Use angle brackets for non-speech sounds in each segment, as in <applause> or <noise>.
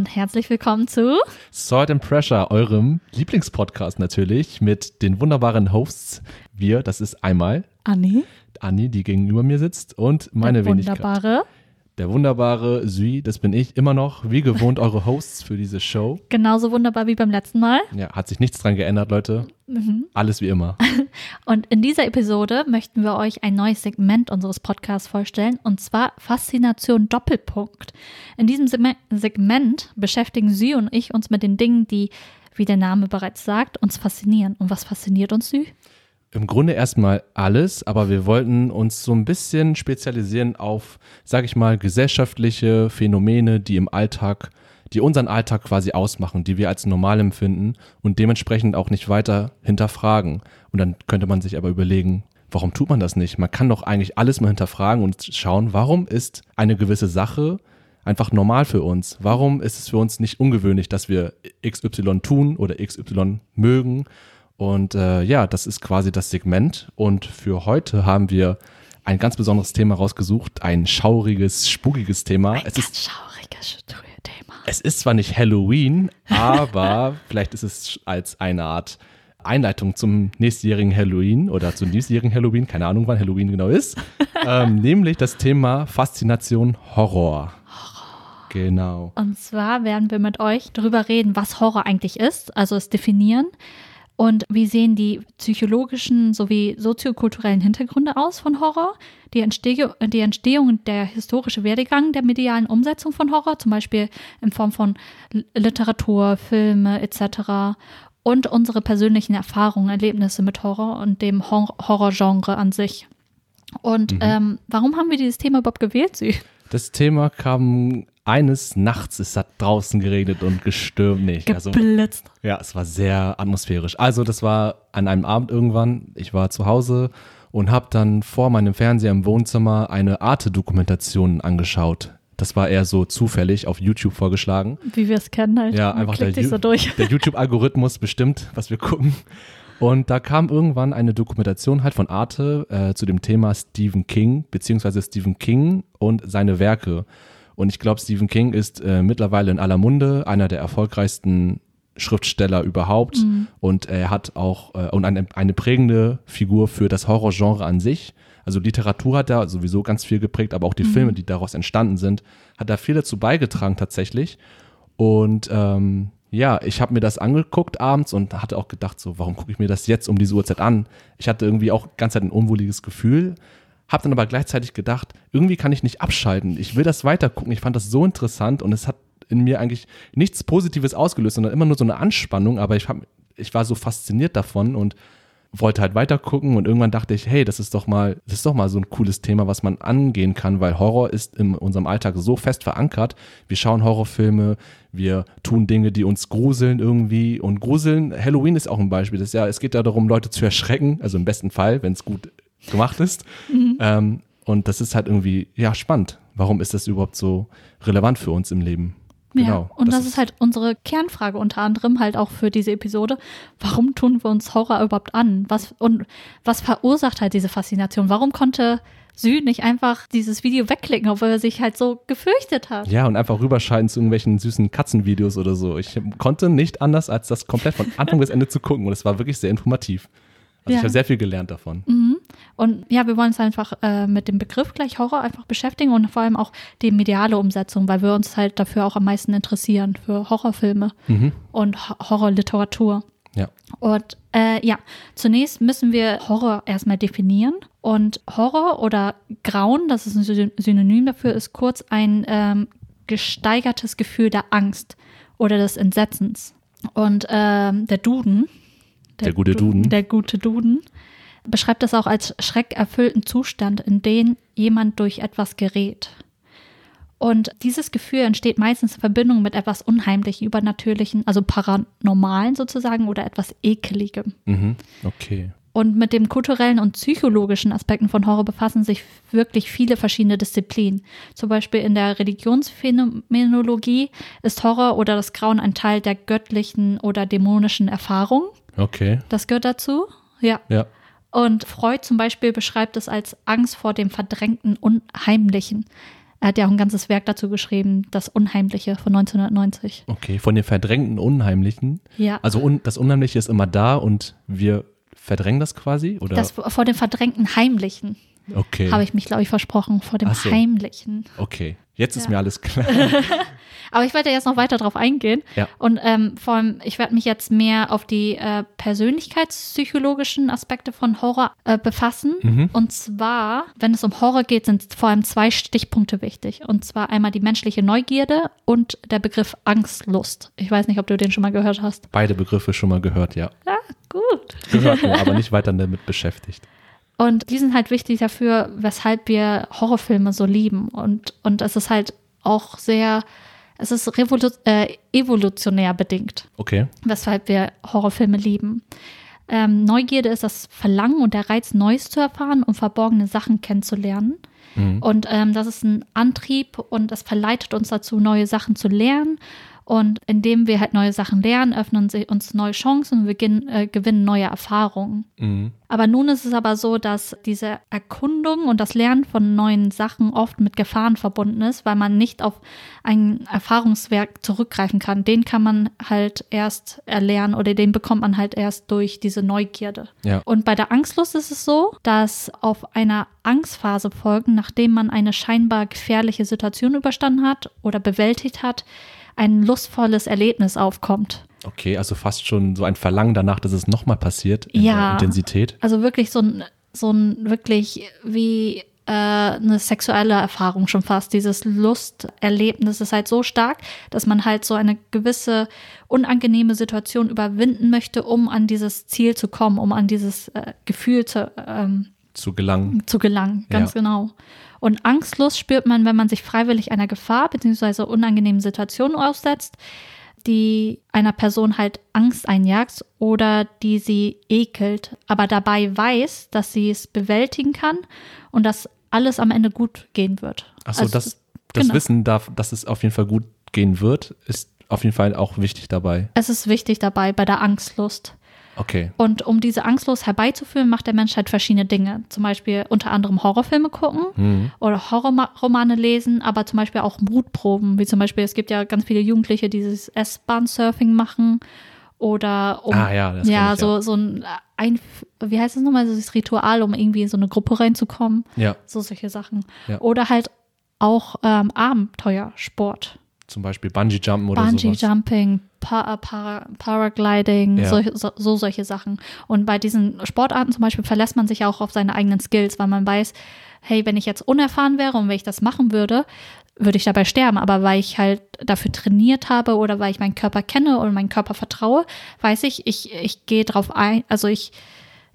Und herzlich willkommen zu Salt and Pressure, eurem Lieblingspodcast natürlich, mit den wunderbaren Hosts. Wir, das ist einmal Anni, Anni, die gegenüber mir sitzt, und meine der Wenigkeit. wunderbare. Der wunderbare Sui, das bin ich, immer noch, wie gewohnt, eure Hosts für diese Show. Genauso wunderbar wie beim letzten Mal. Ja, hat sich nichts dran geändert, Leute. Alles wie immer. <laughs> Und in dieser Episode möchten wir euch ein neues Segment unseres Podcasts vorstellen, und zwar Faszination Doppelpunkt. In diesem Segme- Segment beschäftigen Sie und ich uns mit den Dingen, die, wie der Name bereits sagt, uns faszinieren. Und was fasziniert uns, Sie? Im Grunde erstmal alles, aber wir wollten uns so ein bisschen spezialisieren auf, sag ich mal, gesellschaftliche Phänomene, die im Alltag, die unseren Alltag quasi ausmachen, die wir als normal empfinden und dementsprechend auch nicht weiter hinterfragen. Und dann könnte man sich aber überlegen, warum tut man das nicht? Man kann doch eigentlich alles mal hinterfragen und schauen, warum ist eine gewisse Sache einfach normal für uns? Warum ist es für uns nicht ungewöhnlich, dass wir XY tun oder XY mögen? Und äh, ja, das ist quasi das Segment. Und für heute haben wir ein ganz besonderes Thema rausgesucht, ein schauriges, spukiges Thema. Ein Es ganz ist, schauriges Thema. es ist zwar nicht Halloween, aber <laughs> vielleicht ist es als eine Art Einleitung zum nächstjährigen Halloween oder zum diesjährigen Halloween, keine Ahnung, wann Halloween genau ist, <laughs> ähm, nämlich das Thema Faszination Horror. Genau. Und zwar werden wir mit euch darüber reden, was Horror eigentlich ist, also es definieren. Und wie sehen die psychologischen sowie soziokulturellen Hintergründe aus von Horror? Die, Entsteh die Entstehung und der historische Werdegang der medialen Umsetzung von Horror, zum Beispiel in Form von Literatur, Filme etc. Und unsere persönlichen Erfahrungen, Erlebnisse mit Horror und dem Hor Horrorgenre an sich. Und ähm, warum haben wir dieses Thema überhaupt gewählt, Sie? Das Thema kam eines Nachts, es hat draußen geregnet und gestürmt. Also, Geblitzt. ja, es war sehr atmosphärisch. Also das war an einem Abend irgendwann, ich war zu Hause und habe dann vor meinem Fernseher im Wohnzimmer eine Arte-Dokumentation angeschaut. Das war eher so zufällig auf YouTube vorgeschlagen. Wie wir es kennen halt. Ja, einfach der, so der YouTube-Algorithmus bestimmt, was wir gucken. Und da kam irgendwann eine Dokumentation halt von Arte äh, zu dem Thema Stephen King, beziehungsweise Stephen King und seine Werke. Und ich glaube, Stephen King ist äh, mittlerweile in aller Munde, einer der erfolgreichsten Schriftsteller überhaupt. Und er hat auch äh, und eine, eine prägende Figur für das Horrorgenre an sich. Also Literatur hat da sowieso ganz viel geprägt, aber auch die Filme, die daraus entstanden sind, hat da viel dazu beigetragen tatsächlich. Und ähm, ja, ich habe mir das angeguckt abends und hatte auch gedacht, so, warum gucke ich mir das jetzt um diese Uhrzeit an? Ich hatte irgendwie auch ganz Zeit ein unwohliges Gefühl, habe dann aber gleichzeitig gedacht, irgendwie kann ich nicht abschalten. Ich will das weiter gucken. Ich fand das so interessant und es hat in mir eigentlich nichts Positives ausgelöst, sondern immer nur so eine Anspannung. Aber ich, hab, ich war so fasziniert davon und wollte halt weiter gucken und irgendwann dachte ich, hey, das ist doch mal, das ist doch mal so ein cooles Thema, was man angehen kann, weil Horror ist in unserem Alltag so fest verankert. Wir schauen Horrorfilme, wir tun Dinge, die uns gruseln irgendwie und gruseln. Halloween ist auch ein Beispiel. Das ist ja, es geht ja darum, Leute zu erschrecken, also im besten Fall, wenn es gut gemacht ist. Ähm, und das ist halt irgendwie, ja, spannend. Warum ist das überhaupt so relevant für uns im Leben? Ja, Genau, und das, ist halt unsere Kernfrage unter anderem halt auch für diese Episode. Warum tun wir uns Horror überhaupt an? Was, und was verursacht halt diese Faszination? Warum konnte Sü nicht einfach dieses Video wegklicken, obwohl er sich halt so gefürchtet hat? Ja, und einfach rüberschalten zu irgendwelchen süßen Katzenvideos oder so. Ich konnte nicht anders, als das komplett von Anfang bis Ende zu gucken. Und es war wirklich sehr informativ. Also Ja. ich habe sehr viel gelernt davon. Und ja, wir wollen uns einfach äh, mit dem Begriff gleich Horror einfach beschäftigen und vor allem auch die mediale Umsetzung, weil wir uns halt dafür auch am meisten interessieren, für Horrorfilme und Ho- Horrorliteratur. Ja. Und äh, ja, zunächst müssen wir Horror erstmal definieren. Und Horror oder Grauen, das ist ein Syn- Synonym dafür, ist kurz ein ähm, gesteigertes Gefühl der Angst oder des Entsetzens. Und ähm, der Duden, Der gute Duden. der gute Duden, beschreibt das auch als schreckerfüllten Zustand, in den jemand durch etwas gerät. Und dieses Gefühl entsteht meistens in Verbindung mit etwas Unheimlichen, Übernatürlichen, also Paranormalen sozusagen oder etwas Ekeligem. Mhm. Okay. Und mit den kulturellen und psychologischen Aspekten von Horror befassen sich wirklich viele verschiedene Disziplinen. Zum Beispiel in der Religionsphänomenologie ist Horror oder das Grauen ein Teil der göttlichen oder dämonischen Erfahrung. Okay. Das gehört dazu. Ja. Ja. Und Freud zum Beispiel beschreibt es als Angst vor dem Verdrängten Unheimlichen. Er hat ja auch ein ganzes Werk dazu geschrieben, Das Unheimliche von 1990. Okay, von den verdrängten Unheimlichen. Ja. Also un das Unheimliche ist immer da und wir verdrängen das quasi? Oder? Das vor dem verdrängten Heimlichen okay. habe ich mich, glaube ich, versprochen. Vor dem so. Heimlichen. Okay, jetzt ist Ja. mir alles <laughs> klar. Aber ich werde jetzt noch weiter drauf eingehen. Ja. Und ähm, vor allem, ich werde mich jetzt mehr auf die äh, persönlichkeitspsychologischen Aspekte von Horror äh, befassen. Mhm. Und zwar, wenn es um Horror geht, sind vor allem zwei Stichpunkte wichtig. Und zwar einmal die menschliche Neugierde und der Begriff Angstlust. Ich weiß nicht, ob du den schon mal gehört hast. Beide Begriffe schon mal gehört, ja. Ja, gut. Gehört nur, aber <laughs> nicht weiter damit beschäftigt. Und die sind halt wichtig dafür, weshalb wir Horrorfilme so lieben. Und, und es ist halt auch sehr, es ist revolu äh, evolutionär bedingt, Okay. weshalb wir Horrorfilme lieben. Ähm, Neugierde ist das Verlangen und der Reiz, Neues zu erfahren und verborgene Sachen kennenzulernen. Und ähm, das ist ein Antrieb und das verleitet uns dazu, neue Sachen zu lernen. Und indem wir halt neue Sachen lernen, öffnen sie uns neue Chancen und wir gehen, äh, gewinnen neue Erfahrungen. Mhm. Aber nun ist es aber so, dass diese Erkundung und das Lernen von neuen Sachen oft mit Gefahren verbunden ist, weil man nicht auf ein Erfahrungswerk zurückgreifen kann. Den kann man halt erst erlernen oder den bekommt man halt erst durch diese Neugierde. Ja. Und bei der Angstlust ist es so, dass auf einer Angstphase folgen, nachdem man eine scheinbar gefährliche Situation überstanden hat oder bewältigt hat, ein lustvolles Erlebnis aufkommt. Okay, also fast schon so ein Verlangen danach, dass es nochmal passiert in Ja. der Intensität. Also wirklich so ein, so ein wirklich wie äh, eine sexuelle Erfahrung schon fast. Dieses Lusterlebnis ist halt so stark, dass man halt so eine gewisse unangenehme Situation überwinden möchte, um an dieses Ziel zu kommen, um an dieses äh, Gefühl zu, ähm, Zu gelangen. zu gelangen. Ganz Ja. genau. Und Angstlust spürt man, wenn man sich freiwillig einer Gefahr bzw. unangenehmen Situation aussetzt, die einer Person halt Angst einjagt oder die sie ekelt, aber dabei weiß, dass sie es bewältigen kann und dass alles am Ende gut gehen wird. Achso, Also, das, das genau. Wissen darf, dass es auf jeden Fall gut gehen wird, ist auf jeden Fall auch wichtig dabei. Es ist wichtig dabei bei der Angstlust. Okay. Und um diese Angstlust herbeizuführen, macht der Mensch halt verschiedene Dinge. Zum Beispiel unter anderem Horrorfilme gucken Mhm. oder Horrorromane lesen, aber zum Beispiel auch Mutproben. Wie zum Beispiel, es gibt ja ganz viele Jugendliche, die dieses S-Bahn-Surfing machen. Oder um, Ah, ja, ja, ich, so, ja. so ein, ein, wie heißt das nochmal, so dieses Ritual, um irgendwie in so eine Gruppe reinzukommen. Ja, So solche Sachen. Ja. Oder halt auch ähm, Abenteuersport. zum Beispiel Bungee-Jumpen oder Bungee sowas. Jumping, pa Para Paragliding, Ja. solche- so, so solche Sachen. Und bei diesen Sportarten zum Beispiel verlässt man sich auch auf seine eigenen Skills, weil man weiß, hey, wenn ich jetzt unerfahren wäre und wenn ich das machen würde, würde ich dabei sterben. Aber weil ich halt dafür trainiert habe oder weil ich meinen Körper kenne oder meinen Körper vertraue, weiß ich, ich, ich gehe drauf ein, also ich,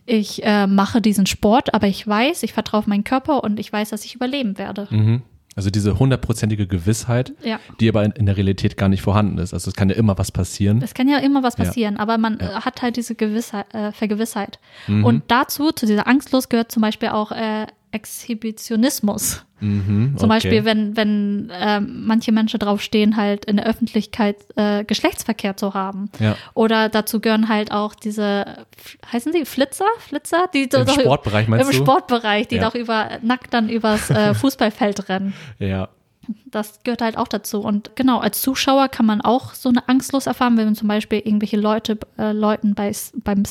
ich äh, mache diesen Sport, aber ich weiß, ich vertraue auf meinen Körper und ich weiß, dass ich überleben werde. Mhm. Also diese hundertprozentige Gewissheit, Ja. die aber in, der Realität gar nicht vorhanden ist. Also es kann ja immer was passieren. Es kann ja immer was Ja. passieren, aber man äh, hat halt diese Gewissheit, äh, Vergewissheit. Mhm. Und dazu, zu dieser Angstlos, gehört zum Beispiel auch äh, Exhibitionismus. Mhm, Zum okay. Beispiel, wenn, wenn ähm, manche Menschen drauf stehen, halt in der Öffentlichkeit äh, Geschlechtsverkehr zu haben. Ja. Oder dazu gehören halt auch diese, heißen sie Flitzer? Flitzer? Die Im doch- Sportbereich meinst Im du? Sportbereich, die Ja. doch über, nackt dann übers äh, <laughs> Fußballfeld rennen. Ja. Das gehört halt auch dazu. Und genau, als Zuschauer kann man auch so eine Angstlos erfahren, wenn man zum Beispiel irgendwelche Leute, äh, Leuten bei, beim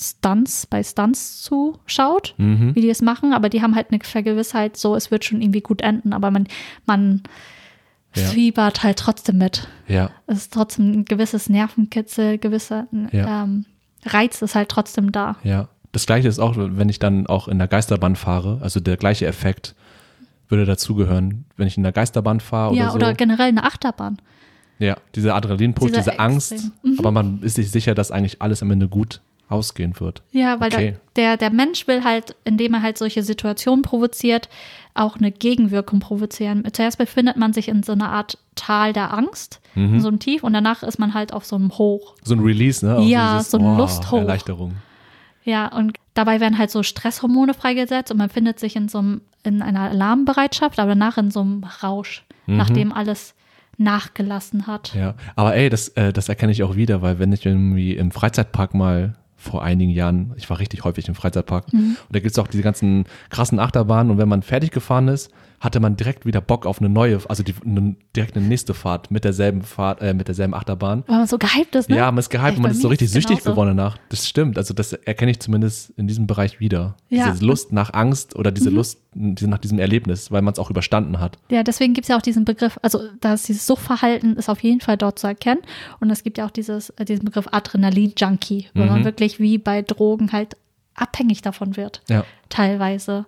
Stunts, bei Stunts zuschaut, Mhm. wie die es machen, aber die haben halt eine Vergewissheit, so es wird schon irgendwie gut enden, aber man, man Ja. fiebert halt trotzdem mit. Ja. Es ist trotzdem ein gewisses Nervenkitzel, gewisser Ja. ähm, Reiz ist halt trotzdem da. Ja. Das gleiche ist auch, wenn ich dann auch in der Geisterbahn fahre, also der gleiche Effekt würde dazugehören, wenn ich in der Geisterbahn fahre ja, oder so. oder generell eine Achterbahn. ja, dieser Adrenalinpush, diese Angst. Mhm. aber man ist sich sicher, dass eigentlich alles am Ende gut ausgehen wird. Ja, weil Okay. der, der, Mensch will halt, indem er halt solche Situationen provoziert, auch eine Gegenwirkung provozieren. Zuerst befindet man sich in so einer Art Tal der Angst, Mhm. in so einem Tief, und danach ist man halt auf so einem Hoch. So ein Release, ne? Auch Ja, so ein Lusthoch. Erleichterung. Ja, und dabei werden halt so Stresshormone freigesetzt und man findet sich in so einem, in einer Alarmbereitschaft, aber danach in so einem Rausch, nachdem alles nachgelassen hat. Mhm. Ja, aber ey, das, äh, das erkenne ich auch wieder, weil wenn ich irgendwie im Freizeitpark mal vor einigen Jahren, ich war richtig häufig im Freizeitpark Mhm. und da gibt es auch diese ganzen krassen Achterbahnen und wenn man fertig gefahren ist, hatte man direkt wieder Bock auf eine neue, also die, eine, direkt eine nächste Fahrt mit derselben Fahrt, äh, mit derselben Achterbahn. Weil man so gehypt ist, ne? Ja, man ist gehypt und man ist so richtig ist süchtig genauso. geworden danach. Das stimmt. Also das erkenne ich zumindest in diesem Bereich wieder. Ja. Mhm. Diese Lust nach Angst oder diese Lust diese, nach diesem Erlebnis, weil man es auch überstanden hat. Ja, deswegen gibt es ja auch diesen Begriff, also das dieses Suchtverhalten ist auf jeden Fall dort zu erkennen. Und es gibt ja auch dieses, äh, diesen Begriff Adrenalin-Junkie, wo man wirklich wie bei Drogen halt abhängig davon wird, Ja. teilweise.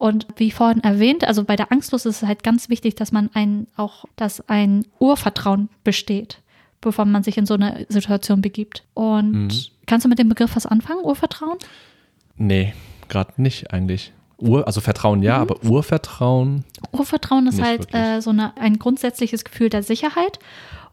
Und wie vorhin erwähnt, also bei der Angstlust ist es halt ganz wichtig, dass man ein, auch, dass ein Urvertrauen besteht, bevor man sich in so eine Situation begibt. Und kannst du mit dem Begriff was anfangen, Urvertrauen? Nee, gerade nicht eigentlich. Ur, also Vertrauen ja, aber Urvertrauen. Urvertrauen ist halt äh, so eine, ein grundsätzliches Gefühl der Sicherheit.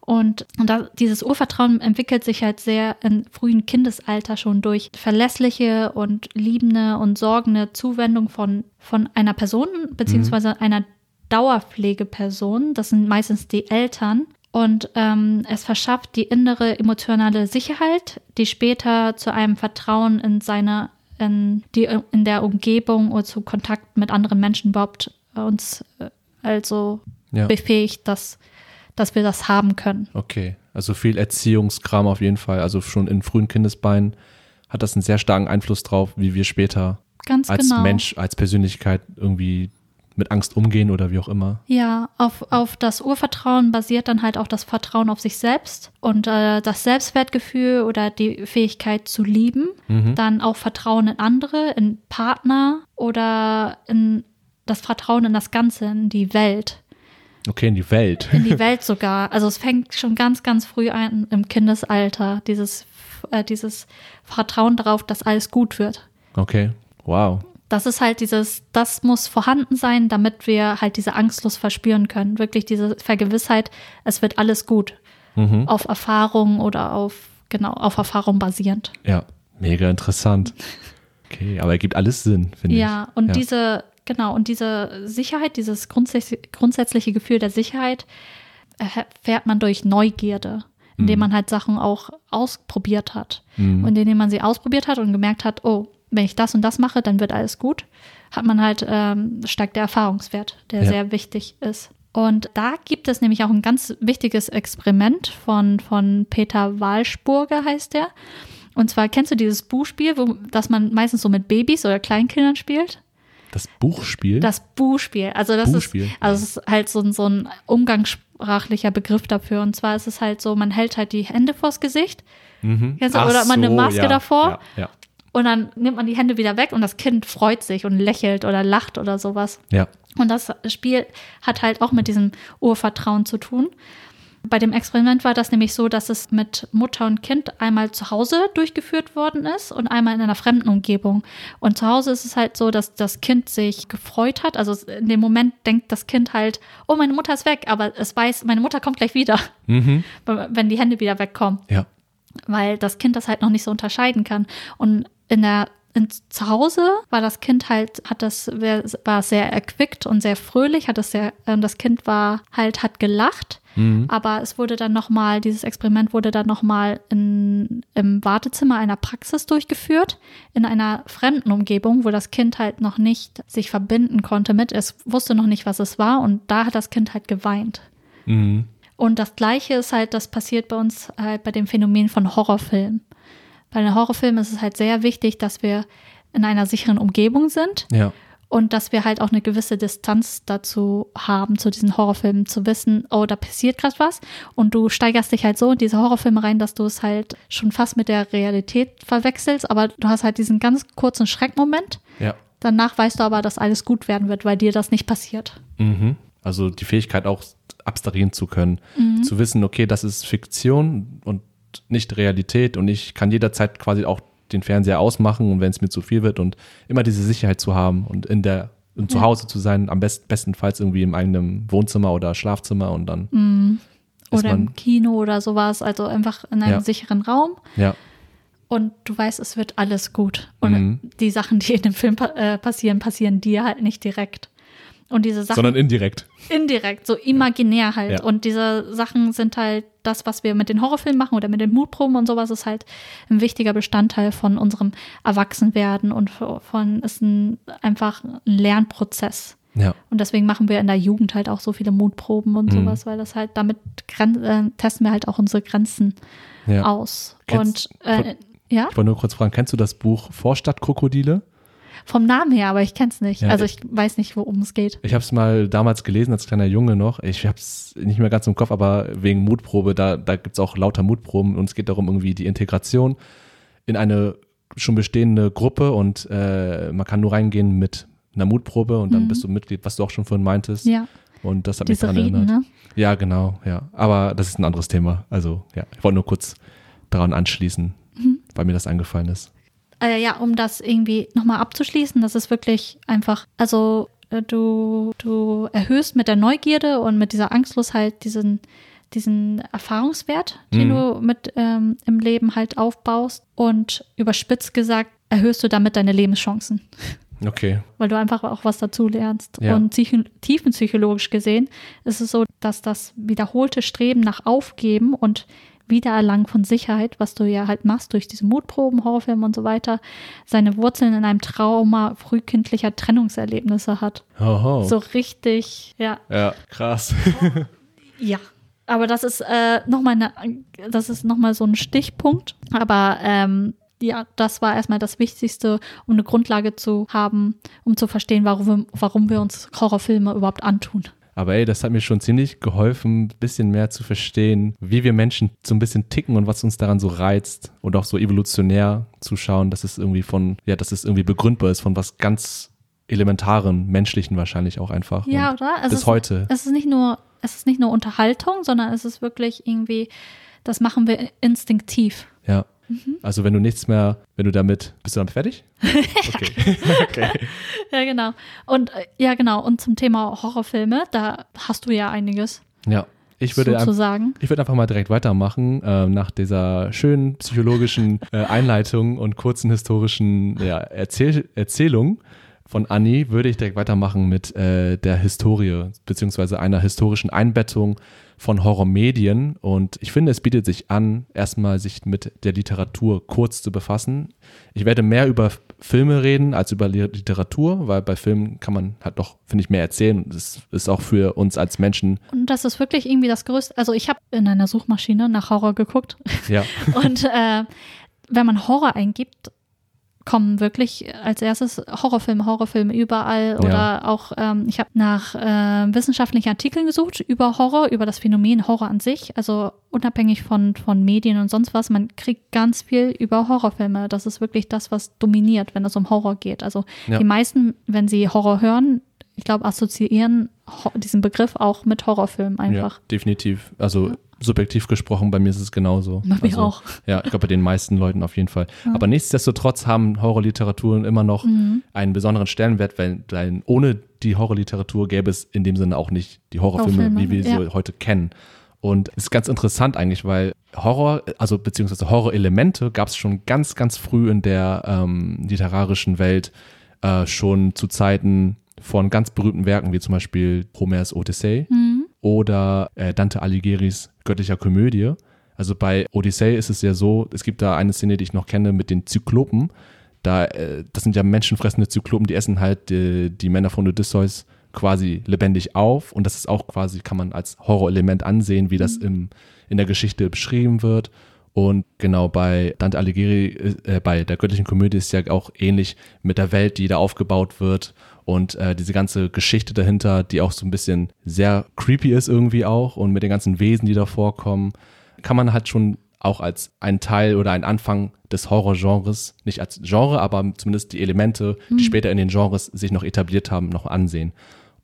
Und, und da, dieses Urvertrauen entwickelt sich halt sehr im frühen Kindesalter schon durch verlässliche und liebende und sorgende Zuwendung von, von einer Person, beziehungsweise einer Dauerpflegeperson. Das sind meistens die Eltern. Und ähm, es verschafft die innere emotionale Sicherheit, die später zu einem Vertrauen in seine, in, die, in der Umgebung oder zu Kontakt mit anderen Menschen überhaupt äh, uns äh, also Ja. befähigt, dass, dass wir das haben können. Okay, also viel Erziehungskram auf jeden Fall. Also schon in frühen Kindesbeinen hat das einen sehr starken Einfluss drauf, wie wir später Ganz als genau. Mensch, als Persönlichkeit irgendwie mit Angst umgehen oder wie auch immer. Ja, auf, auf das Urvertrauen basiert dann halt auch das Vertrauen auf sich selbst und äh, das Selbstwertgefühl oder die Fähigkeit zu lieben. Dann auch Vertrauen in andere, in Partner oder in das Vertrauen in das Ganze, in die Welt. Okay, in die Welt. In die Welt sogar. Also es fängt schon ganz, ganz früh an im Kindesalter, dieses, äh, dieses Vertrauen darauf, dass alles gut wird. Okay, wow. Das ist halt dieses, das muss vorhanden sein, damit wir halt diese Angstlust verspüren können. Wirklich diese Vergewissheit, es wird alles gut. Mhm. Auf Erfahrung oder auf, genau, auf Erfahrung basierend. Ja, mega interessant. Okay, aber ergibt alles Sinn, finde ich. Ja, und diese, genau, und diese Sicherheit, dieses grundsätzliche, Gefühl der Sicherheit erfährt man durch Neugierde, indem man halt Sachen auch ausprobiert hat. Und indem man sie ausprobiert hat und gemerkt hat, oh, wenn ich das und das mache, dann wird alles gut, hat man halt ähm, steigt der Erfahrungswert, der Ja. sehr wichtig ist. Und da gibt es nämlich auch ein ganz wichtiges Experiment von, von Peter Walsburger, heißt der. Und zwar kennst du dieses Buchspiel, wo, das man meistens so mit Babys oder Kleinkindern spielt? Das Buchspiel? Das Buchspiel. Also das Buchspiel. ist, also es ist halt so, ein- so ein umgangssprachlicher Begriff dafür. Und zwar ist es halt so, man hält halt die Hände vors Gesicht. Ach oder man eine so, Maske ja, davor. Ja, ja. Und dann nimmt man die Hände wieder weg und das Kind freut sich und lächelt oder lacht oder sowas. ja. Und das Spiel hat halt auch mit diesem Urvertrauen zu tun. Bei dem Experiment war das nämlich so, dass es mit Mutter und Kind einmal zu Hause durchgeführt worden ist und einmal in einer fremden Umgebung. Und zu Hause ist es halt so, dass das Kind sich gefreut hat. Also in dem Moment denkt das Kind halt, oh, meine Mutter ist weg, aber es weiß, meine Mutter kommt gleich wieder, Mhm. <laughs> wenn die Hände wieder wegkommen Ja. weil das Kind das halt noch nicht so unterscheiden kann. Und in der in, zu Hause war das Kind halt, hat das, war sehr erquickt und sehr fröhlich, hat das sehr, äh, das Kind war halt, hat gelacht. Aber es wurde dann nochmal, dieses Experiment wurde dann nochmal im Wartezimmer einer Praxis durchgeführt, in einer fremden Umgebung, wo das Kind halt noch nicht sich verbinden konnte mit, es wusste noch nicht, was es war und da hat das Kind halt geweint. Mhm. Und das Gleiche ist halt, das passiert bei uns halt bei dem Phänomen von Horrorfilmen. Bei den Horrorfilmen ist es halt sehr wichtig, dass wir in einer sicheren Umgebung sind Ja. Und dass wir halt auch eine gewisse Distanz dazu haben, zu diesen Horrorfilmen, zu wissen, oh, da passiert gerade was. Und du steigerst dich halt so in diese Horrorfilme rein, dass du es halt schon fast mit der Realität verwechselst, aber du hast halt diesen ganz kurzen Schreckmoment. Ja. Danach weißt du aber, dass alles gut werden wird, weil dir das nicht passiert. Mhm. Also die Fähigkeit auch abstrahieren zu können, Mhm. zu wissen, okay, das ist Fiktion und nicht Realität und ich kann jederzeit quasi auch den Fernseher ausmachen und wenn es mir zu viel wird und immer diese Sicherheit zu haben und in der und zu. Hause zu sein, am best, bestenfalls irgendwie im eigenen Wohnzimmer oder Schlafzimmer und dann ist Oder im Kino oder sowas, also einfach in einem Ja. sicheren Raum. ja, Und du weißt, es wird alles gut. Und Mhm. die Sachen, die in dem Film äh, passieren, passieren dir halt nicht direkt. Und diese Sachen sondern indirekt. indirekt, so imaginär halt. Ja. Und diese Sachen sind halt das, was wir mit den Horrorfilmen machen oder mit den Mutproben und sowas, ist halt ein wichtiger Bestandteil von unserem Erwachsenwerden und von ist ein, einfach ein Lernprozess. Ja. Und deswegen machen wir in der Jugend halt auch so viele Mutproben und Mhm. sowas, weil das halt damit äh, testen wir halt auch unsere Grenzen ja. aus. Kennst- und äh, ja, Ich wollte nur kurz fragen, kennst du das Buch Vorstadtkrokodile? Vom Namen her, aber ich kenne es nicht. Ja, also ich- ich weiß nicht, worum es geht. Ich habe es mal damals gelesen als kleiner Junge noch. Ich habe es nicht mehr ganz im Kopf, aber wegen Mutprobe, da, da gibt es auch lauter Mutproben und es geht darum, irgendwie die Integration in eine schon bestehende Gruppe und äh, man kann nur reingehen mit einer Mutprobe und dann Mhm. bist du Mitglied, was du auch schon vorhin meintest. Ja, Und das hat mich diese daran Reden, erinnert. ne? Ja, genau, ja. Aber das ist ein anderes Thema. Also, ja, ich wollte nur kurz daran anschließen, Mhm. weil mir das eingefallen ist. Äh, ja, um das irgendwie nochmal abzuschließen, das ist wirklich einfach, also äh, du, du erhöhst mit der Neugierde und mit dieser Angstlosigkeit diesen, diesen Erfahrungswert, den Mhm. du mit ähm, im Leben halt aufbaust und überspitzt gesagt erhöhst du damit deine Lebenschancen, Okay. weil du einfach auch was dazu lernst. Ja. Und psycho- tiefenpsychologisch gesehen ist es so, dass das wiederholte Streben nach Aufgeben und Wiedererlangen von Sicherheit, was du ja halt machst durch diese Mutproben, Horrorfilme und so weiter, seine Wurzeln in einem Trauma frühkindlicher Trennungserlebnisse hat. Hoho. So richtig, ja, Ja, krass. ja. Aber das ist äh, nochmal eine, das ist noch mal so ein Stichpunkt. Aber ähm, ja, das war erstmal das Wichtigste, um eine Grundlage zu haben, um zu verstehen, warum wir, warum wir uns Horrorfilme überhaupt antun. Aber ey, das hat mir schon ziemlich geholfen, ein bisschen mehr zu verstehen, wie wir Menschen so ein bisschen ticken und was uns daran so reizt und auch so evolutionär zu schauen, dass es irgendwie von, ja, dass es irgendwie begründbar ist von was ganz elementaren, menschlichen wahrscheinlich auch einfach. Ja, und oder? Es bis ist, heute. Es ist nicht nur, es ist nicht nur Unterhaltung, sondern es ist wirklich irgendwie, das machen wir instinktiv. Ja. Mhm. Also wenn du nichts mehr, wenn du damit, bist du damit fertig? <laughs> Okay. okay. Ja, genau. Und äh, ja, genau. Und zum Thema Horrorfilme, da hast du ja einiges Ja. Ich würde, zu einfach, sagen. ich würde einfach mal direkt weitermachen, äh, nach dieser schönen psychologischen äh, Einleitung und kurzen historischen ja, Erzähl Erzählung von Anni, würde ich direkt weitermachen mit äh, der Historie, beziehungsweise einer historischen Einbettung von Horrormedien. Und ich finde, es bietet sich an, erstmal sich mit der Literatur kurz zu befassen. Ich werde mehr über Filme reden als über Li- Literatur, weil bei Filmen kann man halt doch, finde ich, mehr erzählen. Und das ist auch für uns als Menschen, Und das ist wirklich irgendwie das Größte. Also ich habe in einer Suchmaschine nach Horror geguckt ja, <laughs> und äh, wenn man Horror eingibt, kommen wirklich als erstes Horrorfilme, Horrorfilme überall oder Ja. auch, ähm, ich habe nach äh, wissenschaftlichen Artikeln gesucht über Horror, über das Phänomen Horror an sich, also unabhängig von, von Medien und sonst was, man kriegt ganz viel über Horrorfilme. Das ist wirklich das, was dominiert, wenn es um Horror geht. Also Ja. die meisten, wenn sie Horror hören, ich glaube, assoziieren diesen Begriff auch mit Horrorfilmen einfach. Ja, definitiv. Also subjektiv gesprochen, bei mir ist es genauso. Bei mir also, auch. Ja, ich glaube bei den meisten Leuten auf jeden Fall. <laughs> Aber nichtsdestotrotz haben Horrorliteraturen immer noch Mhm. einen besonderen Stellenwert, weil, weil ohne die Horrorliteratur gäbe es in dem Sinne auch nicht die Horrorfilme, wie wir sie ja. heute kennen. Und es ist ganz interessant eigentlich, weil Horror, also beziehungsweise Horrorelemente gab es schon ganz, ganz früh in der ähm, literarischen Welt, äh, schon zu Zeiten von ganz berühmten Werken, wie zum Beispiel Homers Odyssee Mhm. oder äh, Dante Alighieri's Göttlicher Komödie. Also bei Odyssee ist es ja so, es gibt da eine Szene, die ich noch kenne mit den Zyklopen. Da, äh, das sind ja menschenfressende Zyklopen, die essen halt die, die Männer von Odysseus quasi lebendig auf. Und das ist auch quasi, kann man als Horrorelement ansehen, wie das im, in der Geschichte beschrieben wird. Und genau bei Dante Alighieri, äh, bei der göttlichen Komödie ist ja auch ähnlich mit der Welt, die da aufgebaut wird und äh, diese ganze Geschichte dahinter, die auch so ein bisschen sehr creepy ist irgendwie auch und mit den ganzen Wesen, die da vorkommen, kann man halt schon auch als ein Teil oder ein Anfang des Horrorgenres, nicht als Genre, aber zumindest die Elemente, die später in den Genres sich noch etabliert haben, noch ansehen.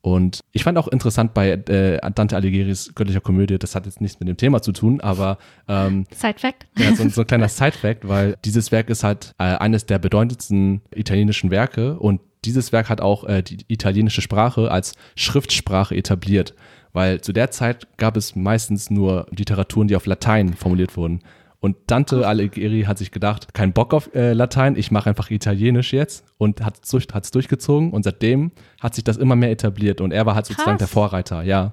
Und ich fand auch interessant bei äh, Dante Alighieri's Göttlicher Komödie, das hat jetzt nichts mit dem Thema zu tun, aber ähm, Side Fact. ja, so, so ein <laughs> kleiner Side-Fact, weil dieses Werk ist halt äh, eines der bedeutendsten italienischen Werke und dieses Werk hat auch äh, die italienische Sprache als Schriftsprache etabliert, weil zu der Zeit gab es meistens nur Literaturen, die auf Latein formuliert wurden. Und Dante Alighieri hat sich gedacht, kein Bock auf äh, Latein, ich mache einfach Italienisch jetzt und hat es durch, hat's durchgezogen und seitdem hat sich das immer mehr etabliert und er war halt sozusagen Krass. der Vorreiter, ja.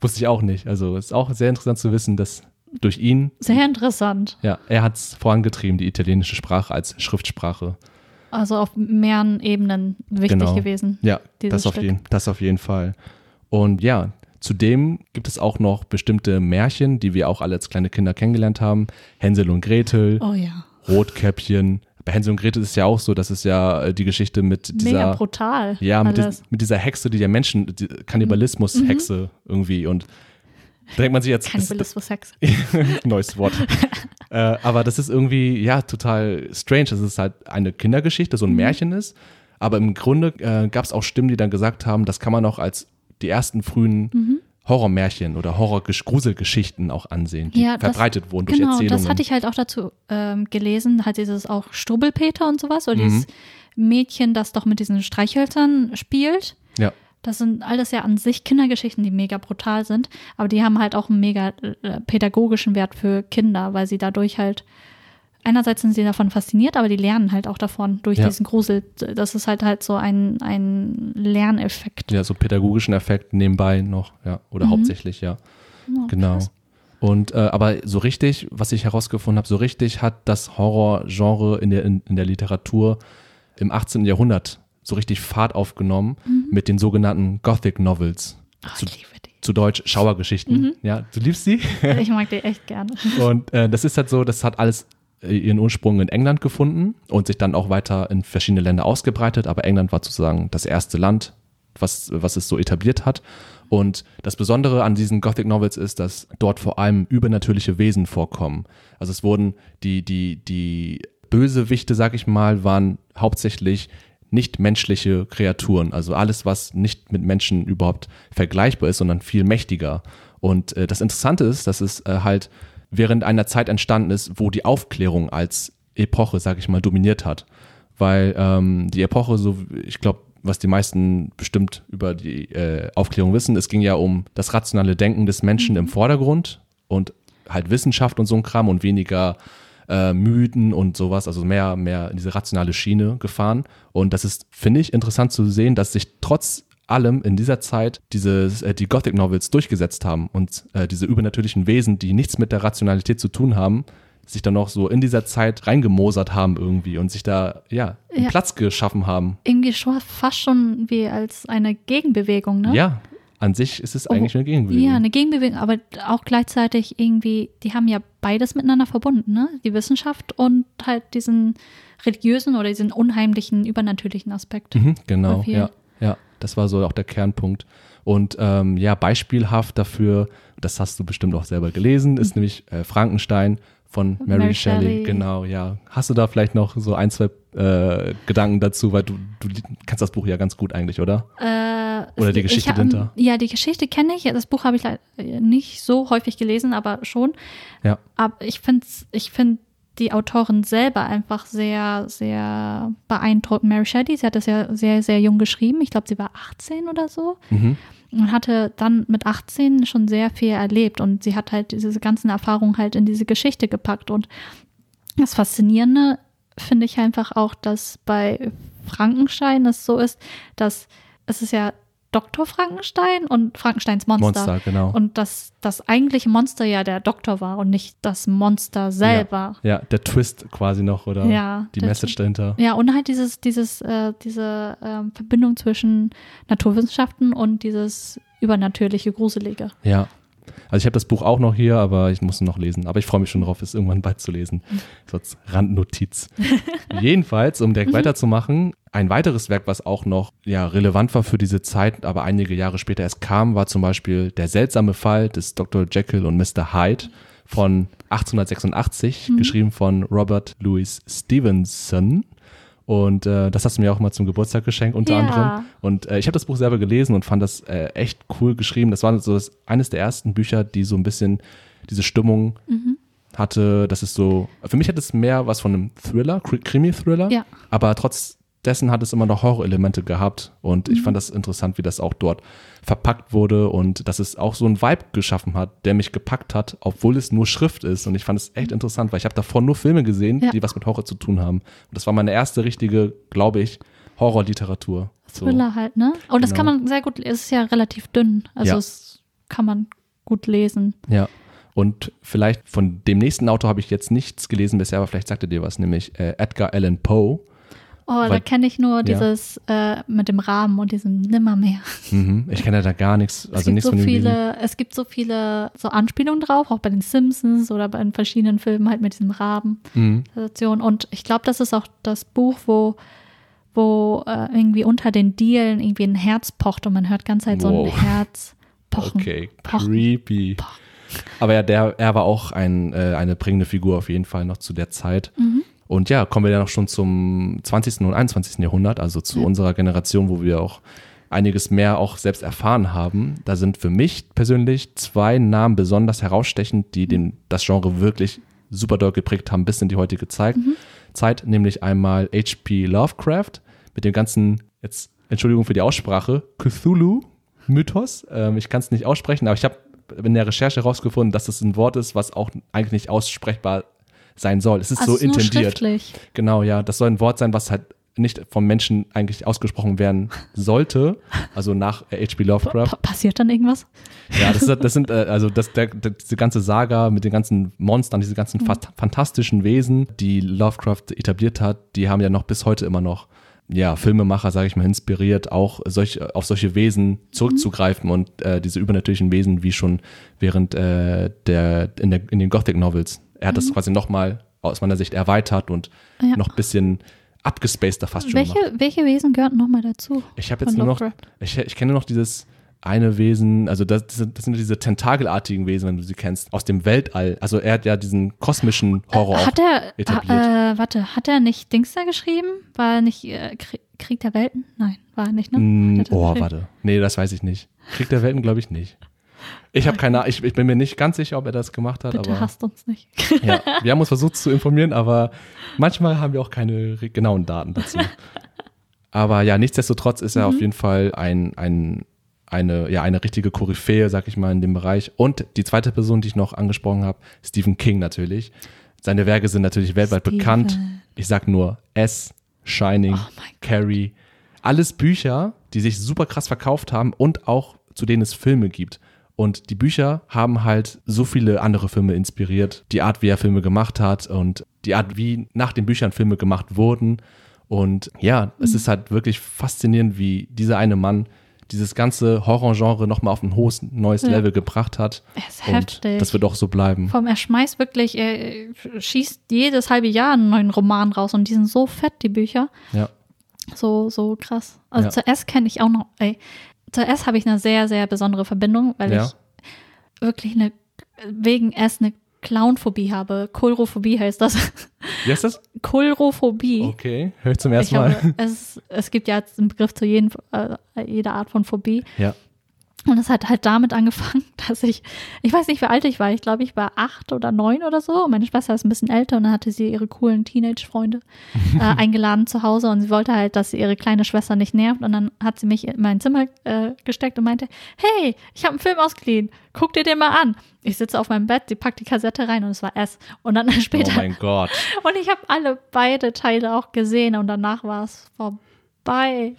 Wusste ich auch nicht. Also ist auch sehr interessant zu wissen, dass durch ihn Sehr interessant. ja, er hat es vorangetrieben, die italienische Sprache als Schriftsprache. Also auf mehreren Ebenen wichtig Genau. gewesen. Ja, das auf, jeden, das auf jeden Fall. Und ja, zudem gibt es auch noch bestimmte Märchen, die wir auch alle als kleine Kinder kennengelernt haben. Hänsel und Gretel, Oh ja. Rotkäppchen. Bei Hänsel und Gretel ist es ja auch so, das ist ja äh, die Geschichte mit Mega dieser, brutal. ja, mit, dies, mit dieser Hexe, die der Menschen, die Kannibalismus-Hexe irgendwie und denkt man sich jetzt, ist, Kannibalismus-Sex. <laughs> neues Wort. <laughs> äh, aber das ist irgendwie, ja, total strange, dass es halt eine Kindergeschichte, so ein Märchen ist. Aber im Grunde äh, gab es auch Stimmen, die dann gesagt haben, das kann man auch als die ersten frühen Horrormärchen oder Horror-Gruselgeschichten auch ansehen, die Ja, das- verbreitet wurden durch Genau, Erzählungen. das hatte ich halt auch dazu ähm, gelesen, halt dieses auch Strubbelpeter und sowas, oder Mhm. dieses Mädchen, das doch mit diesen Streichhölzern spielt. ja, Das sind alles ja an sich Kindergeschichten, die mega brutal sind, aber die haben halt auch einen mega äh, pädagogischen Wert für Kinder, weil sie dadurch halt, einerseits sind sie davon fasziniert, aber die lernen halt auch davon durch Ja. diesen Grusel. Das ist halt halt so ein, ein Lerneffekt. ja, so pädagogischen Effekt nebenbei noch, ja, oder hauptsächlich, ja. Oh, Genau. krass. Und äh, aber so richtig, was ich herausgefunden habe, so richtig hat das Horrorgenre in der, in, in der Literatur im 18. Jahrhundert so richtig Fahrt aufgenommen mit den sogenannten Gothic Novels. Oh, Zu, ich liebe die. zu Deutsch Schauergeschichten. Ja, du liebst sie? <laughs> Ich mag die echt gerne. Und äh, das ist halt so, das hat alles äh, ihren Ursprung in England gefunden und sich dann auch weiter in verschiedene Länder ausgebreitet. Aber England war sozusagen das erste Land, was, was es so etabliert hat. Und das Besondere an diesen Gothic Novels ist, dass dort vor allem übernatürliche Wesen vorkommen. Also es wurden die, die, die Bösewichte, sag ich mal, waren hauptsächlich nicht menschliche Kreaturen. Also alles, was nicht mit Menschen überhaupt vergleichbar ist, sondern viel mächtiger. Und äh, das Interessante ist, dass es äh, halt während einer Zeit entstanden ist, wo die Aufklärung als Epoche, sag ich mal, dominiert hat. Weil ähm, die Epoche, so ich glaube, was die meisten bestimmt über die äh, Aufklärung wissen, es ging ja um das rationale Denken des Menschen im Vordergrund und halt Wissenschaft und so ein Kram und weniger äh, Mythen und sowas, also mehr, mehr in diese rationale Schiene gefahren. Und das ist, finde ich, interessant zu sehen, dass sich trotz allem in dieser Zeit dieses, äh, die Gothic Novels durchgesetzt haben und äh, diese übernatürlichen Wesen, die nichts mit der Rationalität zu tun haben, sich dann noch so in dieser Zeit reingemosert haben irgendwie und sich da, ja, einen Ja. Platz geschaffen haben. Irgendwie schon, fast schon wie als eine Gegenbewegung, ne? Ja, an sich ist es Oh, eigentlich eine Gegenbewegung. Ja, eine Gegenbewegung, aber auch gleichzeitig irgendwie, die haben ja beides miteinander verbunden, ne? Die Wissenschaft und halt diesen religiösen oder diesen unheimlichen, übernatürlichen Aspekt. Mhm, genau, ja, ja. Das war so auch der Kernpunkt. Und ähm, ja, beispielhaft dafür, das hast du bestimmt auch selber gelesen, ist nämlich äh, Frankenstein von Mary, Mary Shelley. Shelley. Genau, ja. Hast du da vielleicht noch so ein, zwei äh, Gedanken dazu, weil du, du kennst das Buch ja ganz gut eigentlich, oder? Äh, Oder die ich Geschichte hab- dahinter. Ja, die Geschichte kenne ich. Das Buch habe ich nicht so häufig gelesen, aber schon. Ja. Aber ich finde ich find die Autorin selber einfach sehr, sehr beeindruckend. Mary Shelley, sie hat das ja sehr, sehr jung geschrieben. Ich glaube, sie war 18 oder so. Mhm. Und hatte dann mit 18 schon sehr viel erlebt und sie hat halt diese ganzen Erfahrungen halt in diese Geschichte gepackt. Und das Faszinierende finde ich einfach auch, dass bei Frankenstein es so ist, dass es ist ja Dr. Frankenstein und Frankensteins Monster. Monster, genau. Und dass das eigentliche Monster ja der Doktor war und nicht das Monster selber. Ja, der Twist quasi noch, oder? Ja, Die Message dahinter. Ja, und halt dieses, dieses, äh, diese ähm, Verbindung zwischen Naturwissenschaften und dieses übernatürliche, gruselige. Ja. Also ich habe das Buch auch noch hier, aber ich muss noch lesen. Aber ich freue mich schon darauf, es irgendwann bald zu lesen. <laughs> So als Randnotiz. Jedenfalls, um direkt weiterzumachen, ein weiteres Werk, was auch noch ja, relevant war für diese Zeit, aber einige Jahre später erst kam, war zum Beispiel Der seltsame Fall des Dr. Jekyll und Mr. Hyde von 1886, geschrieben von Robert Louis Stevenson. Und äh, das hast du mir auch mal zum Geburtstag geschenkt, unter Ja. anderem. Und äh, ich habe das Buch selber gelesen und fand das äh, echt cool geschrieben. Das war so das, eines der ersten Bücher, die so ein bisschen diese Stimmung Mhm. hatte. Das ist so, für mich hat es mehr was von einem Thriller, Kri- Krimi-Thriller. Ja. Aber trotz dessen hat es immer noch Horror-Elemente gehabt. Und Mhm. ich fand das interessant, wie das auch dort verpackt wurde und dass es auch so einen Vibe geschaffen hat, der mich gepackt hat, obwohl es nur Schrift ist. Und ich fand es echt interessant, weil ich habe davor nur Filme gesehen, Ja. die was mit Horror zu tun haben. Und das war meine erste richtige, glaube ich, Horrorliteratur. So. Thriller halt, ne? Und das Genau. kann man sehr gut, es ist ja relativ dünn. Also Ja. es kann man gut lesen. Ja. Und vielleicht von dem nächsten Autor habe ich jetzt nichts gelesen bisher, aber vielleicht sagt er dir was, nämlich äh, Edgar Allan Poe. Oh, da Weil- kenne ich nur dieses äh, mit dem Rahmen und diesem Nimmermehr. Mhm. Ich kenne da gar nichts, Es also gibt nichts so von viele, es gibt so viele so Anspielungen drauf, auch bei den Simpsons oder bei den verschiedenen Filmen halt mit diesem Rahmen. Mhm. Und ich glaube, das ist auch das Buch, wo, wo äh, irgendwie unter den Dielen irgendwie ein Herz pocht und man hört ganz halt so ein Wow. Herz pochen. Okay, Pochen. creepy. Aber ja, der, er war auch ein, äh, eine prägende Figur auf jeden Fall noch zu der Zeit. Mhm. Und ja, kommen wir dann auch schon zum 20. und 21. Jahrhundert, also zu Ja. unserer Generation, wo wir auch einiges mehr auch selbst erfahren haben. Da sind für mich persönlich zwei Namen besonders herausstechend, die den, das Genre wirklich super doll geprägt haben bis in die heutige Zeit. Mhm. Zeit, nämlich einmal H.P. Lovecraft mit dem ganzen, jetzt Entschuldigung für die Aussprache, Cthulhu-Mythos. Ähm, ich kann es nicht aussprechen, aber ich habe in der Recherche herausgefunden, dass das ein Wort ist, was auch eigentlich nicht aussprechbar sein soll. Es ist Also so ist intendiert. schriftlich. Genau, ja. Das soll ein Wort sein, was halt nicht vom Menschen eigentlich ausgesprochen werden sollte. Also nach H.P. Lovecraft. Pa passiert dann irgendwas? Ja, das, ist, das sind, äh, also das, der, diese ganze Saga mit den ganzen Monstern, diese ganzen fast fantastischen Wesen, die Lovecraft etabliert hat, die haben ja noch bis heute immer noch, ja, Filmemacher, sage ich mal, inspiriert, auch solch, auf solche Wesen zurückzugreifen und äh, diese übernatürlichen Wesen, wie schon während äh, der, in, der, in den Gothic Novels. Er hat das quasi nochmal aus meiner Sicht erweitert und Ja. noch ein bisschen abgespaceder fast schon Welche, gemacht. welche Wesen gehören nochmal dazu? Ich habe jetzt nur noch, ich, ich kenne noch dieses eine Wesen, also das, das sind diese tentakelartigen Wesen, wenn du sie kennst, aus dem Weltall. Also er hat ja diesen kosmischen Horror auch Hat er, etabliert. äh, warte, hat er nicht Dings da geschrieben? War er nicht äh, Krie- Krieg der Welten? Nein, war er nicht, ne? Mm, oh, warte. Nee, das weiß ich nicht. Krieg der Welten glaube ich nicht. Ich habe keine ich, ich bin mir nicht ganz sicher, ob er das gemacht hat, Bitte aber hasst uns nicht. ja, wir haben uns versucht zu informieren, aber manchmal haben wir auch keine genauen Daten dazu. Aber ja, nichtsdestotrotz ist Mhm. er auf jeden Fall ein, ein, eine, ja, eine richtige Koryphäe, sag ich mal, in dem Bereich. Und die zweite Person, die ich noch angesprochen habe, Stephen King natürlich. Seine Werke sind natürlich weltweit Stephen. bekannt. Ich sag nur S, Shining, Oh Carrie. Alles Bücher, die sich super krass verkauft haben und auch zu denen es Filme gibt. Und die Bücher haben halt so viele andere Filme inspiriert. Die Art, wie er Filme gemacht hat und die Art, wie nach den Büchern Filme gemacht wurden. Und ja, es Mhm. ist halt wirklich faszinierend, wie dieser eine Mann dieses ganze Horrorgenre nochmal auf ein hohes neues Ja. Level gebracht hat. Er ist Und heftig. das wird auch so bleiben. Allem, er schmeißt wirklich, er schießt jedes halbe Jahr einen neuen Roman raus und die sind so fett, die Bücher. Ja. So, so krass. Also Ja. zur S kenne ich auch noch, ey. Zur S habe ich eine sehr, sehr besondere Verbindung, weil Ja. ich wirklich eine, wegen S eine Clownphobie habe. Kolrophobie heißt das. Wie heißt das? Kolrophobie. Okay, hör ich zum ersten ich Mal. habe, es, es gibt ja einen Begriff zu jeden, äh, jeder Art von Phobie. Ja. Und es hat halt damit angefangen, <laughs> dass ich, ich weiß nicht, wie alt ich war. Ich glaube, ich war acht oder neun oder so. Und meine Schwester ist ein bisschen älter und dann hatte sie ihre coolen Teenage-Freunde <laughs> äh, eingeladen zu Hause und sie wollte halt, dass sie ihre kleine Schwester nicht nervt. Und dann hat sie mich in mein Zimmer äh, gesteckt und meinte, hey, ich habe einen Film ausgeliehen, guck dir den mal an. Ich sitze auf meinem Bett, sie packt die Kassette rein und es war S. Und dann <laughs> Oh später, mein Gott. und ich habe alle beide Teile auch gesehen und danach war es vorbei.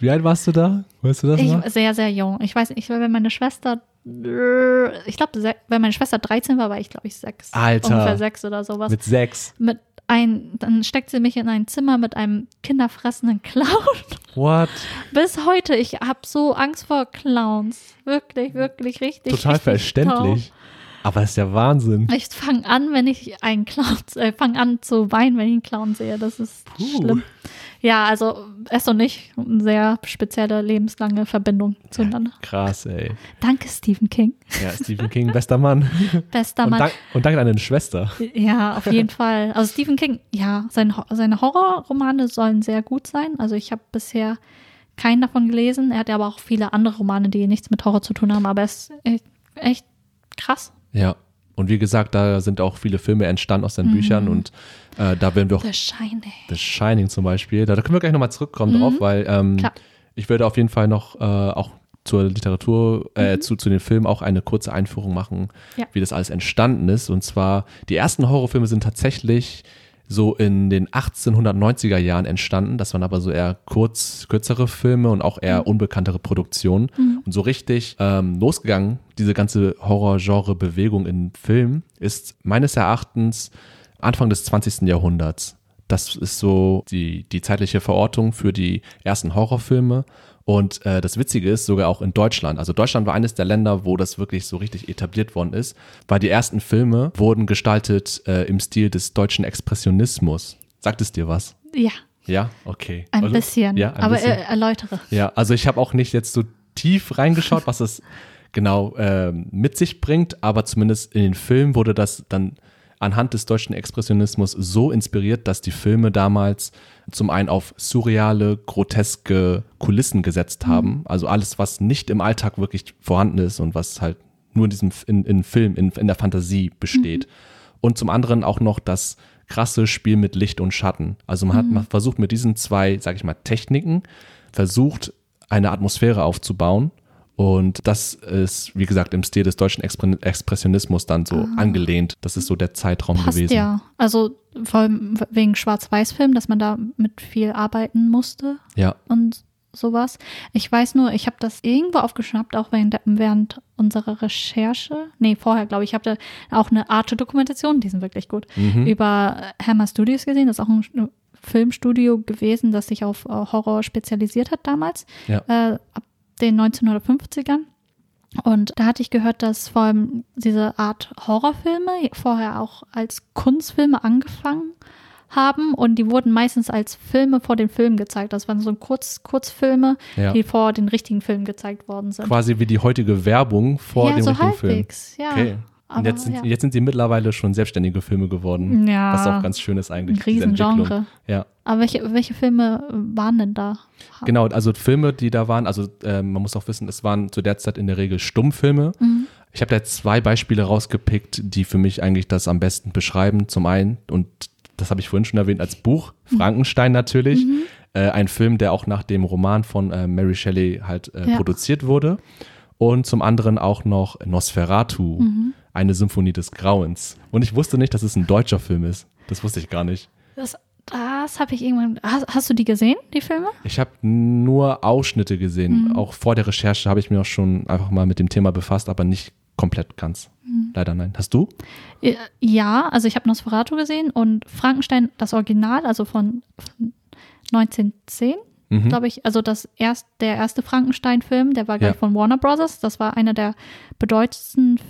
Wie alt warst du da? Weißt du das Ich noch? sehr, sehr jung. Ich weiß nicht, wenn meine Schwester, äh, ich glaube, wenn meine Schwester 13 war, war ich, glaube ich, sechs. Alter. Ungefähr sechs oder sowas. Mit sechs. Mit ein, dann steckt sie mich in ein Zimmer mit einem kinderfressenden Clown. What? Bis heute, ich habe so Angst vor Clowns. Wirklich, wirklich, richtig. Total richtig verständlich. Aber das ist ja Wahnsinn. Ich fange an, wenn ich einen Clown, äh, fange an zu weinen, wenn ich einen Clown sehe. Das ist Puh. schlimm. Ja, also es und ich, eine sehr spezielle, lebenslange Verbindung zueinander. Krass, ey. Danke, Stephen King. Ja, Stephen King, bester Mann. <laughs> Bester Und, Mann. dank, und danke an deine Schwester. Ja, auf jeden Fall. Also Stephen King, ja, sein, seine Horrorromane sollen sehr gut sein. Also ich habe bisher keinen davon gelesen. Er hat ja aber auch viele andere Romane, die nichts mit Horror zu tun haben. Aber er ist echt, echt krass. Ja. Und wie gesagt, da sind auch viele Filme entstanden aus seinen Mhm. Büchern und äh, da werden wir auch The Shining. The Shining zum Beispiel, da, da können wir gleich nochmal zurückkommen Mhm. drauf, weil ähm, ich würde auf jeden Fall noch äh, auch zur Literatur, äh, Mhm. zu, zu den Filmen auch eine kurze Einführung machen, Ja. wie das alles entstanden ist. Und zwar, die ersten Horrorfilme sind tatsächlich so in den 1890er Jahren entstanden. Das waren aber so eher kurz, kürzere Filme und auch eher unbekanntere Produktionen. Und so richtig ähm, losgegangen, diese ganze Horror-Genre-Bewegung in Film, ist meines Erachtens Anfang des 20. Jahrhunderts. Das ist so die, die zeitliche Verortung für die ersten Horrorfilme. Und äh, das Witzige ist, sogar auch in Deutschland. Also Deutschland war eines der Länder, wo das wirklich so richtig etabliert worden ist, weil die ersten Filme wurden gestaltet äh, im Stil des deutschen Expressionismus. Sagt es dir was? Ja. Ja, okay. Ein also, bisschen. Ja, ein aber bisschen. Äh, erläutere. Ja, also ich habe auch nicht jetzt so tief reingeschaut, was es <laughs> genau ähm, mit sich bringt, aber zumindest in den Filmen wurde das dann anhand des deutschen Expressionismus so inspiriert, dass die Filme damals zum einen auf surreale, groteske Kulissen gesetzt haben. Also alles, was nicht im Alltag wirklich vorhanden ist und was halt nur in diesem in, in Film, in, in der Fantasie besteht. Und zum anderen auch noch das krasse Spiel mit Licht und Schatten. Also man hat man versucht mit diesen zwei, sag ich mal, Techniken, versucht eine Atmosphäre aufzubauen. Und das ist, wie gesagt, im Stil des deutschen Expre Expressionismus dann so angelehnt. Das ist so der Zeitraum Passt gewesen. ja. Also vor allem wegen Schwarz-Weiß-Film, dass man da mit viel arbeiten musste Ja. und sowas. Ich weiß nur, ich habe das irgendwo aufgeschnappt, auch während, während unserer Recherche. Nee, vorher, glaube ich. Ich habe da auch eine Arte-Dokumentation, die sind wirklich gut, Mhm. über Hammer Studios gesehen. Das ist auch ein Filmstudio gewesen, das sich auf äh, Horror spezialisiert hat damals, Ja. äh, ab den 1950ern. Und da hatte ich gehört, dass vor allem diese Art Horrorfilme vorher auch als Kunstfilme angefangen haben und die wurden meistens als Filme vor den Filmen gezeigt. Das waren so Kurz, Kurzfilme, Ja. die vor den richtigen Filmen gezeigt worden sind. Quasi wie die heutige Werbung vor ja, dem so richtigen Film. halbwegs, ja. Okay. Und Aber jetzt sind, ja. jetzt sind sie mittlerweile schon selbstständige Filme geworden. Ja. Was auch ganz schön ist eigentlich. Ein. Riesengenre. Ja. Aber welche, welche Filme waren denn da? Genau, also Filme, die da waren, also äh, man muss auch wissen, es waren zu der Zeit in der Regel Stummfilme. Mhm. Ich habe da zwei Beispiele rausgepickt, die für mich eigentlich das am besten beschreiben. Zum einen, und das habe ich vorhin schon erwähnt, als Buch, Mhm. Frankenstein natürlich. Äh, ein Film, der auch nach dem Roman von äh, Mary Shelley halt äh, Ja. produziert wurde. Und zum anderen auch noch Nosferatu, Mhm. Eine Symphonie des Grauens. Und ich wusste nicht, dass es ein deutscher Film ist. Das wusste ich gar nicht. Das, das habe ich irgendwann. Hast, hast du die gesehen, die Filme? Ich habe nur Ausschnitte gesehen. Mhm. Auch vor der Recherche habe ich mir auch schon einfach mal mit dem Thema befasst, aber nicht komplett ganz. Mhm. Leider nein. Hast du? Äh, Ja, also ich habe Nosferatu gesehen und Frankenstein, das Original, also von, von 1910, Mhm. glaube ich. Also das erst, der erste Frankenstein-Film, der war Ja. gleich von Warner Brothers. Das war einer der bedeutendsten,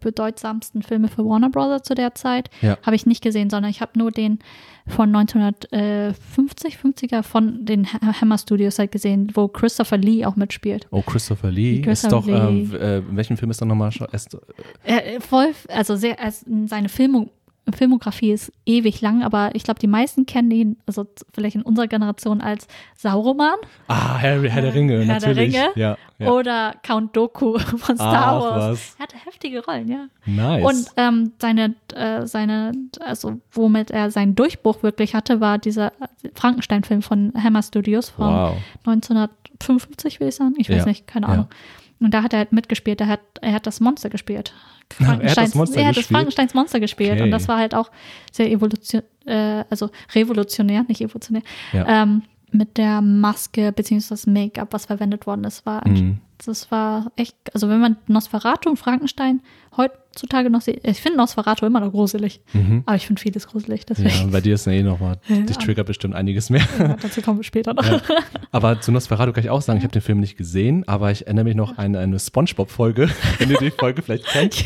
bedeutsamsten Filme für Warner Brothers zu der Zeit. Ja. Habe ich nicht gesehen, sondern ich habe nur den von 1950, 50er von den Ha- Hammer Studios halt gesehen, wo Christopher Lee auch mitspielt. Oh, Christopher Lee Christopher ist doch, Lee. ähm, äh, in welchem Film ist er nochmal? schon- Ist, Er, voll, also sehr, seine Filmo, Filmografie ist ewig lang, aber ich glaube, die meisten kennen ihn, also vielleicht in unserer Generation als Sauroman ah, Harry, Herr der Ringe, Herr der natürlich. Ringe Ja, ja. oder Count Doku <laughs> von Star Ach, Wars. was. Er hatte heftige Rollen, ja. Nice. Und ähm, seine, äh, seine, also womit er seinen Durchbruch wirklich hatte, war dieser Frankenstein-Film von Hammer Studios von wow. 1955, will ich sagen. Ich weiß Ja, nicht, keine ja. Und da hat er halt mitgespielt. Er hat, er hat das Monster gespielt. <laughs> Er hat das Frankensteins- Monster er hat das gespielt? Frankensteins Monster gespielt. Okay. Und das war halt auch sehr evolution, äh, also revolutionär, nicht evolutionär. Ja. Ähm, mit der Maske beziehungsweise das Make-up, was verwendet worden ist, war Mhm. das war echt, also wenn man Nosferatu und Frankenstein heutzutage noch ich finde Nosferatu immer noch gruselig, Mhm. aber ich finde vieles gruselig, Ja, deswegen bei dir ist ja eh nochmal, dich triggert bestimmt einiges mehr. ja, dazu kommen wir später noch. Ja. Aber zu Nosferatu kann ich auch sagen, ich habe den Film nicht gesehen, aber ich erinnere mich noch an eine, Spongebob-Folge, <laughs> wenn ihr die Folge vielleicht kennt.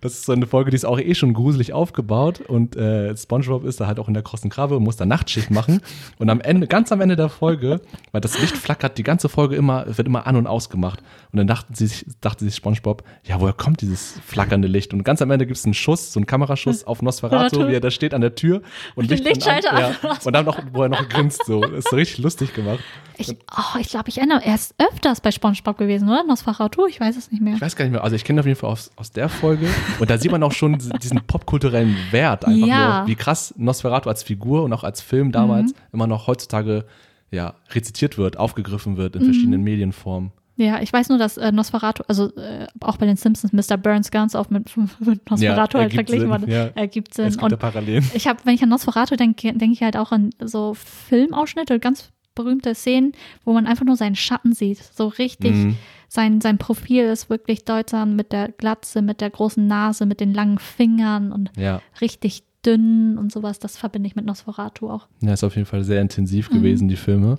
Das ist so eine Folge, die ist auch eh schon gruselig aufgebaut und äh, Spongebob ist da halt auch in der krossen Krabbe und muss da Nachtschicht machen und am Ende, ganz am Ende der Folge, weil das Licht flackert die ganze Folge immer, wird immer an und ausgemacht und dann dachten sie, sich- dachte sich Spongebob, ja, woher kommt dieses flackernde Licht? Und ganz am Ende gibt es einen Schuss, so einen Kameraschuss auf Nosferatu, wie er da steht an der Tür und Licht an- Lichtschalter ja, an. und dann noch, wo er noch grinst, so, das ist so richtig lustig gemacht. Ich, oh, ich glaube, ich erinnere, er ist öfters bei Spongebob gewesen, oder? Nosferatu, ich weiß es nicht mehr. Ich weiß gar nicht mehr, also ich kenne auf jeden Fall aus, aus der Folge und da sieht man auch schon diesen popkulturellen Wert einfach Ja. nur, wie krass Nosferatu als Figur und auch als Film damals immer noch heutzutage ja, rezitiert wird, aufgegriffen wird in verschiedenen Medienformen. Ja, ich weiß nur, dass äh, Nosferatu, also äh, auch bei den Simpsons, Mr. Burns ganz oft mit, <laughs> mit Nosferatu halt ergibt verglichen wurde. ja. Ergibt Es Sinn. gibt da Und Parallelen. ich habe, wenn ich an Nosferatu denke, denke ich halt auch an so Filmausschnitte, ganz berühmte Szenen, wo man einfach nur seinen Schatten sieht. So richtig, Mhm. sein, sein Profil ist wirklich deutsam mit der Glatze, mit der großen Nase, mit den langen Fingern und Ja, richtig dünn und sowas, das verbinde ich mit Nosferatu auch. Ja, ist auf jeden Fall sehr intensiv gewesen, die Filme.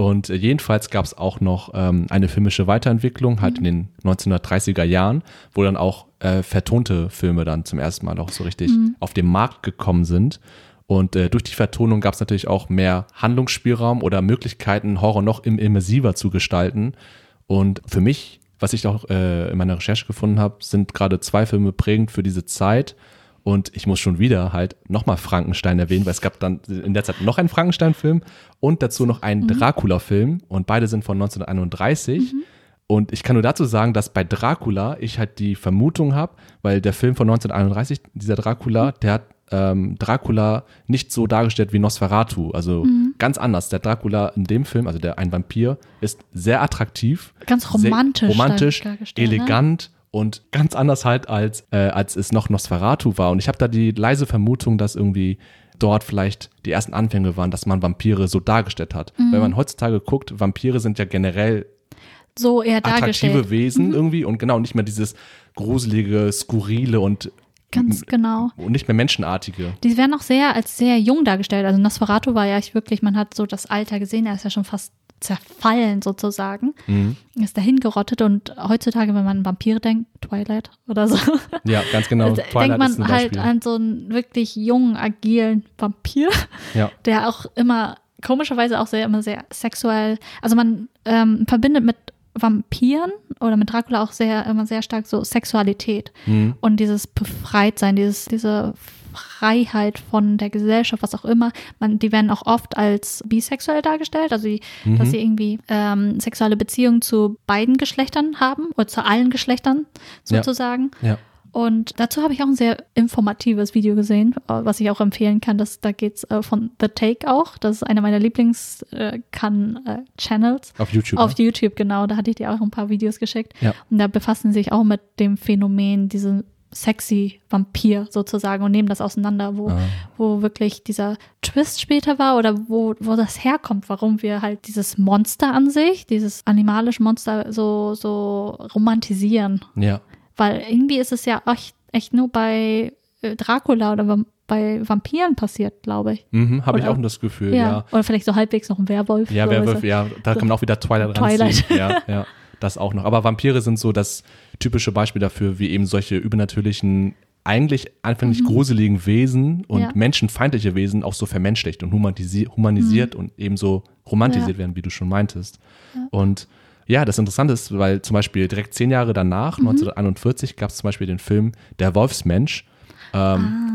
Und äh, jedenfalls gab es auch noch ähm, eine filmische Weiterentwicklung, halt in den 1930er Jahren, wo dann auch äh, vertonte Filme dann zum ersten Mal auch so richtig auf den Markt gekommen sind. Und äh, durch die Vertonung gab es natürlich auch mehr Handlungsspielraum oder Möglichkeiten, Horror noch im immersiver zu gestalten. Und für mich, was ich auch äh, in meiner Recherche gefunden habe, sind gerade zwei Filme prägend für diese Zeit. Und ich muss schon wieder halt nochmal Frankenstein erwähnen, weil es gab dann in der Zeit noch einen Frankenstein-Film und dazu noch einen Dracula-Film. Und beide sind von 1931. Und ich kann nur dazu sagen, dass bei Dracula ich halt die Vermutung habe, weil der Film von 1931, dieser Dracula, der hat ähm, Dracula nicht so dargestellt wie Nosferatu. Also ganz anders. Der Dracula in dem Film, also der ein Vampir, ist sehr attraktiv. Ganz romantisch romantisch, dargestellt, ne? Und ganz anders halt, als, äh, als es noch Nosferatu war. Und ich habe da die leise Vermutung, dass irgendwie dort vielleicht die ersten Anfänge waren, dass man Vampire so dargestellt hat. Mhm. Wenn man heutzutage guckt, Vampire sind ja generell So eher dargestellt. attraktive Wesen irgendwie und genau nicht mehr dieses gruselige, skurrile und, Ganz genau. und nicht mehr menschenartige. Die werden auch sehr als sehr jung dargestellt. Also Nosferatu war ja echt wirklich, man hat so das Alter gesehen, er ist ja schon fast zerfallen sozusagen. Mhm. Ist dahin gerottet und heutzutage, wenn man an Vampire denkt, Twilight oder so, Ja, ganz genau. <laughs> denkt Twilight man ist ein halt an so einen wirklich jungen, agilen Vampir, <laughs> ja. der auch immer, komischerweise auch sehr, immer sehr sexuell, also man ähm, verbindet mit Vampiren oder mit Dracula auch sehr, immer sehr stark so Sexualität Mhm. und dieses Befreitsein, dieses, diese Freiheit von der Gesellschaft, was auch immer. Man, die werden auch oft als bisexuell dargestellt, also die, dass sie irgendwie ähm, sexuelle Beziehungen zu beiden Geschlechtern haben oder zu allen Geschlechtern Ja. sozusagen. Ja. Und dazu habe ich auch ein sehr informatives Video gesehen, äh, was ich auch empfehlen kann. Das, da geht es äh, von The Take auch. Das ist einer meiner Lieblings-Channels. Auf YouTube. Auf ne? YouTube, genau. Da hatte ich dir auch ein paar Videos geschickt. Ja. Und da befassen sie sich auch mit dem Phänomen, diesen sexy Vampir sozusagen und nehmen das auseinander, wo, Ah. wo wirklich dieser Twist später war oder wo, wo das herkommt, warum wir halt dieses Monster an sich, dieses animalische Monster so, so romantisieren. Ja. Weil irgendwie ist es ja echt, echt nur bei äh, Dracula oder bei Vampiren passiert, glaube ich. Mhm, Habe ich auch das Gefühl, Ja. ja. Oder vielleicht so halbwegs noch ein Werwolf. Ja, so, Werwolf, du. ja, da kann man auch wieder Twilight ranziehen. Twilight. Ja, <laughs> ja, das auch noch. Aber Vampire sind so das typische Beispiel dafür, wie eben solche übernatürlichen, eigentlich anfänglich gruseligen Wesen und Mhm. Ja. menschenfeindliche Wesen auch so vermenschlicht und humanisi humanisiert und ebenso romantisiert Mhm. Ja. werden, wie du schon meintest. Und ja, das Interessante ist, weil zum Beispiel direkt zehn Jahre danach, Mhm. 1941, gab es zum Beispiel den Film Der Wolfsmensch, ähm,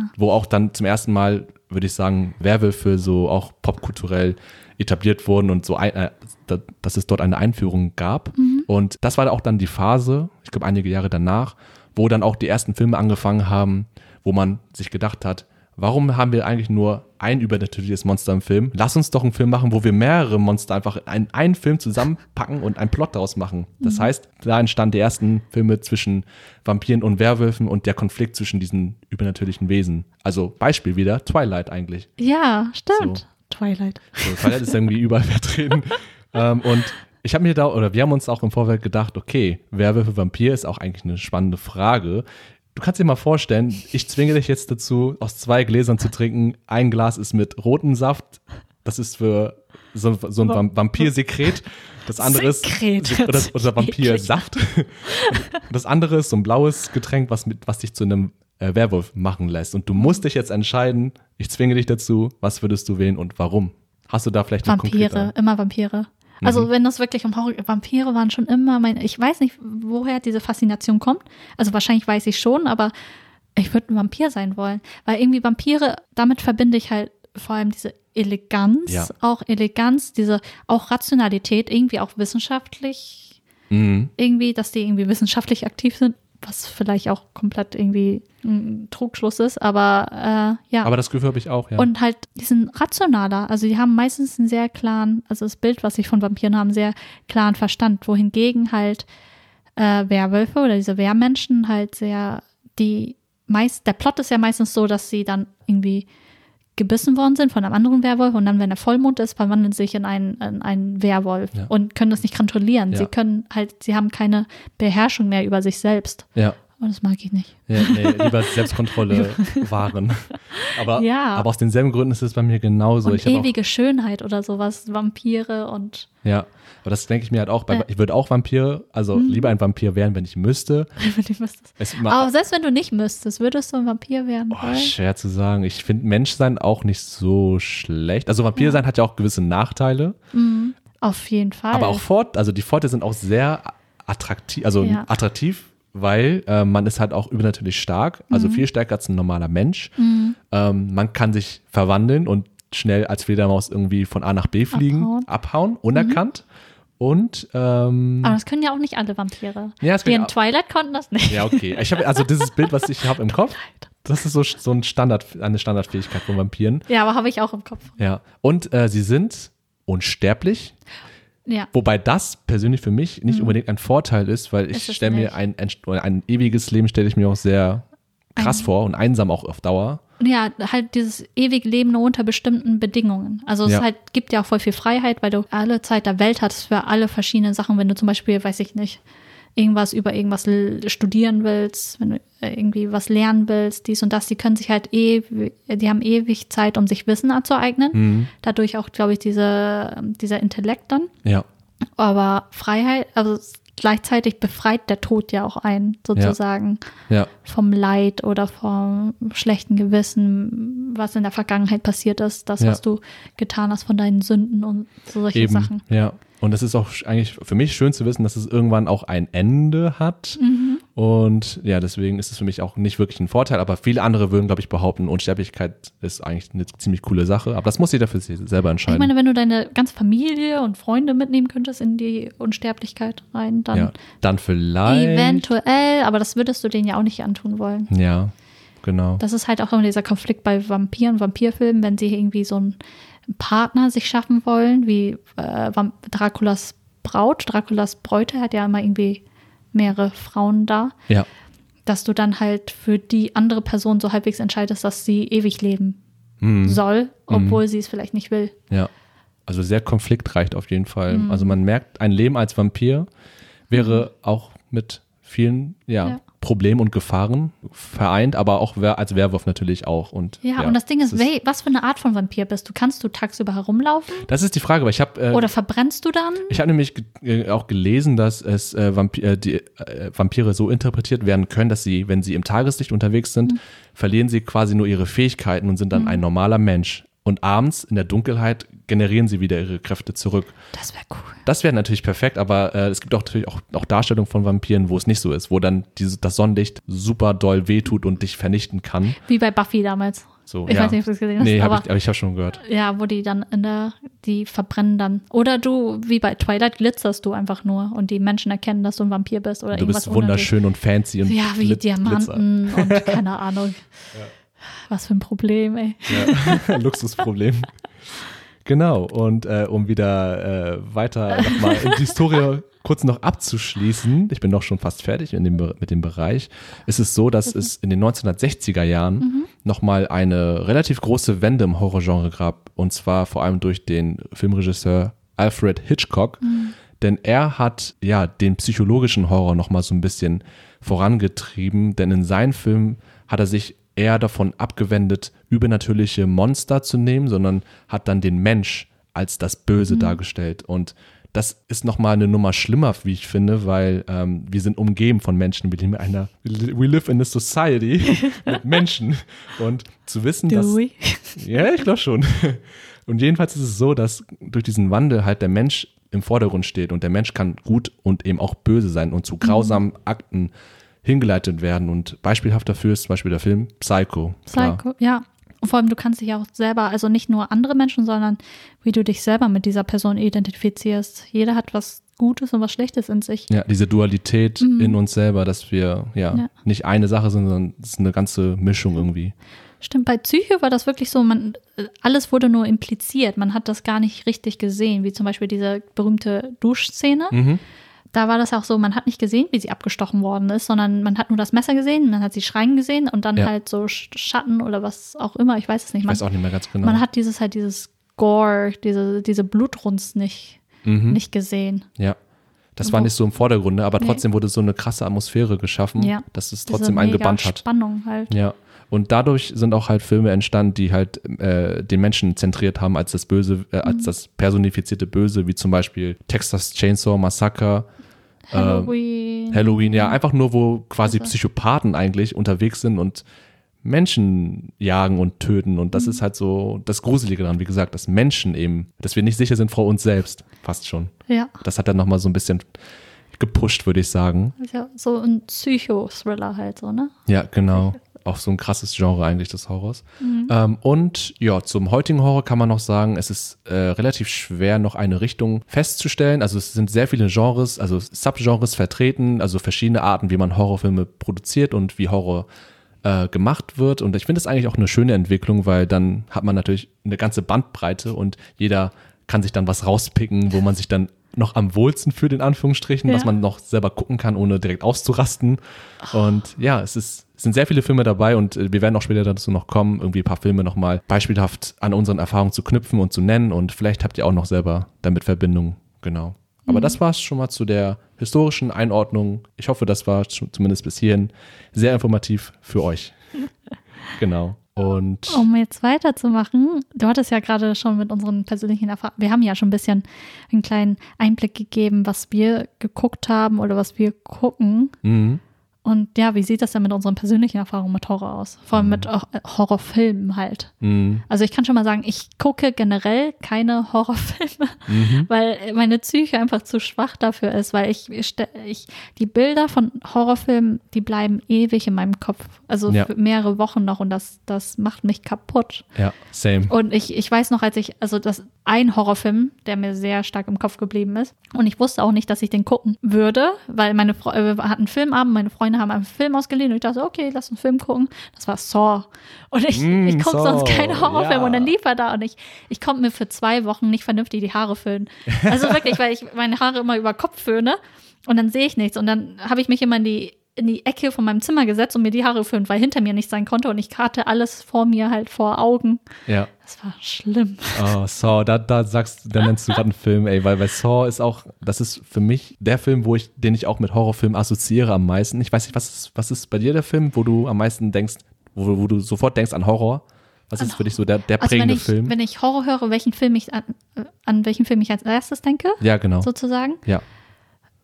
Ah. wo auch dann zum ersten Mal, würde ich sagen, Werwölfe so auch popkulturell etabliert wurden und so, ein, äh, da, dass es dort eine Einführung gab. Mhm. Und das war auch dann die Phase, ich glaube einige Jahre danach, wo dann auch die ersten Filme angefangen haben, wo man sich gedacht hat, warum haben wir eigentlich nur ein übernatürliches Monster im Film? Lass uns doch einen Film machen, wo wir mehrere Monster einfach in einen Film zusammenpacken und einen Plot daraus machen. Das heißt, da entstanden die ersten Filme zwischen Vampiren und Werwölfen und der Konflikt zwischen diesen übernatürlichen Wesen. Also Beispiel wieder, Twilight eigentlich. Ja, stimmt. So. Twilight. So, Twilight ist irgendwie überall <laughs> vertreten. ähm, und ich habe mir da, oder wir haben uns auch im Vorfeld gedacht, okay, Werwölfe, Vampir ist auch eigentlich eine spannende Frage. Du kannst dir mal vorstellen, ich zwinge dich jetzt dazu, aus zwei Gläsern zu trinken. Ein Glas ist mit rotem Saft. Das ist für so, so ein Vam- Vampirsekret. Das andere ist Sekret. <laughs> oder, ist oder Vampirsaft. <laughs> Das andere ist so ein blaues Getränk, was, mit, was dich zu einem äh, Werwolf machen lässt. Und du musst dich jetzt entscheiden, ich zwinge dich dazu, was würdest du wählen und warum? Hast du da vielleicht Vampire, immer Vampire. Mhm. Also wenn das wirklich um Horror, Vampire waren schon immer mein, ich weiß nicht, woher diese Faszination kommt. Also wahrscheinlich weiß ich schon, aber ich würde ein Vampir sein wollen. Weil irgendwie Vampire, damit verbinde ich halt vor allem diese Eleganz, Ja. auch Eleganz, diese auch Rationalität, irgendwie auch wissenschaftlich, Mhm. irgendwie, dass die irgendwie wissenschaftlich aktiv sind, was vielleicht auch komplett irgendwie ein Trugschluss ist, aber äh, ja. Aber das Gefühl habe ich auch, ja. Und halt, die sind rationaler. Also die haben meistens einen sehr klaren, also das Bild, was ich von Vampiren habe, sehr klaren Verstand, wohingegen halt äh, Werwölfe oder diese Wehrmenschen halt sehr, die meist, der Plot ist ja meistens so, dass sie dann irgendwie gebissen worden sind von einem anderen Werwolf und dann, wenn der Vollmond ist, verwandeln sie sich in einen, in einen Werwolf Ja. und können das nicht kontrollieren. Ja. Sie können halt, sie haben keine Beherrschung mehr über sich selbst. ja. Und das mag ich nicht. Ja, nee, lieber Selbstkontrolle <laughs> wahren. Aber, Ja. aber aus denselben Gründen ist es bei mir genauso. und ich hab auch, ewige Schönheit oder sowas, Vampire und ja, aber das denke ich mir halt auch. Bei, Äh. ich würde auch Vampir, also Mhm. lieber ein Vampir werden, wenn ich müsste. <laughs> die müsstest. Es ma- Aber selbst wenn du nicht müsstest, würdest du ein Vampir werden wollen? schwer zu sagen. Ich finde Menschsein auch nicht so schlecht. Also Vampir sein hat ja auch gewisse Nachteile, Auf jeden Fall. aber auch Fort, also die Vorteile sind auch sehr attraktiv, also Ja. attraktiv, weil äh, man ist halt auch übernatürlich stark, Mhm. also viel stärker als ein normaler Mensch. Ähm, man kann sich verwandeln und schnell als Fledermaus irgendwie von A nach B fliegen, Abhauen. Mhm. abhauen, unerkannt. Und ähm, Aber das können ja auch nicht alle Vampire. Ja, Die in Twilight konnten das nicht. ja, okay. Ich habe also dieses Bild, was ich habe im <laughs> Kopf, das ist so, so ein Standard, eine Standardfähigkeit von Vampiren. Ja, aber habe ich auch im Kopf. Ja. Und äh, sie sind unsterblich, Ja. wobei das persönlich für mich nicht unbedingt ein Vorteil ist, weil Mhm. Ich stelle mir ein, ein, ein ewiges Leben stelle ich mir auch sehr krass Ein- vor und einsam auch auf Dauer. Ja, halt dieses ewig Leben nur unter bestimmten Bedingungen. Also es Ja. halt, gibt ja auch voll viel Freiheit, weil du alle Zeit der Welt hast für alle verschiedenen Sachen. Wenn du zum Beispiel, weiß ich nicht, irgendwas über irgendwas studieren willst, wenn du äh, irgendwie was lernen willst, dies und das, die können sich halt ewig, die haben ewig Zeit, um sich Wissen anzueignen. Mhm. Dadurch auch, glaube ich, diese, dieser Intellekt dann. Ja. Aber Freiheit, also gleichzeitig befreit der Tod ja auch einen, sozusagen, Ja. vom Leid oder vom schlechten Gewissen, was in der Vergangenheit passiert ist, das, Ja. was du getan hast von deinen Sünden und so solche Eben. Sachen. Ja. Und es ist auch eigentlich für mich schön zu wissen, dass es irgendwann auch ein Ende hat. Mhm. Und ja, deswegen ist es für mich auch nicht wirklich ein Vorteil. Aber viele andere würden, glaube ich, behaupten, Unsterblichkeit ist eigentlich eine ziemlich coole Sache. Aber das muss jeder für sich selber entscheiden. Ich meine, wenn du deine ganze Familie und Freunde mitnehmen könntest in die Unsterblichkeit rein, dann ja. Dann vielleicht. eventuell, aber das würdest du denen ja auch nicht antun wollen. Ja, genau. Das ist halt auch immer dieser Konflikt bei Vampiren, Vampirfilmen, wenn sie irgendwie so einen Partner sich schaffen wollen, wie äh, Draculas Braut. Draculas Bräute hat ja immer irgendwie mehrere Frauen da, Ja. dass du dann halt für die andere Person so halbwegs entscheidest, dass sie ewig leben Mhm. soll, obwohl sie es vielleicht nicht will. Ja. Also sehr konfliktreich auf jeden Fall. Also man merkt, ein Leben als Vampir wäre auch mit vielen ja, Ja. Problemen und Gefahren vereint, aber auch als Werwolf natürlich auch. Und, Ja, und das Ding ist, wel- was für eine Art von Vampir bist du? Kannst du tagsüber herumlaufen Das ist die Frage, weil ich habe äh, oder verbrennst du dann? Ich habe nämlich ge- äh, auch gelesen, dass es äh, Vampi äh, die äh, Vampire so interpretiert werden können, dass sie, wenn sie im Tageslicht unterwegs sind, Mhm. verlieren sie quasi nur ihre Fähigkeiten und sind dann ein normaler Mensch. Und abends in der Dunkelheit generieren sie wieder ihre Kräfte zurück. Das wäre cool. Das wäre natürlich perfekt, aber äh, es gibt auch natürlich auch, auch Darstellungen von Vampiren, wo es nicht so ist, wo dann diese, das Sonnenlicht super doll wehtut und dich vernichten kann. Wie bei Buffy damals. So, Ich ja. weiß nicht, ob du es gesehen hast, Nee, hab aber ich, aber ich habe schon gehört. Ja, wo die dann in der, die verbrennen dann. Oder du, wie bei Twilight, glitzerst du einfach nur und die Menschen erkennen, dass du ein Vampir bist oder Du bist wunderschön und fancy und Ja, wie glit- Glitzer. Diamanten und keine Ahnung. <laughs> Was für ein Problem, ey. Ja, <laughs> Luxusproblem. Genau, und äh, um wieder äh, weiter nochmal in die Historie <laughs> kurz noch abzuschließen, ich bin doch schon fast fertig in dem, mit dem Bereich, ist es so, dass es in den 1960er Jahren Mhm. nochmal eine relativ große Wende im Horrorgenre gab, und zwar vor allem durch den Filmregisseur Alfred Hitchcock, denn er hat ja den psychologischen Horror nochmal so ein bisschen vorangetrieben, denn in seinen Filmen hat er sich eher davon abgewendet, übernatürliche Monster zu nehmen, sondern hat dann den Mensch als das Böse dargestellt. Und das ist nochmal eine Nummer schlimmer, wie ich finde, weil ähm, wir sind umgeben von Menschen, wir leben in einer, we live in a society <laughs> mit Menschen. Und zu wissen, dass Do we? ja, ich glaube schon. Und jedenfalls ist es so, dass durch diesen Wandel halt der Mensch im Vordergrund steht und der Mensch kann gut und eben auch böse sein und zu grausamen Akten hingeleitet werden. Und beispielhaft dafür ist zum Beispiel der Film Psycho. Klar. Psycho, ja. Und vor allem, du kannst dich auch selber, also nicht nur andere Menschen, sondern wie du dich selber mit dieser Person identifizierst. Jeder hat was Gutes und was Schlechtes in sich. Ja, diese Dualität in uns selber, dass wir ja, Mhm. Ja. nicht eine Sache sind, sondern es ist eine ganze Mischung irgendwie. Stimmt, bei Psyche war das wirklich so, man, alles wurde nur impliziert. Man hat das gar nicht richtig gesehen, wie zum Beispiel diese berühmte Duschszene. Mhm. Da war das auch so, man hat nicht gesehen, wie sie abgestochen worden ist, sondern man hat nur das Messer gesehen, man hat sie schreien gesehen und dann Ja. halt so Sch- Schatten oder was auch immer, ich weiß es nicht. Ich Man, weiß auch nicht mehr ganz genau. man hat dieses halt dieses Gore, diese, diese Blutrunst nicht, Mhm. nicht gesehen. Ja. Das war nicht so im Vordergrund, aber Nee. trotzdem wurde so eine krasse Atmosphäre geschaffen, Ja. dass es Diese trotzdem einen mega gebannt hat. Spannung halt. Ja. Und dadurch sind auch halt Filme entstanden, die halt äh, den Menschen zentriert haben als das Böse, äh, Mhm. als das personifizierte Böse, wie zum Beispiel Texas Chainsaw Massacre, Halloween. Halloween, ja, einfach nur, wo quasi Also- Psychopathen eigentlich unterwegs sind und Menschen jagen und töten. Und Mhm. das ist halt so das Gruselige daran, wie gesagt, dass Menschen eben, dass wir nicht sicher sind vor uns selbst, fast schon. Ja. Das hat dann nochmal so ein bisschen gepusht, würde ich sagen. Ja so ein Psycho-Thriller halt so, ne? Ja, genau. Auch so ein krasses Genre eigentlich des Horrors. Mhm. Ähm, und ja, zum heutigen Horror kann man noch sagen, es ist äh, relativ schwer, noch eine Richtung festzustellen. Also es sind sehr viele Genres, also Subgenres vertreten, also verschiedene Arten, wie man Horrorfilme produziert und wie Horror äh, gemacht wird. Und ich finde es eigentlich auch eine schöne Entwicklung, weil dann hat man natürlich eine ganze Bandbreite und jeder kann sich dann was rauspicken, wo man sich dann noch am wohlsten fühlt, in Anführungsstrichen, was Ja. man noch selber gucken kann, ohne direkt auszurasten. Und ja, es ist, es sind sehr viele Filme dabei und äh, wir werden auch später dazu noch kommen, irgendwie ein paar Filme nochmal beispielhaft an unseren Erfahrungen zu knüpfen und zu nennen und vielleicht habt ihr auch noch selber damit Verbindung. Genau. Aber das war es schon mal zu der historischen Einordnung. Ich hoffe, das war zumindest bis hierhin sehr informativ für euch. <laughs> genau. Und Um jetzt weiterzumachen, du hattest ja gerade schon mit unseren persönlichen Erfahrungen, wir haben ja schon ein bisschen einen kleinen Einblick gegeben, was wir geguckt haben oder was wir gucken. mhm. Und ja, wie sieht das denn mit unseren persönlichen Erfahrungen mit Horror aus? Vor allem mit auch, äh, Horrorfilmen halt. Mhm. Also ich kann schon mal sagen, ich gucke generell keine <laughs> Horrorfilme, weil meine Psyche einfach zu schwach dafür ist, weil ich, ich, die Bilder von Horrorfilmen, die bleiben ewig in meinem Kopf. Also Ja. für mehrere Wochen noch und das, das macht mich kaputt. ja, same. Und ich, ich weiß noch, als ich, also das ein Horrorfilm, der mir sehr stark im Kopf geblieben ist. Und ich wusste auch nicht, dass ich den gucken würde, weil meine Fre äh, wir hatten einen Filmabend, meine Freunde haben einen Film ausgeliehen und ich dachte, okay, lass uns einen Film gucken. Das war Saw. Und ich, Mm, ich gucke sonst keine Horrorfilme ja. und dann lief er da und ich, ich konnte mir für zwei Wochen nicht vernünftig die Haare föhnen. Also wirklich, weil ich meine Haare immer über Kopf föhne und dann sehe ich nichts. Und dann habe ich mich immer in die in die Ecke von meinem Zimmer gesetzt und mir die Haare geföhnt, weil hinter mir nichts sein konnte und ich hatte alles vor mir halt vor Augen. Ja. Das war schlimm. Oh, Saw, da, da sagst da nennst du gerade einen Film, ey, weil bei Saw ist auch, das ist für mich der Film, wo ich, den ich auch mit Horrorfilmen assoziiere am meisten. Ich weiß nicht, was ist, was ist bei dir der Film, wo du am meisten denkst, wo, wo du sofort denkst an Horror? Was ist für dich so der, der Also wenn prägende ich, Film? wenn ich Horror höre, welchen Film ich an, äh, an welchen Film ich als erstes denke, ja, genau. sozusagen. Ja,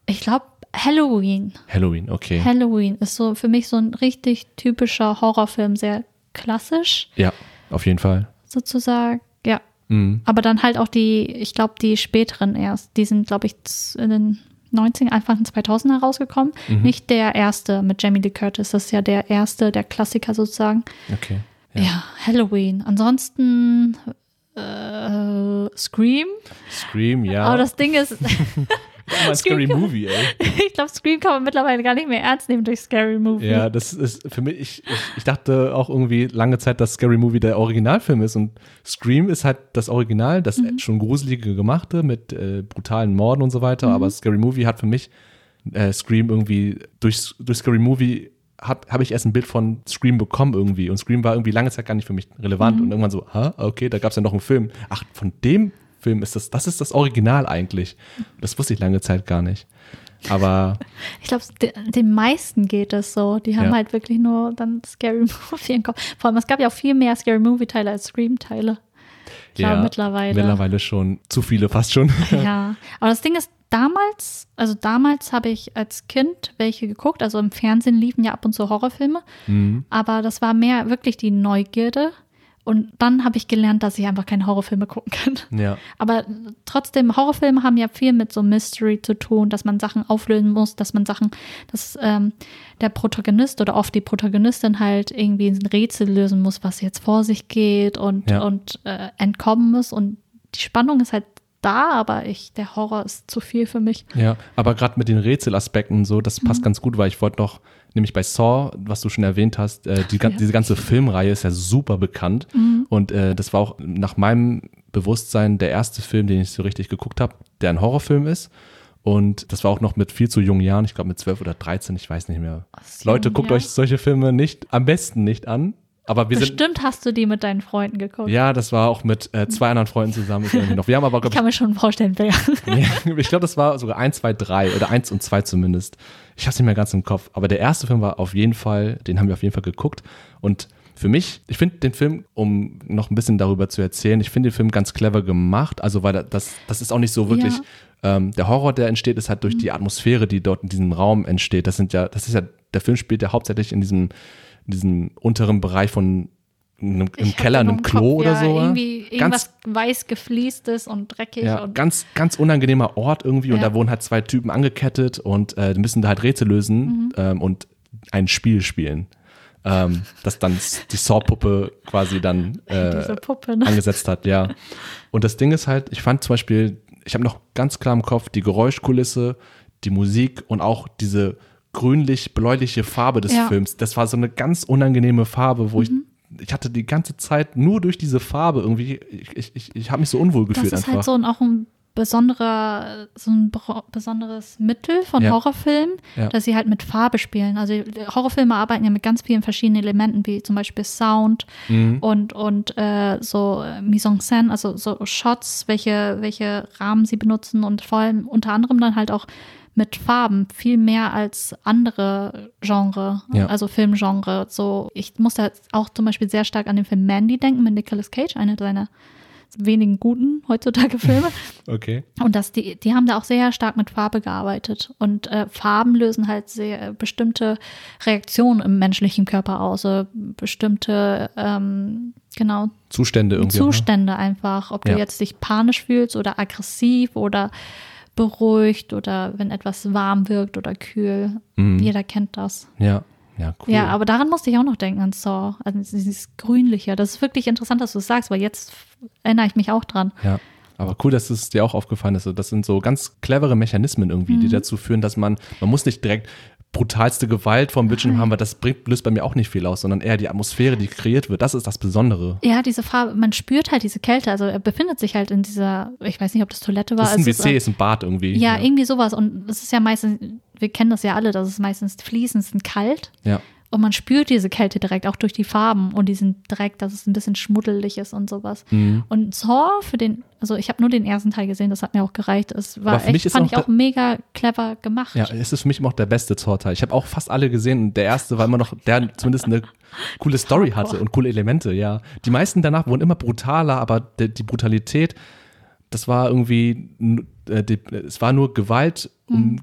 Ich glaube Halloween. Halloween, okay. Halloween ist so für mich so ein richtig typischer Horrorfilm, sehr klassisch ja, auf jeden Fall. sozusagen. Ja, Mhm. aber dann halt auch die, ich glaube die späteren erst, die sind glaube ich in den 90 Anfang 2000 herausgekommen. Mhm. Nicht der erste mit Jamie Lee Curtis, das ist ja der erste, der Klassiker sozusagen. Okay. Ja, Halloween. Ansonsten äh, Scream. Scream, ja. Aber das Ding ist, <laughs> Oh, mein Scary Movie, ey. <laughs> ich glaube, Scream kann man mittlerweile gar nicht mehr ernst nehmen durch Scary Movie. Ja, das ist für mich, ich, ich, ich dachte auch irgendwie lange Zeit, dass Scary Movie der Originalfilm ist. Und Scream ist halt das Original, das schon gruselige gemachte mit äh, brutalen Morden und so weiter, aber Scary Movie hat für mich äh, Scream irgendwie, durch, durch Scary Movie habe ich erst ein Bild von Scream bekommen irgendwie. Und Scream war irgendwie lange Zeit gar nicht für mich relevant. Und irgendwann so, ha, okay, da gab es ja noch einen Film. Ach, von dem Film ist das, das ist das Original eigentlich. Das wusste ich lange Zeit gar nicht. Aber Ich glaube, den meisten geht es so. Die haben Ja. halt wirklich nur dann Scary <laughs> Movie im Kopf. Vor allem, es gab ja auch viel mehr Scary Movie-Teile als Scream-Teile. Glaube, mittlerweile. Mittlerweile schon zu viele fast schon. <laughs> Ja, <laughs> aber das Ding ist, damals, also damals habe ich als Kind welche geguckt, also im Fernsehen liefen ja ab und zu Horrorfilme, Mhm. aber das war mehr wirklich die Neugierde. Und dann habe ich gelernt, dass ich einfach keine Horrorfilme gucken kann. Ja. Aber trotzdem, Horrorfilme haben ja viel mit so Mystery zu tun, dass man Sachen auflösen muss, dass man Sachen, dass ähm, der Protagonist oder oft die Protagonistin halt irgendwie ein Rätsel lösen muss, was jetzt vor sich geht und, Ja. und äh, entkommen muss. Und die Spannung ist halt da, aber ich, der Horror ist zu viel für mich. Ja, aber gerade mit den Rätselaspekten so, das Mhm. passt ganz gut, weil ich wollte noch, nämlich bei Saw, was du schon erwähnt hast, äh, die, Ja. diese ganze Filmreihe ist ja super bekannt. Mhm. Und äh, das war auch nach meinem Bewusstsein der erste Film, den ich so richtig geguckt habe, der ein Horrorfilm ist. Und das war auch noch mit viel zu jungen Jahren, ich glaube mit 12 oder 13, ich weiß nicht mehr. so Leute, guckt ja. euch solche Filme nicht, am besten nicht an. Aber wir sind, Bestimmt hast du die mit deinen Freunden geguckt. ja, das war auch mit äh, zwei anderen Freunden zusammen. Noch. Wir haben aber, Ich kann mir schon vorstellen, wer. <laughs> ich, ich glaube, das war sogar eins, zwei, drei oder eins und zwei zumindest. Ich habe es nicht mehr ganz im Kopf. Aber der erste Film war auf jeden Fall, den haben wir auf jeden Fall geguckt. Und für mich, ich finde den Film, um noch ein bisschen darüber zu erzählen, ich finde den Film ganz clever gemacht. Also, weil das, das ist auch nicht so wirklich. Ähm, der Horror, der entsteht, ist halt durch die Atmosphäre, die dort in diesem Raum entsteht. Das sind ja, das ist ja, der Film spielt ja hauptsächlich in diesem, in diesem unteren Bereich von einem, im Keller, einem Klo Kopf, oder ja, so. Irgendwie Ganz irgendwas weiß gefliestes und dreckig. ja, und ganz, ganz unangenehmer Ort irgendwie und Ja. da wurden halt zwei Typen angekettet und äh, die müssen da halt Rätsel lösen Mhm. ähm, und ein Spiel spielen. Ähm, das dann die Saw-Puppe quasi dann <laughs> äh, Puppe. Ne? angesetzt hat, ja. Und das Ding ist halt, ich fand zum Beispiel, ich habe noch ganz klar im Kopf die Geräuschkulisse, die Musik und auch diese grünlich-bläuliche Farbe des Ja. Mhm. Films. Das war so eine ganz unangenehme Farbe, wo ich ich hatte die ganze Zeit nur durch diese Farbe irgendwie, ich, ich, ich, ich habe mich so unwohl Das gefühlt ist einfach. halt so ein, auch ein besonderer, so ein besonderes Mittel von Ja. Horrorfilmen, Ja. dass sie halt mit Farbe spielen. Also Horrorfilme arbeiten ja mit ganz vielen verschiedenen Elementen, wie zum Beispiel Sound Mhm. und, und äh, so äh, Mise en scène, also so Shots, welche, welche Rahmen sie benutzen und vor allem unter anderem dann halt auch mit Farben viel mehr als andere Genre, Ja. also Filmgenre. So, ich musste halt auch zum Beispiel sehr stark an den Film Mandy denken mit Nicolas Cage, einer seiner wenigen guten heutzutage <laughs> Filme. Okay. Und das, die, die haben da auch sehr stark mit Farbe gearbeitet. Und äh, Farben lösen halt sehr äh, bestimmte Reaktionen im menschlichen Körper aus, äh, bestimmte, ähm, genau, Zustände irgendwie. ne? Zustände einfach. Ob du Ja. jetzt dich panisch fühlst oder aggressiv oder beruhigt oder wenn etwas warm wirkt oder kühl. Mhm. Jeder kennt das. Ja, ja, cool. Ja, aber daran musste ich auch noch denken an Saw. Also dieses Grünliche. Das ist wirklich interessant, dass du es sagst, weil jetzt erinnere ich mich auch dran. Ja. Aber cool, dass es dir auch aufgefallen ist. Das sind so ganz clevere Mechanismen irgendwie, Mhm. die dazu führen, dass man, man muss nicht direkt brutalste Gewalt vom Bildschirm haben, weil das bringt, löst bei mir auch nicht viel aus, sondern eher die Atmosphäre, die kreiert wird. Das ist das Besondere. Ja, diese Farbe, man spürt halt diese Kälte. Also er befindet sich halt in dieser, ich weiß nicht, ob das Toilette war. Das ist ein Es WC, ist ein Bad irgendwie. ja, irgendwie sowas. Und es ist ja meistens, wir kennen das ja alle, dass es meistens fließend und kalt. Ja. Und man spürt diese Kälte direkt, auch durch die Farben und diesen Dreck, dass es ein bisschen schmuddelig ist und sowas. Mhm. Und Saw für den, also ich habe nur den ersten Teil gesehen, das hat mir auch gereicht. Es war echt, fand auch ich auch mega clever gemacht. Ja, es ist für mich immer auch der beste Torteil. Ich habe auch fast alle gesehen und der erste war immer noch, der zumindest eine coole Story <laughs> hatte und coole Elemente, ja. Die meisten danach wurden immer brutaler, aber die, die Brutalität, das war irgendwie, äh, die, es war nur Gewalt um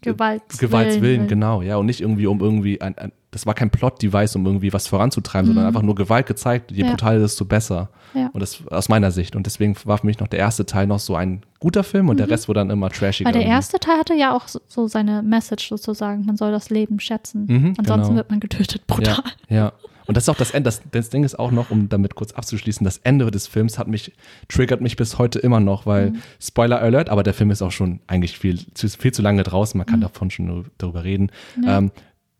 Gewalts Gewaltswillen, genau, ja, und nicht irgendwie um irgendwie, ein, ein, das war kein Plot-Device, um irgendwie was voranzutreiben, sondern einfach nur Gewalt gezeigt. Je Mhm. Ja. brutaler, desto besser. Ja. Und das aus meiner Sicht. Und deswegen war für mich noch der erste Teil noch so ein guter Film und der Rest wurde dann immer trashiger. Weil der irgendwie. erste Teil hatte ja auch so, seine Message sozusagen, man soll das Leben schätzen. Mhm, Ansonsten genau. wird man getötet, brutal. Ja, ja. Und das ist auch das Ende. Das, das Ding ist auch noch, um damit kurz abzuschließen, das Ende des Films hat mich, triggert mich bis heute immer noch, weil, Mhm. Spoiler Alert, aber der Film ist auch schon eigentlich viel, zu, viel zu lange draußen, man kann davon schon nur darüber reden. Mhm. Ja. Ähm,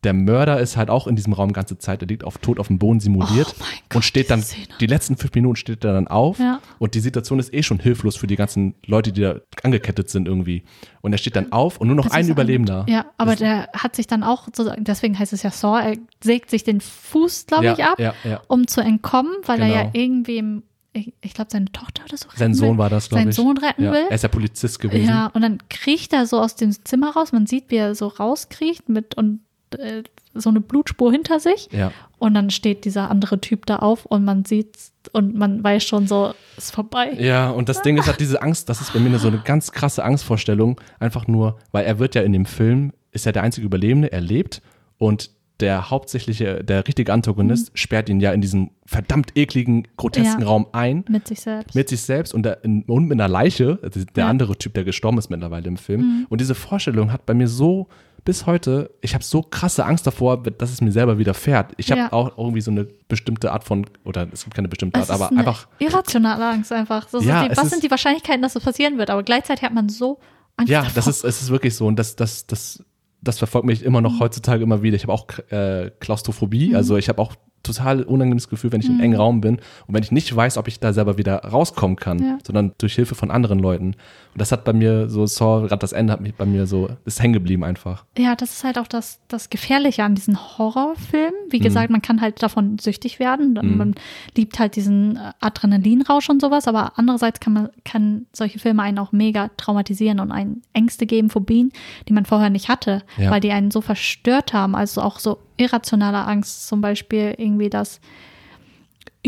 der Mörder ist halt auch in diesem Raum ganze Zeit, er liegt auf tot auf dem Boden simuliert Oh mein Gott, und steht dann, die letzten fünf Minuten steht er dann auf Ja. und die Situation ist eh schon hilflos für die ganzen Leute, die da angekettet sind irgendwie. Und er steht dann auf und nur noch Das ein Überlebender. Ja, aber Das- der hat sich dann auch, deswegen heißt es ja Saw, er sägt sich den Fuß, glaube Ja, ich, ab, ja, um zu entkommen, weil er Genau. ja irgendwie, im, ich, ich glaube, seine Tochter oder so retten Sein will. Sohn war das, glaube Sein ich. Sohn retten ja. will. Er ist ja Polizist gewesen. Ja, und dann kriecht er so aus dem Zimmer raus. Man sieht, wie er so rauskriecht mit und äh, so eine Blutspur hinter sich. Ja. Und dann steht dieser andere Typ da auf und man sieht's und man weiß schon so, ist vorbei. Ja, und das Ding ist halt diese Angst, das ist bei mir eine, so eine ganz krasse Angstvorstellung, einfach nur, weil er wird ja in dem Film, ist ja der einzige Überlebende, er lebt und der hauptsächliche, der richtige Antagonist sperrt ihn ja in diesem verdammt ekligen, grotesken Mhm. Ja. Raum ein. Mit sich selbst. Mit sich selbst und, der, und mit einer Leiche, also der Ja. Mhm. andere Typ, der gestorben ist mittlerweile im Film. Und diese Vorstellung hat bei mir so, bis heute, ich habe so krasse Angst davor, dass es mir selber widerfährt. Ich habe Ja. auch irgendwie so eine bestimmte Art von, oder es gibt keine bestimmte Art, aber einfach irrationale Angst einfach. So, so Ja, die, es was ist- sind die Wahrscheinlichkeiten, dass es passieren wird? Aber gleichzeitig hat man so Angst Ja, davor. das ist, es ist wirklich so. Und das, das, das, das verfolgt mich immer noch Mhm. heutzutage immer wieder. Ich habe auch äh, Klaustrophobie, also ich habe auch total unangenehmes Gefühl, wenn ich in einem engen Raum bin und wenn ich nicht weiß, ob ich da selber wieder rauskommen kann, Ja. sondern durch Hilfe von anderen Leuten. Und das hat bei mir so, Saw, gerade das Ende hat mich bei mir so, ist hängen geblieben einfach. Ja, das ist halt auch das, das Gefährliche an diesen Horrorfilmen. Wie gesagt, man kann halt davon süchtig werden. Dann- Man liebt halt diesen äh, Adrenalinrausch und sowas, aber andererseits kann man kann solche Filme einen auch mega traumatisieren und einen Ängste geben, Phobien, die man vorher nicht hatte, Ja. weil die einen so verstört haben. Also auch so irrationale Angst, zum Beispiel irgendwie, dass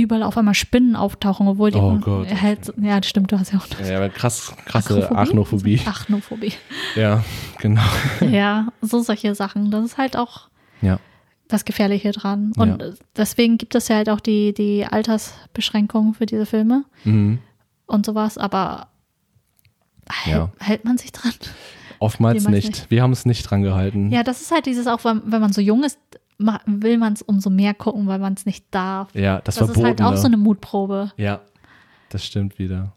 überall auf einmal Spinnen auftauchen, obwohl die Oh Gott. halt, ja, das stimmt, du hast ja auch Ja, aber krass, krasse Achnophobie. Achnophobie. Ja, genau. <laughs> ja, so solche Sachen. Das ist halt auch Ja. das Gefährliche dran. Und Ja. deswegen gibt es ja halt auch die, die Altersbeschränkungen für diese Filme Mhm. und sowas, aber hält, Ja. hält man sich dran? Oftmals nicht. nicht. Wir haben es nicht dran gehalten. Ja, das ist halt dieses auch, wenn, man so jung ist, will man es umso mehr gucken, weil man es nicht darf. Ja, das, Das ist Verbotene. halt auch so eine Mutprobe. Ja, das stimmt wieder.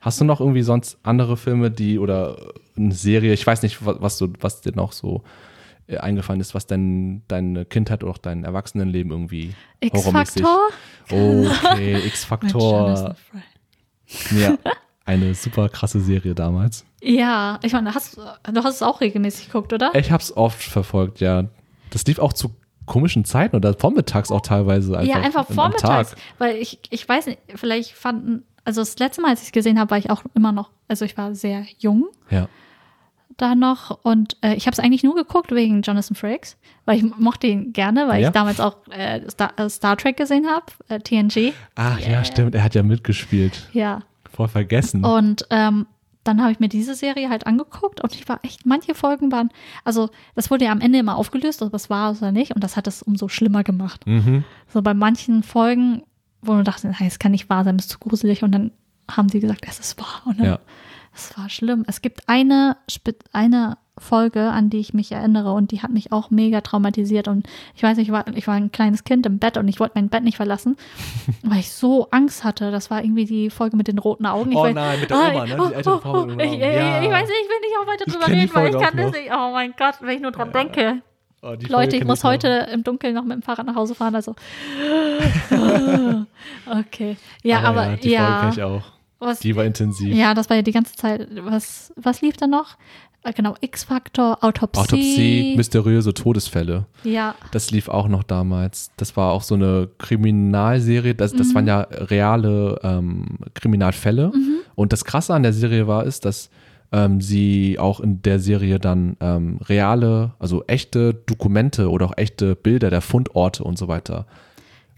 Hast du noch irgendwie sonst andere Filme, die oder eine Serie, ich weiß nicht, was, was, du, was dir noch so äh, eingefallen ist, was dein, deine Kindheit oder auch dein Erwachsenenleben irgendwie. X-Faktor? Okay, <laughs> X-Faktor. Ja, eine super krasse Serie damals. Ja, ich meine, hast, du hast es auch regelmäßig geguckt, oder? Ich hab's oft verfolgt, ja. Das lief auch zu komischen Zeiten oder vormittags auch teilweise einfach. ja, einfach vormittags, Tag. weil ich, ich weiß nicht, vielleicht fanden, also das letzte Mal, als ich es gesehen habe, war ich auch immer noch, also ich war sehr jung Ja. da noch und äh, ich habe es eigentlich nur geguckt wegen Jonathan Frakes, weil ich mochte ihn gerne, weil Ja? ich damals auch äh, Star, äh, Star Trek gesehen habe, äh, TNG, Ach ja, stimmt, er hat ja mitgespielt. ja. Voll vergessen. Und ähm, dann habe ich mir diese Serie halt angeguckt und ich war echt, manche Folgen waren, also das wurde ja am Ende immer aufgelöst, ob es war oder nicht und das hat es umso schlimmer gemacht. Mhm. So bei manchen Folgen, wo dachtest, nein, es kann nicht wahr sein, das ist zu gruselig und dann haben sie gesagt, es ist wahr. Und dann, Ja. es war schlimm. Es gibt eine, eine Folge, an die ich mich erinnere und die hat mich auch mega traumatisiert und ich weiß nicht, ich war, ich war ein kleines Kind im Bett und ich wollte mein Bett nicht verlassen, <laughs> weil ich so Angst hatte. Das war irgendwie die Folge mit den roten Augen. Ich Oh weiß- nein, mit der Oma, ne? Die ältere Frau mit den ich, roten ich. Ja. ich weiß nicht, ich will nicht auch weiter Ich drüber reden, weil ich Folge kann das nicht. Oh mein Gott, wenn ich nur dran denke. Oh, Folge Leute, ich muss noch. heute im Dunkeln noch mit dem Fahrrad nach Hause fahren, also. <laughs> okay. Ja, aber, ja, die Folge ja. kenn ich auch. Was, Die war intensiv. ja, das war ja die ganze Zeit. Was, was lief da noch? Äh, Genau, X-Faktor, Autopsie. Autopsie, mysteriöse Todesfälle. Ja, Das lief auch noch damals. Das war auch so eine Kriminalserie. Das, das waren ja reale ähm, Kriminalfälle. Und das Krasse an der Serie war, ist, dass ähm, sie auch in der Serie dann ähm, reale, also echte Dokumente oder auch echte Bilder der Fundorte und so weiter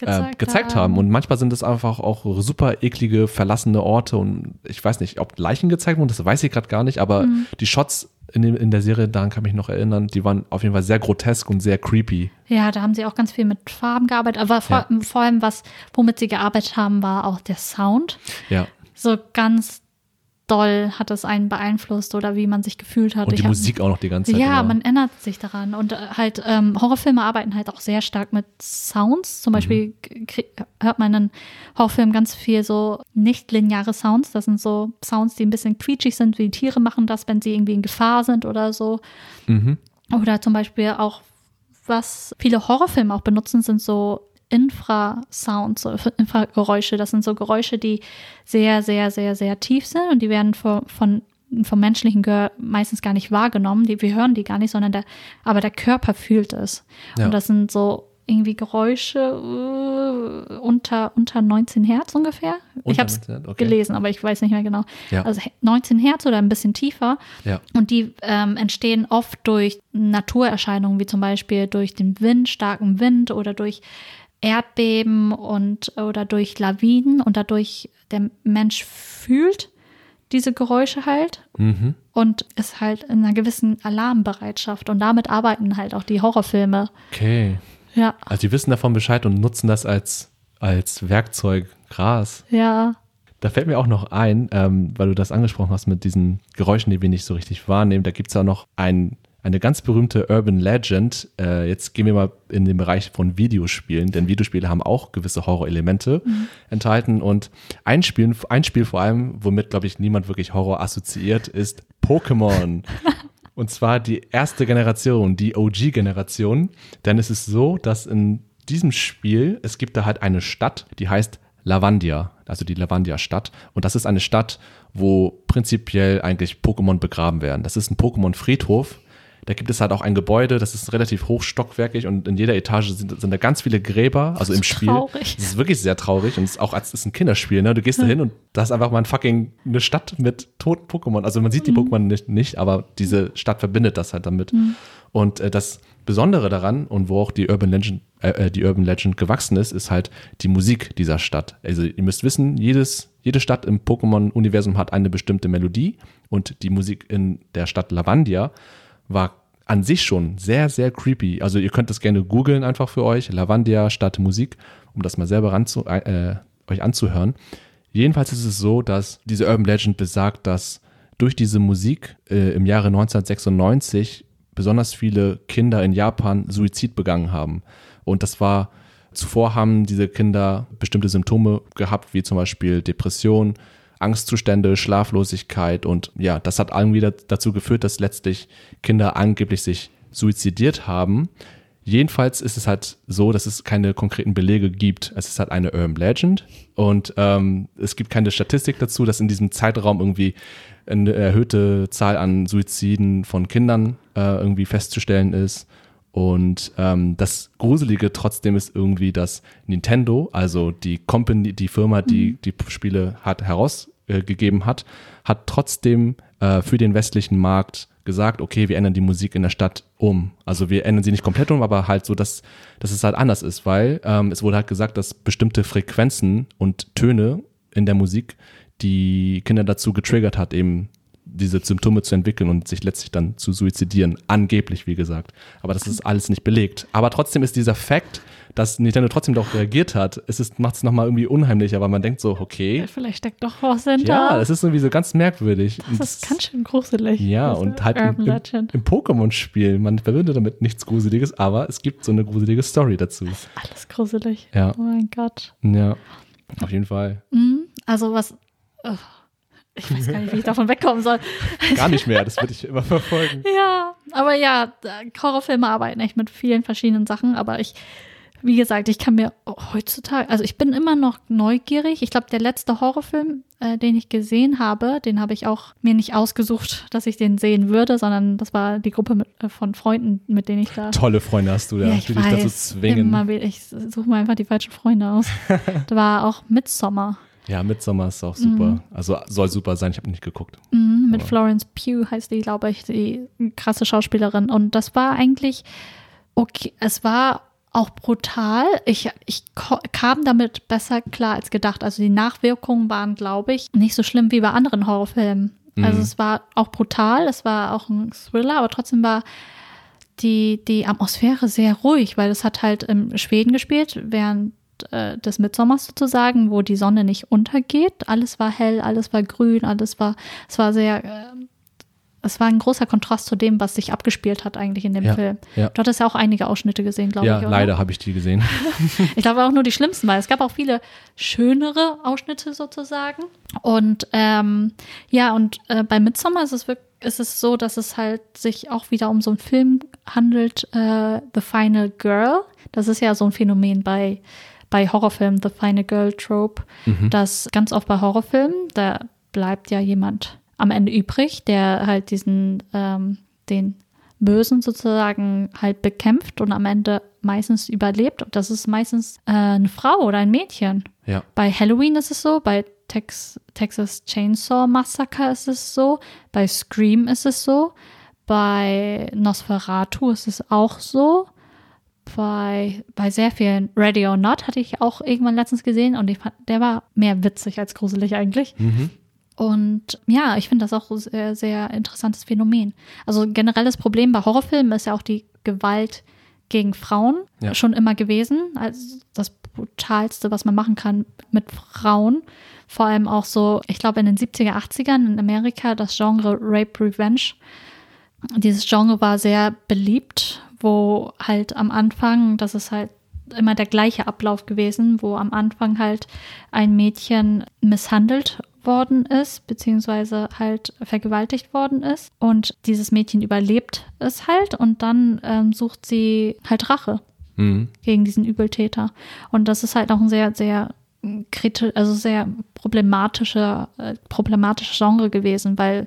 gezeigt, äh, gezeigt haben. Und manchmal sind es einfach auch super eklige, verlassene Orte und ich weiß nicht, ob Leichen gezeigt wurden, das weiß ich gerade gar nicht, aber Mhm. die Shots in, dem, in der Serie, daran kann ich mich noch erinnern, die waren auf jeden Fall sehr grotesk und sehr creepy. Ja, da haben sie auch ganz viel mit Farben gearbeitet. Aber vor, vor allem, was, womit sie gearbeitet haben, war auch der Sound. Ja. So ganz doll hat es einen beeinflusst oder wie man sich gefühlt hat. Und Ich die hab- Musik auch noch die ganze Zeit. Ja, immer. man erinnert sich daran. Und äh, halt, ähm, Horrorfilme arbeiten halt auch sehr stark mit Sounds. Zum Beispiel Mhm. hört man in Horrorfilmen ganz viel so nicht lineare Sounds. Das sind so Sounds, die ein bisschen quietschig sind, wie Tiere machen das, wenn sie irgendwie in Gefahr sind oder so. Mhm. Oder zum Beispiel auch, was viele Horrorfilme auch benutzen, sind so Infrasounds, so Infrageräusche. Das sind so Geräusche, die sehr, sehr, sehr, sehr tief sind und die werden von, von vom menschlichen Gehör meistens gar nicht wahrgenommen. Die, wir hören die gar nicht, sondern der, aber der Körper fühlt es. Ja. Und das sind so irgendwie Geräusche äh, unter, unter 19 Hertz ungefähr. ich Unter habe es 19, okay. gelesen, aber ich weiß nicht mehr genau. Ja. Also 19 Hertz oder ein bisschen tiefer. Ja. Und die ähm, entstehen oft durch Naturerscheinungen, wie zum Beispiel durch den Wind, starken Wind oder durch Erdbeben und oder durch Lawinen und dadurch der Mensch fühlt diese Geräusche halt Mhm. und ist halt in einer gewissen Alarmbereitschaft und damit arbeiten halt auch die Horrorfilme. Okay. Ja, Also die wissen davon Bescheid und nutzen das als, als Werkzeug. Krass. ja, Da fällt mir auch noch ein, ähm, weil du das angesprochen hast mit diesen Geräuschen, die wir nicht so richtig wahrnehmen. Da gibt es ja noch ein, eine ganz berühmte Urban Legend. Äh, jetzt gehen wir mal in den Bereich von Videospielen, denn Videospiele haben auch gewisse Horrorelemente enthalten. Und ein Spiel, ein Spiel vor allem, womit, glaube ich, niemand wirklich Horror assoziiert, ist Pokémon. <laughs> Und zwar die erste Generation, die OG-Generation. Denn es ist so, dass in diesem Spiel, es gibt da halt eine Stadt, die heißt Lavandia, also die Lavandia-Stadt. Und das ist eine Stadt, wo prinzipiell eigentlich Pokémon begraben werden. Das ist ein Pokémon-Friedhof. Da gibt es halt auch ein Gebäude, das ist relativ hochstockwerkig und in jeder Etage sind, sind da ganz viele Gräber, also im Spiel. Traurig. Das ist wirklich sehr traurig und es ist auch als es ist ein Kinderspiel, ne? Du gehst da hin und da ist einfach mal ein fucking eine Stadt mit toten Pokémon. Also man sieht die Pokémon nicht, nicht, aber diese Stadt verbindet das halt damit. Und äh, das Besondere daran und wo auch die Urban Legend, äh, äh, die Urban Legend gewachsen ist, ist halt die Musik dieser Stadt. Also ihr müsst wissen, jedes, jede Stadt im Pokémon-Universum hat eine bestimmte Melodie und die Musik in der Stadt Lavandia war an sich schon sehr, sehr creepy. Also ihr könnt das gerne googeln einfach für euch, Lavandia Stadt Musik, um das mal selber ranzu, äh, euch anzuhören. Jedenfalls ist es so, dass diese Urban Legend besagt, dass durch diese Musik äh, im Jahre 1996 besonders viele Kinder in Japan Suizid begangen haben. Und das war, zuvor haben diese Kinder bestimmte Symptome gehabt, wie zum Beispiel Depression, Angstzustände, Schlaflosigkeit und ja, das hat irgendwie dazu geführt, dass letztlich Kinder angeblich sich suizidiert haben. Jedenfalls ist es halt so, dass es keine konkreten Belege gibt. Es ist halt eine Urban Legend und ähm, es gibt keine Statistik dazu, dass in diesem Zeitraum irgendwie eine erhöhte Zahl an Suiziden von Kindern äh, irgendwie festzustellen ist. Und ähm, das Gruselige trotzdem ist irgendwie, dass Nintendo, also die Company, die Firma, die die Spiele hat herausgegeben hat, hat trotzdem äh, für den westlichen Markt gesagt, okay, wir ändern die Musik in der Stadt um. Also wir ändern sie nicht komplett um, aber halt so, dass, dass es halt anders ist, weil ähm, es wurde halt gesagt, dass bestimmte Frequenzen und Töne in der Musik die Kinder dazu getriggert hat, eben diese Symptome zu entwickeln und sich letztlich dann zu suizidieren. Angeblich, wie gesagt. Aber das ist alles nicht belegt. Aber trotzdem ist dieser Fakt, dass Nintendo trotzdem doch reagiert hat, es macht es nochmal irgendwie unheimlicher, weil man denkt so, okay. Vielleicht steckt doch was hinter. Ja, es ist irgendwie so ganz merkwürdig. Und das ist ganz schön gruselig. Ja, und halt im, im, im Pokémon-Spiel, man verbindet damit nichts Gruseliges, aber es gibt so eine gruselige Story dazu. Alles gruselig. Ja. Oh mein Gott. Ja, auf jeden Fall. Mhm. Also was. oh, ich weiß gar nicht, wie ich davon wegkommen soll. <laughs> Gar nicht mehr, das würde ich immer verfolgen. Ja, aber ja, Horrorfilme arbeiten echt mit vielen verschiedenen Sachen, aber ich, wie gesagt, ich kann mir heutzutage, also ich bin immer noch neugierig. Ich glaube, der letzte Horrorfilm, äh, den ich gesehen habe, den habe ich auch mir nicht ausgesucht, dass ich den sehen würde, sondon das war die Gruppe mit, äh, von Freunden, mit denen ich da. Tolle Freunde hast du da, Ja, ich die dich dazu weiß, zwingen. immer ich suche mir einfach die falschen Freunde aus. <laughs> da war auch Midsommar Ja, Midsommar ist auch super. Also soll super sein, ich habe nicht geguckt. mhm, mit Aber- Florence Pugh heißt die, glaube ich, die krasse Schauspielerin. Und das war eigentlich okay. Es war auch brutal. Ich, ich kam damit besser klar als gedacht. Also die Nachwirkungen waren, glaube ich, nicht so schlimm wie bei anderen Horrorfilmen. Also Mhm. es war auch brutal, es war auch ein Thriller, aber trotzdem war die, die Atmosphäre sehr ruhig, weil es hat halt im Schweden gespielt, während äh, des Mitsommers sozusagen, wo die Sonne nicht untergeht. Alles war hell, alles war grün, alles war, es war sehr, äh, es war ein großer Kontrast zu dem, was sich abgespielt hat eigentlich in dem Ja, Film. ja. Du hattest ja auch einige Ausschnitte gesehen, glaube Ja, ich, oder? leider habe ich die gesehen. <laughs> Ich glaube auch nur die schlimmsten, weil es gab auch viele schönere Ausschnitte sozusagen. Und ähm, ja, und äh, bei Midsommar ist es wirklich, ist es so, dass es halt sich auch wieder um so einen Film handelt, äh, The Final Girl. Das ist ja so ein Phänomen bei, bei Horrorfilmen, The Final Girl Trope, dass ganz oft bei Horrorfilmen, da bleibt ja jemand am Ende übrig, der halt diesen, ähm, den Bösen sozusagen halt bekämpft und am Ende meistens überlebt. Und das ist meistens äh, eine Frau oder ein Mädchen. Ja. Bei Halloween ist es so, bei Tex Texas Chainsaw Massacre ist es so, bei Scream ist es so, bei Nosferatu ist es auch so, bei, bei sehr vielen Ready or Not hatte ich auch irgendwann letztens gesehen und ich fand, der war mehr witzig als gruselig eigentlich. Mhm. Und ja, ich finde das auch sehr, sehr interessantes Phänomen. Also generelles Problem bei Horrorfilmen ist ja auch die Gewalt gegen Frauen Ja. schon immer gewesen. Also das brutalste, was man machen kann mit Frauen. Vor allem auch so, ich glaube in den 70er, 80ern in Amerika das Genre Rape Revenge. Dieses Genre war sehr beliebt, wo halt am Anfang, das ist halt immer der gleiche Ablauf gewesen, wo am Anfang halt ein Mädchen misshandelt worden ist, beziehungsweise halt vergewaltigt worden ist. Und dieses Mädchen überlebt es halt und dann ähm, sucht sie halt Rache. Mhm. gegen diesen Übeltäter. Und das ist halt auch ein sehr, sehr kritisch, also sehr problematische, äh, problematische Genre gewesen, weil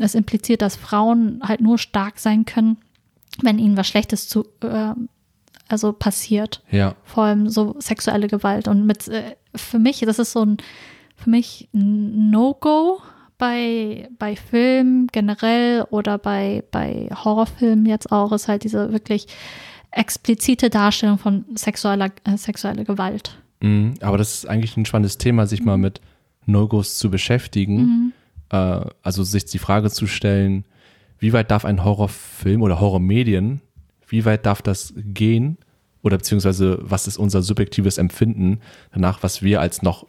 es impliziert, dass Frauen halt nur stark sein können, wenn ihnen was Schlechtes zu, äh, also passiert. Ja. Vor allem so sexuelle Gewalt. Und mit, äh, für mich, das ist so ein, für mich ein No-Go bei, bei Filmen generell oder bei, bei Horrorfilmen jetzt auch, ist halt diese wirklich explizite Darstellung von sexueller, äh, sexueller Gewalt. Mhm. Aber das ist eigentlich ein spannendes Thema, sich mal mit No-Gos zu beschäftigen. Äh, also sich die Frage zu stellen, wie weit darf ein Horrorfilm oder Horrormedien, wie weit darf das gehen? Oder beziehungsweise, was ist unser subjektives Empfinden danach, was wir als noch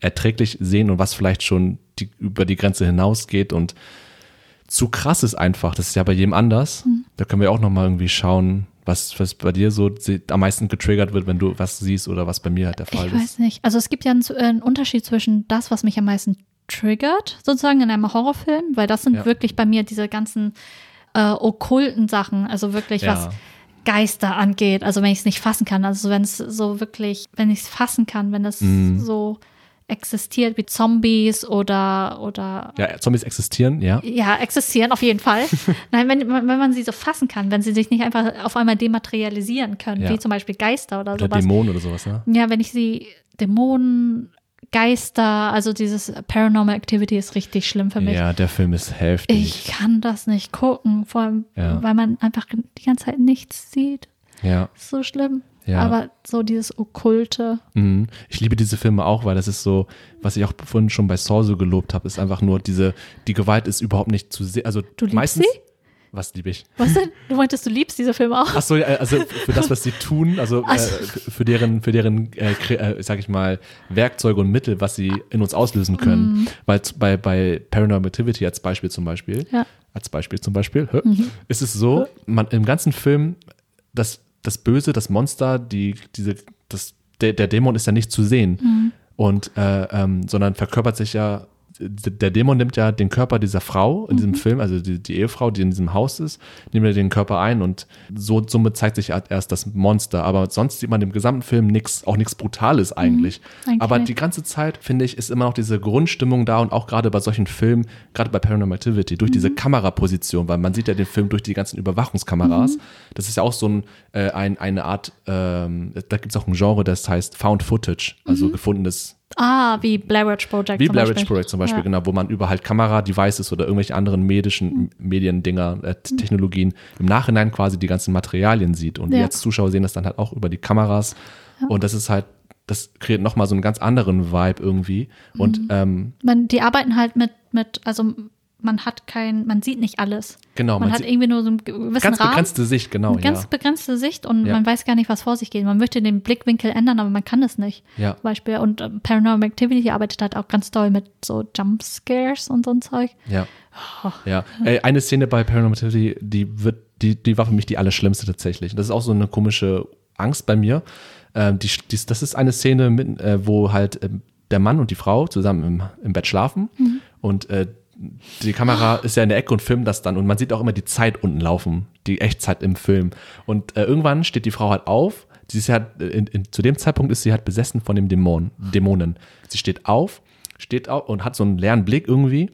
erträglich sehen und was vielleicht schon die, über die Grenze hinausgeht und zu krass ist einfach. Das ist ja bei jedem anders. Da können wir auch nochmal irgendwie schauen, was, was bei dir so am meisten getriggert wird, wenn du was siehst oder was bei mir halt der Fall Ich ist. weiß nicht. Also es gibt ja einen, äh, einen Unterschied zwischen das, was mich am meisten triggert, sozusagen in einem Horrorfilm, weil das sind Ja. wirklich bei mir diese ganzen äh, okkulten Sachen, also wirklich Ja. was Geister angeht, also wenn ich es nicht fassen kann, also wenn es so wirklich, wenn ich es fassen kann, wenn es Mhm. so existiert wie Zombies oder oder Ja, Zombies existieren, ja. ja, existieren auf jeden Fall. <laughs> Nein, wenn, wenn man sie so fassen kann, wenn sie sich nicht einfach auf einmal dematerialisieren können, Ja. wie zum Beispiel Geister oder, Oder sowas. Dämonen oder sowas, ne? Ja, wenn ich sie Dämonen, Geister, also dieses Paranormal Activity ist richtig schlimm für mich. Ja, der Film ist heftig. Ich kann das nicht gucken, vor allem, Ja. weil man einfach die ganze Zeit nichts sieht. ja. So schlimm. Ja. Aber so dieses Okkulte. Mhm. Ich liebe diese Filme auch, weil das ist so, was ich auch vorhin schon bei Saw so gelobt habe, ist einfach nur diese, die Gewalt ist überhaupt nicht zu sehen. Also Du liebst meistens. sie? Was liebe ich? Was denn? Du meintest, du liebst diese Filme auch? Ach so, ja, also für das, was sie tun, also Ach äh, für deren, für deren, äh, äh, sag ich mal, Werkzeuge und Mittel, was sie in uns auslösen können. Weil z- bei, bei Paranormal Activity als Beispiel zum Beispiel, Ja. als Beispiel zum Beispiel, hä, ist es so, man im ganzen Film, das, das Böse, das Monster, die, diese, das, der, der Dämon ist ja nicht zu sehen. Und äh, ähm, sondern verkörpert sich ja, der Dämon nimmt ja den Körper dieser Frau in diesem Film, also die, die Ehefrau, die in diesem Haus ist, nimmt er den Körper ein und so somit zeigt sich halt erst das Monster. Aber sonst sieht man im gesamten Film nichts, auch nichts Brutales eigentlich. eigentlich Aber nicht. die ganze Zeit, finde ich, ist immer noch diese Grundstimmung da und auch gerade bei solchen Filmen, gerade bei Paranormal Activity, durch diese Kameraposition, weil man sieht ja den Film durch die ganzen Überwachungskameras. Das ist ja auch so ein, äh, ein, eine Art, ähm, da gibt es auch ein Genre, das heißt Found Footage, also gefundenes Ah, wie Blair Witch Project wie zum Blair Beispiel. Witch Project zum Beispiel, Ja. genau, wo man über halt Kamera-Devices oder irgendwelche anderen medischen Mediendinger, äh, Mhm. Technologien im Nachhinein quasi die ganzen Materialien sieht. Und wir Ja. als Zuschauer sehen das dann halt auch über die Kameras. Und das ist halt, das kreiert nochmal so einen ganz anderen Vibe irgendwie. Und Mhm. ähm, Man, die arbeiten halt mit, mit, also man hat kein, man sieht nicht alles. genau, man, man, hat irgendwie nur so einen gewissen ganz Rahmen. begrenzte Sicht, genau, Eine ganz ja. begrenzte Sicht und Ja. man weiß gar nicht, was vor sich geht. Man möchte den Blickwinkel ändern, aber man kann es nicht. Ja. Zum Beispiel. Und ähm, Paranormal Activity arbeitet halt auch ganz doll mit so Jumpscares und so ein Zeug. Ja. Oh. Ja. Ey, eine Szene bei Paranormal Activity, die wird, die, die war für mich die allerschlimmste tatsächlich. Das ist auch so eine komische Angst bei mir. Ähm, die, die, das ist eine Szene, mit, äh, wo halt ähm, der Mann und die Frau zusammen im, im Bett schlafen und äh, die Kamera ist ja in der Ecke und filmt das dann und man sieht auch immer die Zeit unten laufen, die Echtzeit im Film. Und äh, irgendwann steht die Frau halt auf. Sie ist ja, in, in, zu dem Zeitpunkt ist sie halt besessen von dem Dämon, Dämonen. Sie steht auf, steht auf und hat so einen leeren Blick irgendwie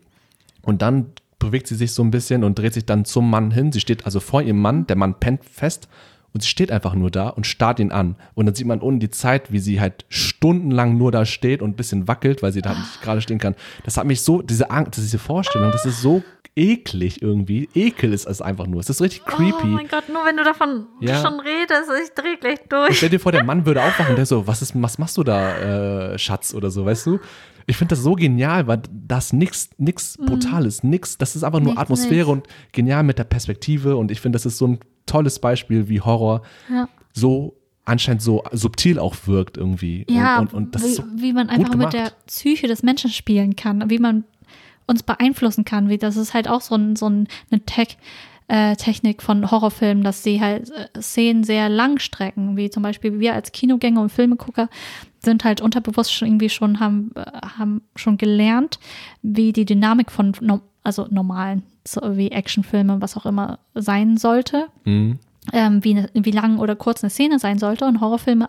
und dann bewegt sie sich so ein bisschen und dreht sich dann zum Mann hin. Sie steht also vor ihrem Mann, der Mann pennt fest und sie steht einfach nur da und starrt ihn an. Und dann sieht man unten die Zeit, wie sie halt stundenlang nur da steht und ein bisschen wackelt, weil sie da nicht gerade stehen kann. Das hat mich so, diese Angst, diese Vorstellung, das ist so eklig irgendwie. Ekel ist es einfach nur. Es ist richtig creepy. Oh mein Gott, nur wenn du davon Ja. schon redest, ich dreh gleich durch. Stell dir vor, der <laughs> Mann würde aufwachen und der so, was, ist, was machst du da, äh, Schatz oder so, weißt du? Ich finde das so genial, weil das nix, nix Brutales, nix, das ist einfach nur Nichts, Atmosphäre nichts. und genial mit der Perspektive und ich finde, das ist so ein tolles Beispiel, wie Horror Ja. so anscheinend so subtil auch wirkt irgendwie. Ja, und, und, und das wie, ist so wie man einfach mit der Psyche des Menschen spielen kann, wie man uns beeinflussen kann. Wie das ist halt auch so, ein, so ein, eine Tech, äh, Technik von Horrorfilmen, dass sie halt äh, Szenen sehr lang strecken, wie zum Beispiel wir als Kinogänger und Filmegucker sind halt unterbewusst schon irgendwie schon haben, äh, haben schon gelernt, wie die Dynamik von no, also normalen, so wie Actionfilme, was auch immer sein sollte. Mhm. ähm, wie, ne, wie lang oder kurz eine Szene sein sollte. Und Horrorfilme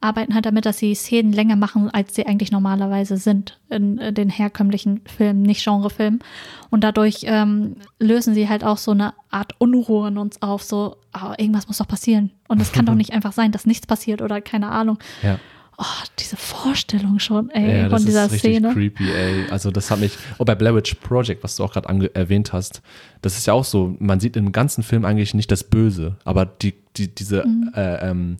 arbeiten halt damit, dass sie Szenen länger machen, als sie eigentlich normalerweise sind in, in den herkömmlichen Filmen, nicht Genrefilmen. Und dadurch ähm, lösen sie halt auch so eine Art Unruhe in uns auf, so, oh, irgendwas muss doch passieren. Und es kann doch <laughs> nicht einfach sein, dass nichts passiert oder keine Ahnung. Ja. Oh, diese Vorstellung schon, ey, Ja, von das dieser ist richtig Szene. creepy, ey. Also das hat mich, oh, bei Blair Witch Project, was du auch gerade erwähnt hast, das ist ja auch so, man sieht im ganzen Film eigentlich nicht das Böse, aber die, die, diese, Mhm. äh, ähm,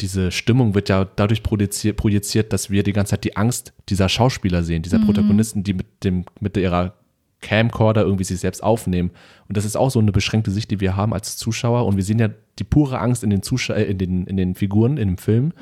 diese Stimmung wird ja dadurch projiziert, projiziert, dass wir die ganze Zeit die Angst dieser Schauspieler sehen, Mhm. dieser Protagonisten, die mit dem, mit ihrer Camcorder irgendwie sich selbst aufnehmen. Und das ist auch so eine beschränkte Sicht, die wir haben als Zuschauer. Und wir sehen ja die pure Angst in den, Zuschau äh, in den, in den Figuren, in dem Film.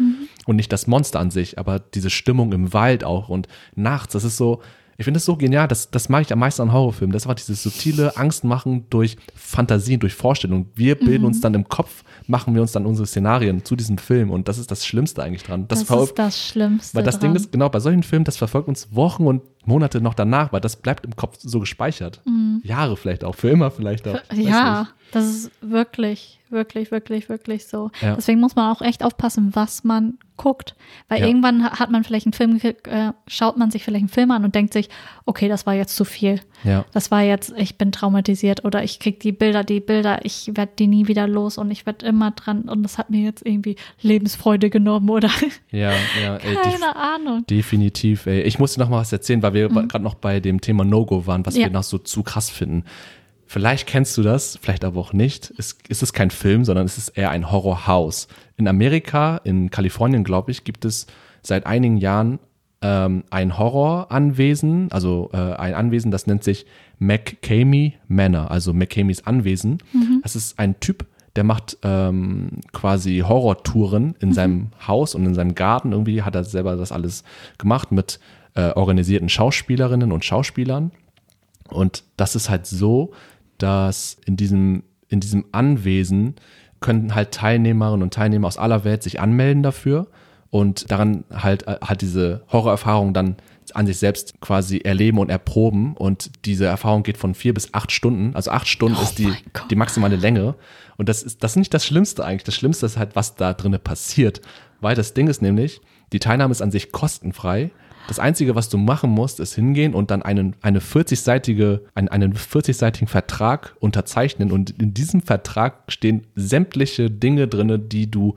Und nicht das Monster an sich, aber diese Stimmung im Wald auch und nachts. Das ist so, ich finde das so genial. Das, das mag ich am meisten an Horrorfilmen. Das war dieses subtile Angstmachen durch Fantasien, durch Vorstellungen. Wir bilden uns dann im Kopf, machen wir uns dann unsere Szenarien zu diesem Film. Und das ist das Schlimmste eigentlich dran. Das, ver- ist das Schlimmste. weil das dran. Ding ist, genau, bei solchen Filmen, das verfolgt uns Wochen und Monate noch danach, weil das bleibt im Kopf so gespeichert. Jahre vielleicht auch, für immer vielleicht auch. Mhm. Ja. Das ist wirklich, wirklich, wirklich, wirklich so. Ja. Deswegen muss man auch echt aufpassen, was man guckt. Weil Ja. irgendwann ha- hat man vielleicht einen Film, äh, schaut man sich vielleicht einen Film an und denkt sich, okay, das war jetzt zu viel. Ja. Das war jetzt, ich bin traumatisiert oder ich krieg die Bilder, die Bilder, ich werde die nie wieder los und ich werde immer dran und das hat mir jetzt irgendwie Lebensfreude genommen oder <laughs> Ja, ja, ey, keine Ahnung. definitiv. Ey. Ich musste noch mal was erzählen, weil wir gerade noch bei dem Thema No-Go waren, was Mhm. Wir noch so zu krass finden. Vielleicht kennst du das, vielleicht aber auch nicht. Es, es ist kein Film, sondern es ist eher ein Horrorhaus. In Amerika, in Kalifornien, glaube ich, gibt es seit einigen Jahren ähm, ein Horroranwesen, also äh, ein Anwesen, das nennt sich McCamey Manor, also McCameys Anwesen. Das ist ein Typ, der macht ähm, quasi Horrortouren in seinem Haus und in seinem Garten. Irgendwie hat er selber das alles gemacht mit äh, organisierten Schauspielerinnen und Schauspielern. Und das ist halt so, dass in diesem, in diesem Anwesen können halt Teilnehmerinnen und Teilnehmer aus aller Welt sich anmelden dafür und daran halt, äh, halt diese Horrorerfahrung dann an sich selbst quasi erleben und erproben. Und diese Erfahrung geht von vier bis acht Stunden. Also acht Stunden Oh ist die, die maximale Länge. Und das ist, das ist nicht das Schlimmste eigentlich. Das Schlimmste ist halt, was da drinnen passiert. Weil das Ding ist nämlich, die Teilnahme ist an sich kostenfrei. Das Einzige, was du machen musst, ist hingehen und dann einen, eine 40-seitige, einen, einen 40-seitigen Vertrag unterzeichnen. Und in diesem Vertrag stehen sämtliche Dinge drin, die du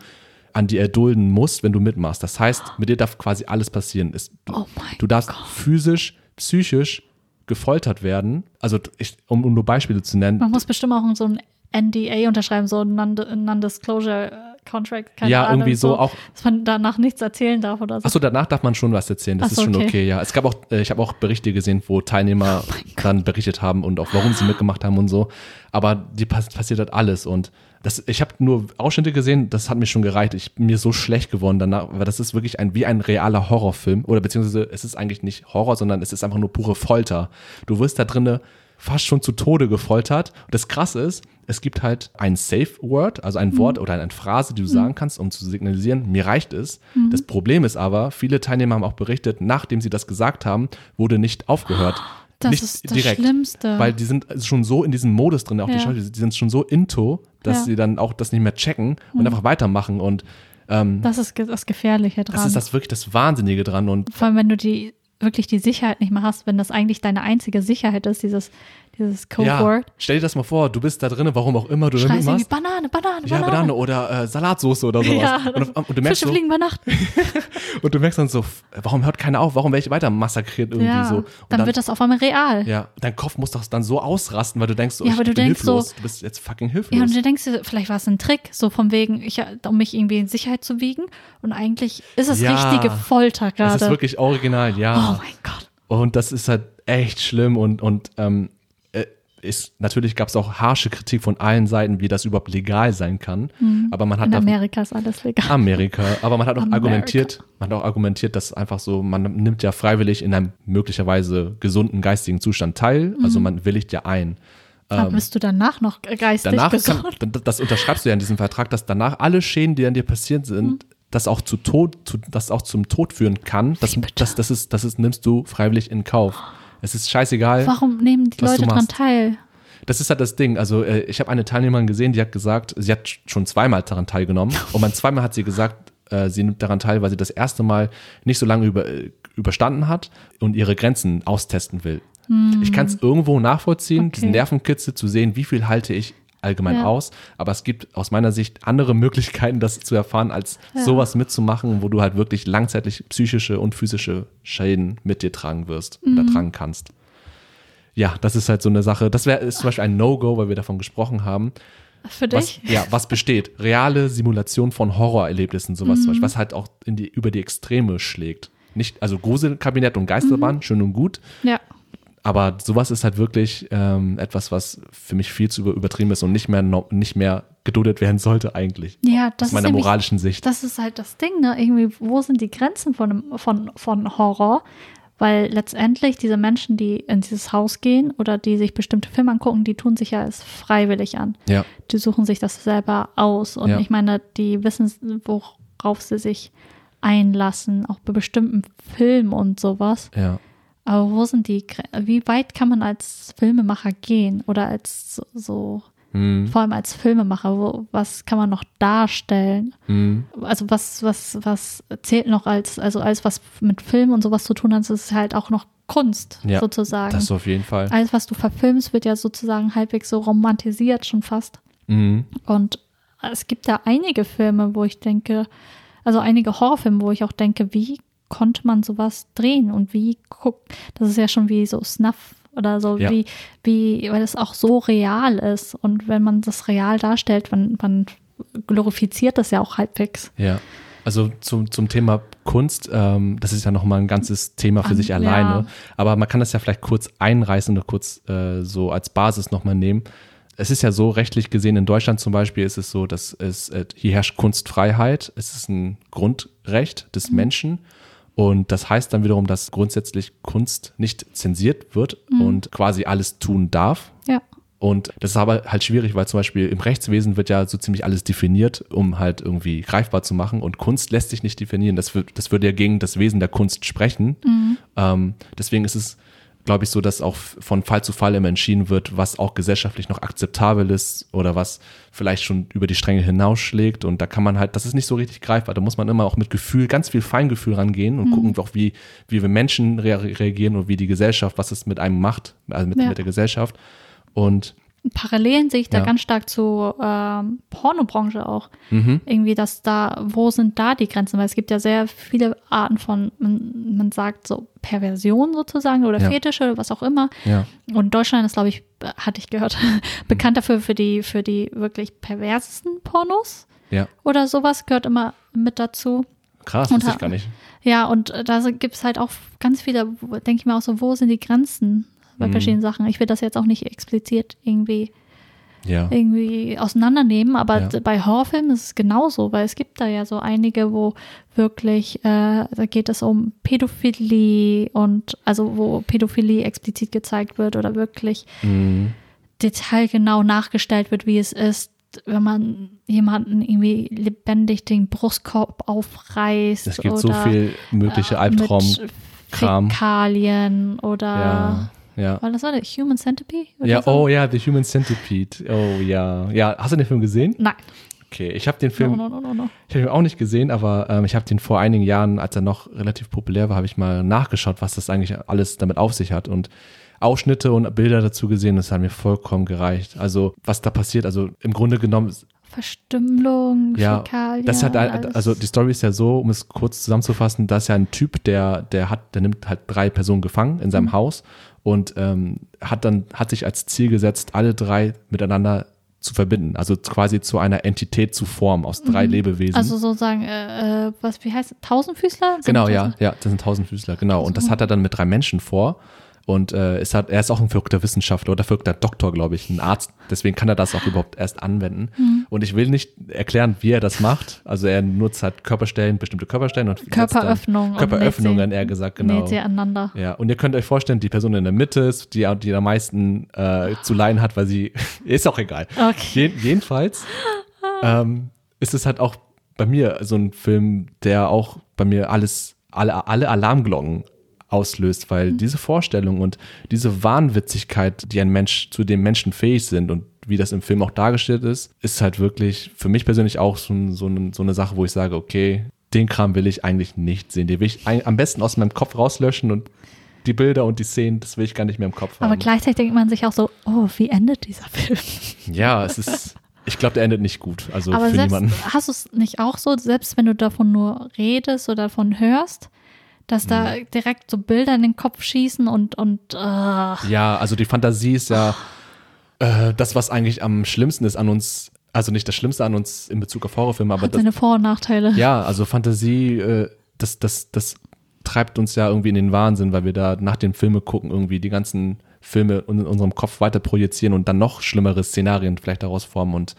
an dir erdulden musst, wenn du mitmachst. Das heißt, mit dir darf quasi alles passieren. Es, du, Oh du darfst Gott. physisch, psychisch gefoltert werden. Also, ich, um, um nur Beispiele zu nennen. Man muss bestimmt auch so ein NDA unterschreiben, so ein Non- Non-Disclosure Contract. Keine Ja, Ahnung, irgendwie so auch- Dass man danach nichts erzählen darf oder so. Achso, danach darf man schon was erzählen. Das so, ist schon okay. okay. ja. Es gab auch, äh, ich habe auch Berichte gesehen, wo Teilnehmer Oh dann berichtet haben und auch warum sie mitgemacht haben und so. Aber die pass passiert halt alles und das, ich habe nur Ausschnitte gesehen, das hat mir schon gereicht. Ich bin mir so schlecht geworden danach, weil das ist wirklich ein wie ein realer Horrorfilm oder beziehungsweise es ist eigentlich nicht Horror, sondern es ist einfach nur pure Folter. Du wirst da drinne fast schon zu Tode gefoltert. Und das Krasse ist, es gibt halt ein Safe Word, also ein Wort oder eine Phrase, die du sagen kannst, um zu signalisieren, mir reicht es. Das Problem ist aber, viele Teilnehmer haben auch berichtet, nachdem sie das gesagt haben, wurde nicht aufgehört. <gasps> Das nicht ist das Schlimmste. Weil die sind schon so in diesem Modus drin, auch die Ja. Schauspieler, die sind schon so into, dass Ja. Mhm. sie dann auch das nicht mehr checken und einfach weitermachen. Und ähm, das ist das Gefährliche dran. das ist das wirklich das Wahnsinnige dran. Und Vor allem, wenn du die wirklich die Sicherheit nicht mehr hast, wenn das eigentlich deine einzige Sicherheit ist, dieses, dieses ja, Codeword. stell dir das mal vor, du bist da drin, warum auch immer du da Schreist irgendwie mitmachst. Banane, Banane, Ja, Banane. Banane oder äh, Salatsoße oder sowas. <laughs> Ja, und, und, du merkst Fische so, fliegen bei Nacht. <laughs> und du merkst dann so, warum hört keiner auf? Warum werde ich weiter massakriert irgendwie ja, so? Und dann, wird das auf einmal real. Ja, ja, dein Kopf muss doch dann so ausrasten, weil du denkst, oh, Ja, ich aber du bin denkst so- hilflos. du bist jetzt fucking hilflos. und du denkst dir, vielleicht war es ein Trick, so von wegen, ich, um mich irgendwie in Sicherheit zu wiegen. Und eigentlich ist es Ja. richtige Folter das ist gerade. wirklich original, ja. Oh mein Gott. Und das ist halt echt schlimm und, und ähm, äh, ist, natürlich gab es auch harsche Kritik von allen Seiten, wie das überhaupt legal sein kann. Aber man hat In Amerika ist alles legal. Amerika, aber man hat auch America. argumentiert, man hat auch argumentiert, dass einfach so, man nimmt ja freiwillig in einem möglicherweise gesunden geistigen Zustand teil, Mhm. also man willigt ja ein. Aber bist du danach noch geistig Ähm, Danach kann, das unterschreibst du ja in diesem Vertrag, dass danach alle Schäden, die an dir passiert sind, Mhm. das auch zu Tod, zu, das auch zum Tod führen kann. Das, das, das, ist, das ist, nimmst du freiwillig in Kauf. Es ist scheißegal. Warum nehmen die Leute machst. teil? das ist halt das Ding. Also äh, ich habe eine Teilnehmerin gesehen, die hat gesagt, sie hat schon zweimal daran teilgenommen <laughs> und beim zweimal hat sie gesagt, äh, sie nimmt daran teil, weil sie das erste Mal nicht so lange über, äh, überstanden hat und ihre Grenzen austesten will. Ich kann es irgendwo nachvollziehen, Okay. diesen Nervenkitzel zu sehen, wie viel halte ich allgemein Ja. aus. Aber es gibt aus meiner Sicht andere Möglichkeiten, das zu erfahren, als Ja. sowas mitzumachen, wo du halt wirklich langzeitig psychische und physische Schäden mit dir tragen wirst oder Mhm. tragen kannst. Ja, das ist halt so eine Sache. Das wäre zum Beispiel ein No-Go, weil wir davon gesprochen haben. Für Was, dich? <laughs> ja, was besteht? Reale Simulation von Horrorerlebnissen, sowas zum Mhm. Beispiel, was halt auch in die, über die Extreme schlägt. Nicht, also Gruselkabinett und Geisterbahn, Mhm. schön und gut, Ja. Aber sowas ist halt wirklich ähm, etwas, was für mich viel zu über- übertrieben ist und nicht mehr, no, nicht mehr geduldet werden sollte eigentlich. Ja, das aus meiner ist nämlich- moralischen Sicht. Das ist halt das Ding, ne? Irgendwie, wo sind die Grenzen von, von, von Horror? Weil letztendlich diese Menschen, die in dieses Haus gehen oder die sich bestimmte Filme angucken, die tun sich ja es freiwillig an. ja, Die suchen sich das selber aus. Und Ja. ich meine, die wissen, worauf sie sich einlassen, auch bei bestimmten Filmen und sowas. ja. Aber wo sind die, wie weit kann man als Filmemacher gehen oder als so- so, Hm, vor allem als Filmemacher, wo, was kann man noch darstellen? hm, also was, was, was zählt noch als, also alles, was mit Film und sowas zu tun hat, ist halt auch noch Kunst, Ja, sozusagen. das auf jeden Fall. alles, was du verfilmst, wird ja sozusagen halbwegs so romantisiert schon fast. Mhm. Und es gibt da einige Filme, wo ich denke, also einige Horrorfilme, wo ich auch denke, wie konnte man sowas drehen und wie guckt, das ist ja schon wie so Snuff oder so, Ja. wie, wie, weil es auch so real ist und wenn man das real darstellt, man, man glorifiziert das ja auch halbwegs. Ja, also zum, zum Thema Kunst, ähm, das ist ja nochmal ein ganzes Thema für sich ja. alleine. Aber man kann das ja vielleicht kurz einreißen oder kurz äh, so als Basis nochmal nehmen. Es ist ja so, rechtlich gesehen, in Deutschland zum Beispiel ist es so, dass es, äh, hier herrscht Kunstfreiheit. Es ist ein Grundrecht Mhm. des Menschen. Und das heißt dann wiederum, dass grundsätzlich Kunst nicht zensiert wird Mhm. und quasi alles tun darf. Ja. Und das ist aber halt schwierig, weil zum Beispiel im Rechtswesen wird ja so ziemlich alles definiert, um halt irgendwie greifbar zu machen. Und Kunst lässt sich nicht definieren. Das, das würde ja gegen das Wesen der Kunst sprechen. Ähm, deswegen ist es, glaube ich, so, dass auch von Fall zu Fall immer entschieden wird, was auch gesellschaftlich noch akzeptabel ist oder was vielleicht schon über die Stränge hinausschlägt. Und da kann man halt, das ist nicht so richtig greifbar. Da muss man immer auch mit Gefühl, ganz viel Feingefühl rangehen und gucken auch, wie, wie wir Menschen rea reagieren und wie die Gesellschaft, was es mit einem macht, also mit, Ja. mit der Gesellschaft. Und Parallelen sehe ich da Ja. ganz stark zur ähm, Pornobranche auch. mhm, Irgendwie, dass da, wo sind da die Grenzen? Weil es gibt ja sehr viele Arten von, man, man sagt so Perversion sozusagen oder Ja. Fetische oder was auch immer. ja, Und Deutschland ist, glaube ich, hatte ich gehört, <laughs> bekannt dafür für die, für die wirklich perversesten Pornos ja. oder sowas, gehört immer mit dazu. Krass, Und ich gar nicht. Ja, und da gibt es halt auch ganz viele, denke ich mir auch so, wo sind die Grenzen bei Mhm. verschiedenen Sachen? Ich will das jetzt auch nicht explizit irgendwie Ja. irgendwie auseinandernehmen, aber Ja. bei Horrorfilmen ist es genauso, weil es gibt da ja so einige, wo wirklich, äh, da geht es um Pädophilie und also wo Pädophilie explizit gezeigt wird oder wirklich Mhm. detailgenau nachgestellt wird, wie es ist, wenn man jemanden irgendwie lebendig den Brustkorb aufreißt. Es gibt oder, so viel mögliche äh, Albtraum. mit Kram. Fäkalien oder Ja, ja. war das war der Human Centipede? Ja, oh ja, The Human Centipede. Oh ja. Ja, hast du den Film gesehen? Nein. Okay, ich habe den Film, No, no, no, no, no. ich habe ihn auch nicht gesehen, aber ähm, ich habe den vor einigen Jahren, als er noch relativ populär war, habe ich mal nachgeschaut, was das eigentlich alles damit auf sich hat und Ausschnitte und Bilder dazu gesehen, das hat mir vollkommen gereicht. Also, was da passiert, also im Grunde genommen Verstümmelung, Ja, Fäkalien. das hat ein, alles. also die Story ist ja so, um es kurz zusammenzufassen, dass ja ein Typ, der der hat, der nimmt halt drei Personen gefangen in seinem Mhm. Haus und ähm, hat dann hat sich als Ziel gesetzt, alle drei miteinander zu verbinden, also quasi zu einer Entität zu formen aus drei Lebewesen. Also sozusagen, äh, äh, was, wie heißt? Tausendfüßler? Sind genau, ja, ja, das sind Tausendfüßler, genau. Und das hat er dann mit drei Menschen vor. Und äh, es hat, er ist auch ein verrückter Wissenschaftler oder verrückter Doktor, glaube ich, ein Arzt. Deswegen kann er das auch überhaupt erst anwenden. Mhm. Und ich will nicht erklären, wie er das macht. Also er nutzt halt Körperstellen, bestimmte Körperstellen und setzt Körperöffnung. Dann, Körperöffnungen, eher gesagt, genau. Näht sie aneinander. Ja, und ihr könnt euch vorstellen, die Person in der Mitte ist, die, die am meisten äh, zu leiden hat, weil sie, <laughs> ist auch egal. Okay. Je, jedenfalls ähm, ist es halt auch bei mir so ein Film, der auch bei mir alles, alle, alle Alarmglocken auslöst, weil diese Vorstellung und diese Wahnwitzigkeit, die ein Mensch zu dem Menschen fähig sind und wie das im Film auch dargestellt ist, ist halt wirklich für mich persönlich auch so, so, so eine Sache, wo ich sage, okay, den Kram will ich eigentlich nicht sehen. Den will ich am besten aus meinem Kopf rauslöschen und die Bilder und die Szenen, das will ich gar nicht mehr im Kopf haben. Aber gleichzeitig denkt man sich auch so, oh, wie endet dieser Film? <laughs> Ja, es ist, ich glaube, der endet nicht gut. Also Aber für selbst, niemanden. hast du es nicht auch so, selbst wenn du davon nur redest oder davon hörst, dass da Mhm. direkt so Bilder in den Kopf schießen und, und äh, Ja, also die Fantasie ist ja äh, das, was eigentlich am schlimmsten ist an uns. Also nicht das Schlimmste an uns in Bezug auf Horrorfilme, aber hat das, seine Vor- und Nachteile. ja, also Fantasie, äh, das, das, das treibt uns ja irgendwie in den Wahnsinn, weil wir da nach den Filme gucken, irgendwie die ganzen Filme in unserem Kopf weiter projizieren und dann noch schlimmere Szenarien vielleicht daraus formen. Und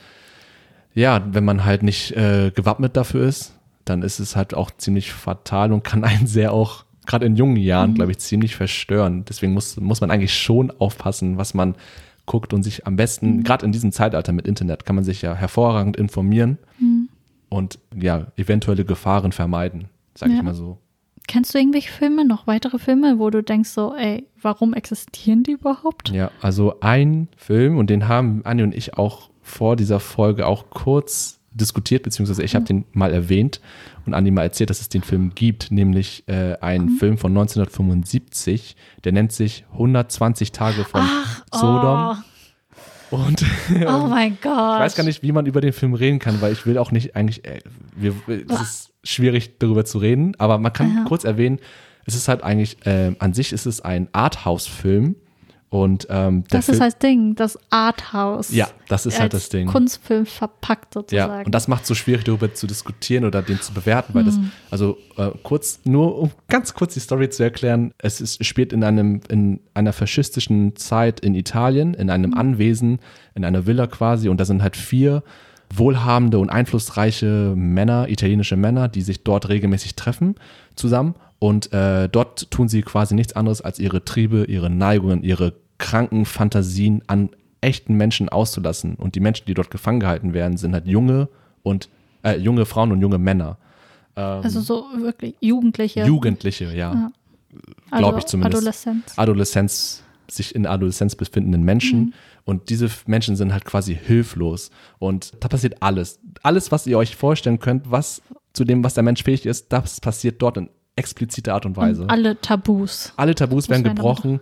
ja, wenn man halt nicht äh, gewappnet dafür ist, dann ist es halt auch ziemlich fatal und kann einen sehr auch, gerade in jungen Jahren, glaube ich, ziemlich verstören. Deswegen muss, muss man eigentlich schon aufpassen, was man guckt und sich am besten, gerade in diesem Zeitalter mit Internet, kann man sich ja hervorragend informieren und ja, eventuelle Gefahren vermeiden, sage Ja. ich mal so. Kennst du irgendwelche Filme, noch weitere Filme, wo du denkst so, ey, warum existieren die überhaupt? Ja, also ein Film, und den haben Anni und ich auch vor dieser Folge auch kurz diskutiert, beziehungsweise ich habe den mal erwähnt und Anni mal erzählt, dass es den Film gibt, nämlich äh, ein Film von 1975, der nennt sich 120 Tage von Sodom. Und <laughs> Oh, oh mein Gott. ich weiß gar nicht, wie man über den Film reden kann, weil ich will auch nicht eigentlich, äh, wir, es ist schwierig darüber zu reden, aber man kann Ja. kurz erwähnen, es ist halt eigentlich, ähm, an sich ist es ein Arthouse-Film und ähm, Das ist halt das Ding, das Arthouse. ja, das ist halt das Ding. Kunstfilm verpackt Ja, sozusagen. und das macht es so schwierig, darüber zu diskutieren oder den zu bewerten, weil das, Mhm. also äh, kurz, nur um ganz kurz die Story zu erklären, es ist, spielt in einem, in einer faschistischen Zeit in Italien, in einem Anwesen, in einer Villa quasi, und da sind halt vier wohlhabende und einflussreiche Männer, italienische Männer, die sich dort regelmäßig treffen zusammen. Und äh, dort tun sie quasi nichts anderes, als ihre Triebe, ihre Neigungen, ihre kranken Fantasien an echten Menschen auszulassen. Und die Menschen, die dort gefangen gehalten werden, sind halt junge und äh, junge Frauen und junge Männer. also so wirklich Jugendliche. Jugendliche, ja. glaub ich zumindest. Adoleszenz. Adoleszenz, sich in Adoleszenz befindenden Menschen. Und diese Menschen sind halt quasi hilflos. Und da passiert alles. Alles, was ihr euch vorstellen könnt, was zu dem, was der Mensch fähig ist, das passiert dort in expliziter Art und Weise. Und alle Tabus. Alle Tabus werden werden gebrochen.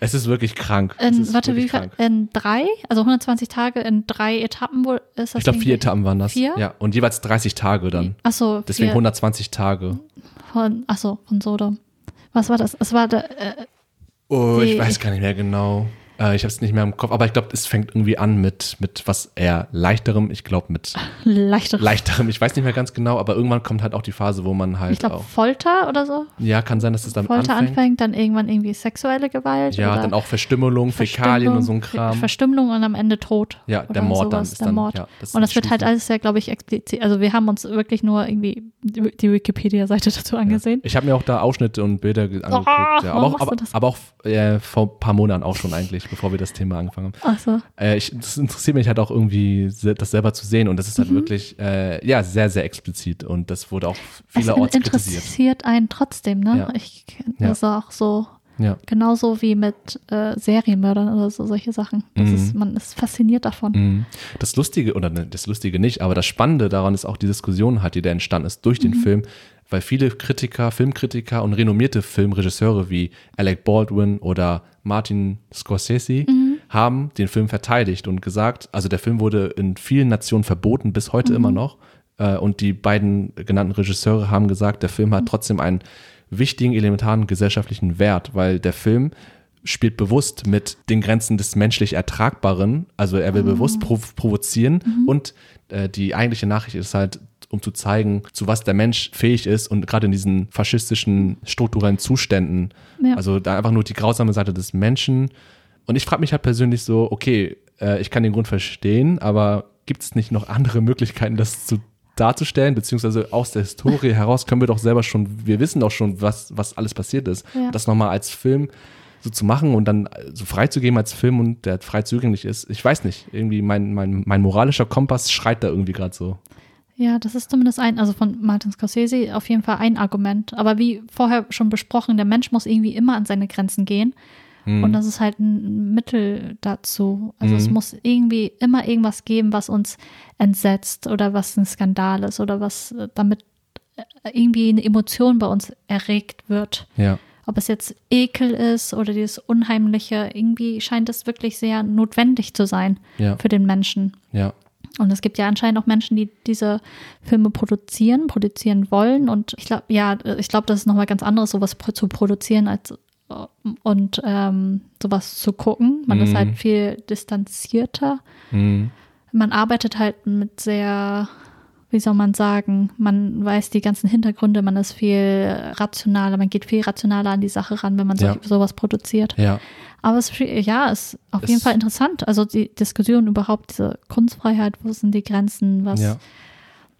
Es ist wirklich krank. In, ist warte, wie wirklich viel? krank. In drei? Also 120 Tage in drei Etappen wo ist das? Ich glaube, vier? Etappen waren das. Vier? Ja, und jeweils 30 Tage dann. Achso, Deswegen vier 120 Tage. von, achso, von Sodom. Was war das? Es war der, äh, Oh, ich weiß gar nicht mehr genau. Äh, ich habe es nicht mehr im Kopf, aber ich glaube, es fängt irgendwie an mit, mit was eher leichterem. Ich glaube, mit <laughs> leichtere. leichterem. Ich weiß nicht mehr ganz genau, aber irgendwann kommt halt auch die Phase, wo man halt ich glaube. Folter oder so. Ja, kann sein, dass es damit Folter anfängt. anfängt, dann irgendwann irgendwie sexuelle Gewalt. Ja, dann auch Verstümmelung, Fäkalien und so ein Kram. Verstümmelung und am Ende Tod. Ja, der Mord dann sowas, ist der dann- Mord. ja, das und das wird halt alles ja, glaube ich, explizit. Also wir haben uns wirklich nur irgendwie die Wikipedia-Seite <laughs> dazu angesehen. Ich habe mir auch da Ausschnitte und Bilder ge- angeguckt. ja. warum Aber auch, aber, aber auch äh, vor ein paar Monaten auch schon eigentlich, bevor wir das Thema angefangen haben. Achso. Äh, ich, das interessiert mich halt auch irgendwie, das selber zu sehen. Und das ist Mhm. halt wirklich, äh, ja, sehr, sehr explizit. Und das wurde auch Es vielerorts kritisiert. interessiert einen trotzdem, ne? Ja. Ich Ja. das ist auch so Ja. genauso wie mit äh, Serienmördern oder so solche Sachen. Mhm. ist, man ist fasziniert davon. Mhm. Das Lustige, oder ne, das Lustige nicht, aber das Spannende daran ist auch die Diskussion halt, die da entstanden ist durch den Film, weil viele Kritiker, Filmkritiker und renommierte Filmregisseure wie Alec Baldwin oder Martin Scorsese haben den Film verteidigt und gesagt, also der Film wurde in vielen Nationen verboten, bis heute immer noch. Äh, Und die beiden genannten Regisseure haben gesagt, der Film hat trotzdem einen wichtigen, elementaren gesellschaftlichen Wert, weil der Film spielt bewusst mit den Grenzen des menschlich Ertragbaren. Also er will bewusst prov provozieren und äh, die eigentliche Nachricht ist halt, um zu zeigen, zu was der Mensch fähig ist und gerade in diesen faschistischen strukturellen Zuständen. Ja. Also da einfach nur die grausame Seite des Menschen. Und ich frage mich halt persönlich so, okay, äh, ich kann den Grund verstehen, aber gibt es nicht noch andere Möglichkeiten, das zu darzustellen, beziehungsweise aus der Historie heraus können wir doch selber schon, wir wissen doch schon, was, was alles passiert ist. Ja. Das nochmal als Film so zu machen und dann so freizugeben als Film und der frei zugänglich ist, ich weiß nicht, irgendwie mein, mein, mein moralischer Kompass schreit da irgendwie gerade so. Ja, das ist zumindest ein, also von Martin Scorsese auf jeden Fall ein Argument. Aber wie vorher schon besprochen, der Mensch muss irgendwie immer an seine Grenzen gehen. Mhm. Und das ist halt ein Mittel dazu. Also es Mhm. muss irgendwie immer irgendwas geben, was uns entsetzt oder was ein Skandal ist oder was äh, damit äh, irgendwie eine Emotion bei uns erregt wird. Ja. Ob es jetzt Ekel ist oder dieses Unheimliche, irgendwie scheint es wirklich sehr notwendig zu sein Ja. für den Menschen. Ja. Und es gibt ja anscheinend auch Menschen, die diese Filme produzieren, produzieren wollen. Und ich glaube, ja, ich glaube, das ist nochmal ganz anderes, sowas zu produzieren als äh, und ähm, sowas zu gucken. Man ist Mhm. halt viel distanzierter. Mhm. Man arbeitet halt mit sehr, wie soll man sagen, man weiß die ganzen Hintergründe, man ist viel rationaler, man geht viel rationaler an die Sache ran, wenn man so, Ja. sowas produziert. Ja. Aber es ja, ist auf Es- jeden Fall interessant. Also die Diskussion überhaupt, diese Kunstfreiheit, wo sind die Grenzen, was. Ja.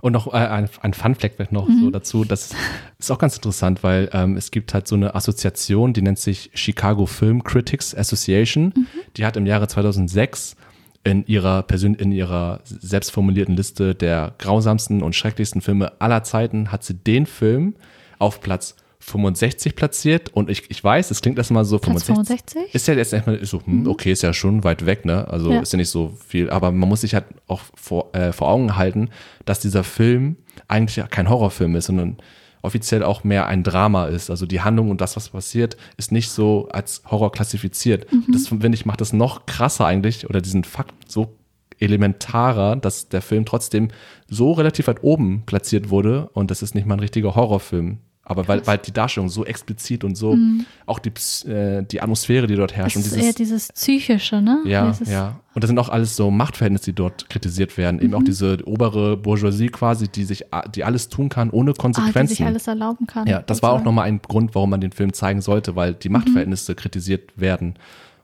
Und noch äh, ein, ein Fun-Fact vielleicht noch Mhm. so dazu. Das ist auch ganz interessant, weil ähm, es gibt halt so eine Assoziation, die nennt sich Chicago Film Critics Association. Mhm. Die hat im Jahre 2006 in ihrer, Persön in ihrer selbstformulierten Liste der grausamsten und schrecklichsten Filme aller Zeiten, hat sie den Film auf Platz 65 platziert. Und ich, ich weiß, es klingt erstmal so Platz 65? Ist ja jetzt erstmal so, hm, okay, ist ja schon weit weg, ne? Also Ja. ist ja nicht so viel, aber man muss sich halt auch vor, äh, vor Augen halten, dass dieser Film eigentlich kein Horrorfilm ist, sondern offiziell auch mehr ein Drama ist. Also die Handlung und das, was passiert, ist nicht so als Horror klassifiziert. Das finde ich macht das noch krasser eigentlich oder diesen Fakt so elementarer, dass der Film trotzdem so relativ weit oben platziert wurde und das ist nicht mal ein richtiger Horrorfilm. Aber weil, weil die Darstellung so explizit und so, auch die, äh, die Atmosphäre, die dort herrscht Es und ist eher dieses, dieses Psychische, ne? ja, Dieses, ja. Und das sind auch alles so Machtverhältnisse, die dort kritisiert werden. Eben auch Mhm. diese obere Bourgeoisie quasi, die sich, a- die alles tun kann, ohne Ah, die Konsequenzen. sich alles erlauben kann. Ja, das war auch sozusagen. nochmal ein Grund, warum man den Film zeigen sollte, weil Mhm. die Machtverhältnisse kritisiert werden.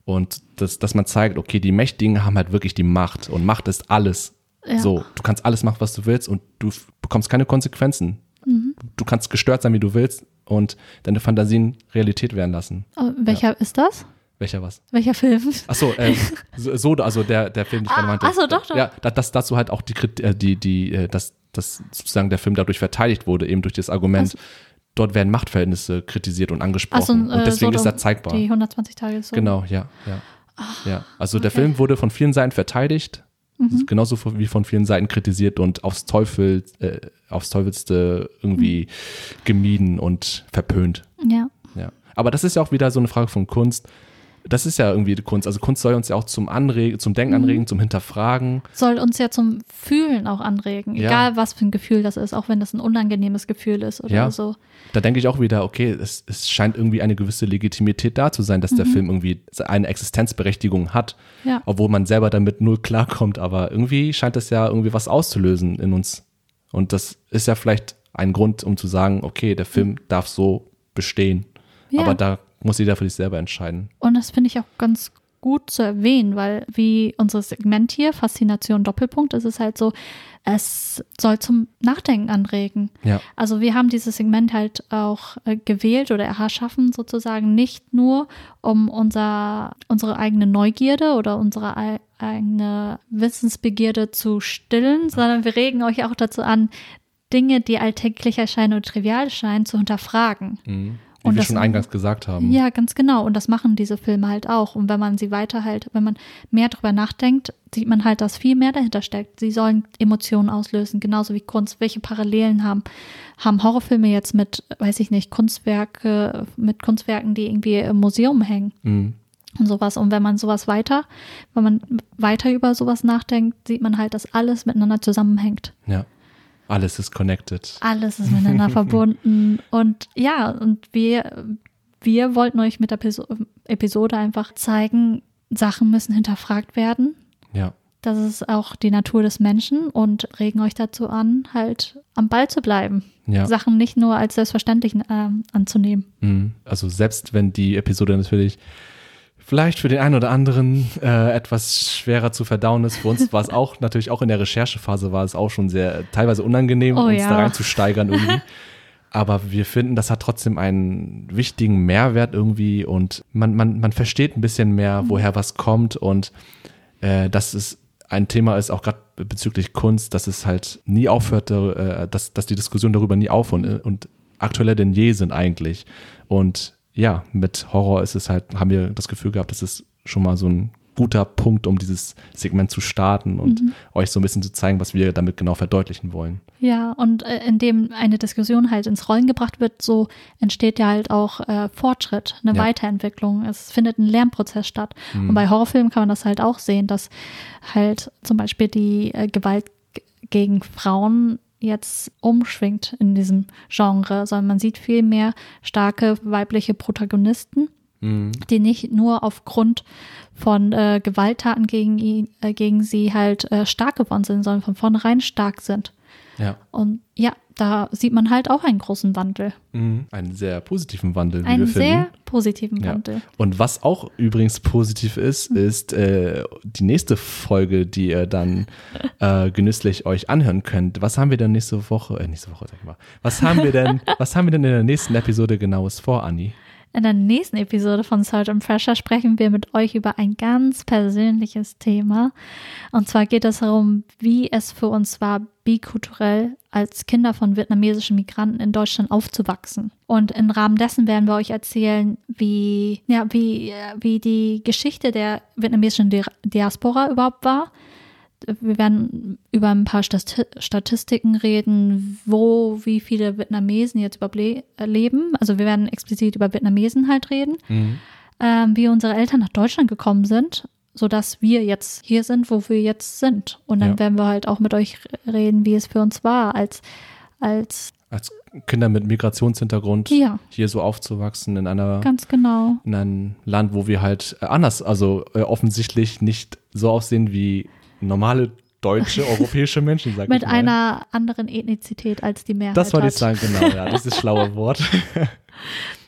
Und das, dass man zeigt, okay, die Mächtigen haben halt wirklich die Macht und Macht ist alles. Ja. So, du kannst alles machen, was du willst und du bekommst keine Konsequenzen. Mhm. Du kannst gestört sein, wie du willst und deine Fantasien Realität werden lassen. Oh, welcher ist das? Welcher was? Welcher Film? Achso, ähm, <laughs> so, so- also der, der Film, den ich gerade Ah, meinte. ach so, doch, doch. Ja, da- dass dazu halt auch die, äh, die, die, äh, dass, dass sozusagen der Film dadurch verteidigt wurde, eben durch das Argument, dort werden Machtverhältnisse kritisiert und angesprochen. Achso, und deswegen ist er zeigbar. Die 120 Tage so. Genau, ja, ja. ja. Also der okay. Mhm. Film wurde von vielen Seiten verteidigt, genauso von- wie von vielen Seiten kritisiert und aufs Teufel, äh, aufs Teufelste irgendwie Mhm. gemieden und verpönt. Ja. Ja. Aber das ist ja auch wieder so eine Frage von Kunst. Das ist ja irgendwie die Kunst. Also Kunst soll uns ja auch zum Anregen, zum Denken Mhm. anregen, zum Hinterfragen. Soll uns ja zum Fühlen auch anregen. Ja. Egal, was für ein Gefühl das ist, auch wenn das ein unangenehmes Gefühl ist oder Ja. so. Da denke ich auch wieder, okay, es, es scheint irgendwie eine gewisse Legitimität da zu sein, dass der Film irgendwie eine Existenzberechtigung hat, Mhm. Ja. obwohl man selber damit null klarkommt. Aber irgendwie scheint es ja irgendwie was auszulösen in uns. Und das ist ja vielleicht ein Grund, um zu sagen, okay, der Film darf so bestehen. Ja. Aber da muss jeder für sich selber entscheiden. Und das finde ich auch ganz gut zu erwähnen, weil wie unser Segment hier, Faszination Doppelpunkt, ist es halt so, es soll zum Nachdenken anregen. Ja. Also wir haben dieses Segment halt auch äh, gewählt oder erschaffen sozusagen nicht nur, um unser, unsere eigene Neugierde oder unsere ei- eigene Wissensbegierde zu stillen, sondern wir regen euch auch dazu an, Dinge, die alltäglich erscheinen und trivial erscheinen, zu hinterfragen. Mhm. Wie Und wir das- schon eingangs gesagt haben. Ja, ganz genau. Und das machen diese Filme halt auch. Und wenn man sie weiter halt, wenn man mehr drüber nachdenkt, sieht man halt, dass viel mehr dahinter steckt. Sie sollen Emotionen auslösen, genauso wie Kunst. Welche Parallelen haben, haben Horrorfilme jetzt mit, weiß ich nicht, Kunstwerke, mit Kunstwerken, die irgendwie im Museum hängen Mhm. und sowas. Und wenn man sowas weiter, wenn man weiter über sowas nachdenkt, sieht man halt, dass alles miteinander zusammenhängt. Ja. Alles ist connected. Alles ist miteinander <laughs> verbunden. Und ja, und wir, wir wollten euch mit der Piso- Episode einfach zeigen, Sachen müssen hinterfragt werden. Ja. Das ist auch die Natur des Menschen und regen euch dazu an, halt am Ball zu bleiben. Ja. Sachen nicht nur als selbstverständlich ähm, anzunehmen. Mhm. Also selbst wenn die Episode natürlich vielleicht für den einen oder anderen äh, etwas schwerer zu verdauen ist, für uns war es auch natürlich auch in der Recherchephase war es auch schon sehr teilweise unangenehm, Oh uns ja. da reinzusteigern irgendwie. <laughs> Aber wir finden, das hat trotzdem einen wichtigen Mehrwert irgendwie und man, man, man versteht ein bisschen mehr, woher was kommt und äh, dass es ein Thema ist, auch gerade bezüglich Kunst, dass es halt nie aufhört, äh, dass, dass die Diskussion darüber nie aufhört und, und aktueller denn je sind eigentlich. Und ja, mit Horror ist es halt, haben wir das Gefühl gehabt, dass es schon mal so ein guter Punkt, um dieses Segment zu starten und mhm. euch so ein bisschen zu zeigen, was wir damit genau verdeutlichen wollen. Ja, und äh, indem eine Diskussion halt ins Rollen gebracht wird, so entsteht ja halt auch äh, Fortschritt, eine ja. Weiterentwicklung. Es findet ein Lernprozess statt. Mhm. Und bei Horrorfilmen kann man das halt auch sehen, dass halt zum Beispiel die äh, Gewalt gegen Frauen jetzt umschwingt in diesem Genre, sondern man sieht viel mehr starke weibliche Protagonisten mhm. die nicht nur aufgrund von äh, Gewalttaten gegen ihn, äh, gegen sie halt äh, stark geworden sind, sondern von vornherein stark sind. Ja. Und ja, da sieht man halt auch einen großen Wandel. Mhm. Einen sehr positiven Wandel, wie einen wir finden. Einen sehr positiven Wandel. Ja. Und was auch übrigens positiv ist, mhm. ist äh, die nächste Folge, die ihr dann <laughs> äh, genüsslich euch anhören könnt. Was haben wir denn nächste Woche? Äh, nächste Woche, sag ich mal. Was haben wir denn, <laughs> was haben wir denn in der nächsten Episode genaues vor, Anni? In der nächsten Episode von Search and Pressure sprechen wir mit euch über ein ganz persönliches Thema. Und zwar geht es darum, wie es für uns war, bikulturell als Kinder von vietnamesischen Migranten in Deutschland aufzuwachsen. Und im Rahmen dessen werden wir euch erzählen, wie, ja, wie, wie die Geschichte der vietnamesischen Diaspora überhaupt war wir werden über ein paar Statistiken reden, wo wie viele Vietnamesen jetzt überleben. Äh, also wir werden explizit über Vietnamesen halt reden, mhm. ähm, wie unsere Eltern nach Deutschland gekommen sind, sodass wir jetzt hier sind, wo wir jetzt sind. Und dann ja. werden wir halt auch mit euch reden, wie es für uns war, als, als als Kinder mit Migrationshintergrund ja. hier so aufzuwachsen in einer ganz genau in einem Land, wo wir halt äh, anders, also äh, offensichtlich nicht so aussehen wie normale deutsche, <laughs> europäische Menschen, sag Mit ich mal. einer anderen Ethnizität als die Mehrheit. Das wollte ich sagen, genau, ja. Das ist schlaue <laughs> Wort.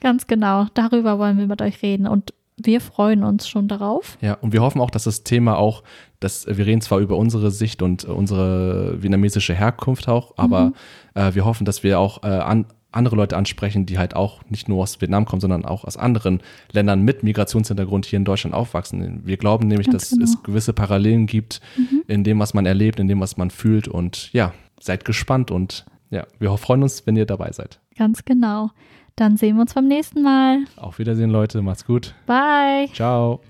Ganz genau. Darüber wollen wir mit euch reden und wir freuen uns schon darauf. Ja, und wir hoffen auch, dass das Thema auch, dass wir reden zwar über unsere Sicht und unsere vietnamesische Herkunft auch, aber mhm. äh, wir hoffen, dass wir auch äh, an, andere Leute ansprechen, die halt auch nicht nur aus Vietnam kommen, sondern auch aus anderen Ländern mit Migrationshintergrund hier in Deutschland aufwachsen. Wir glauben nämlich, Ganz dass genau. es gewisse Parallelen gibt mhm. in dem, was man erlebt, in dem, was man fühlt. Und ja, seid gespannt und ja, wir freuen uns, wenn ihr dabei seid. Ganz genau. Dann sehen wir uns beim nächsten Mal. Auf Wiedersehen, Leute. Macht's gut. Bye. Ciao.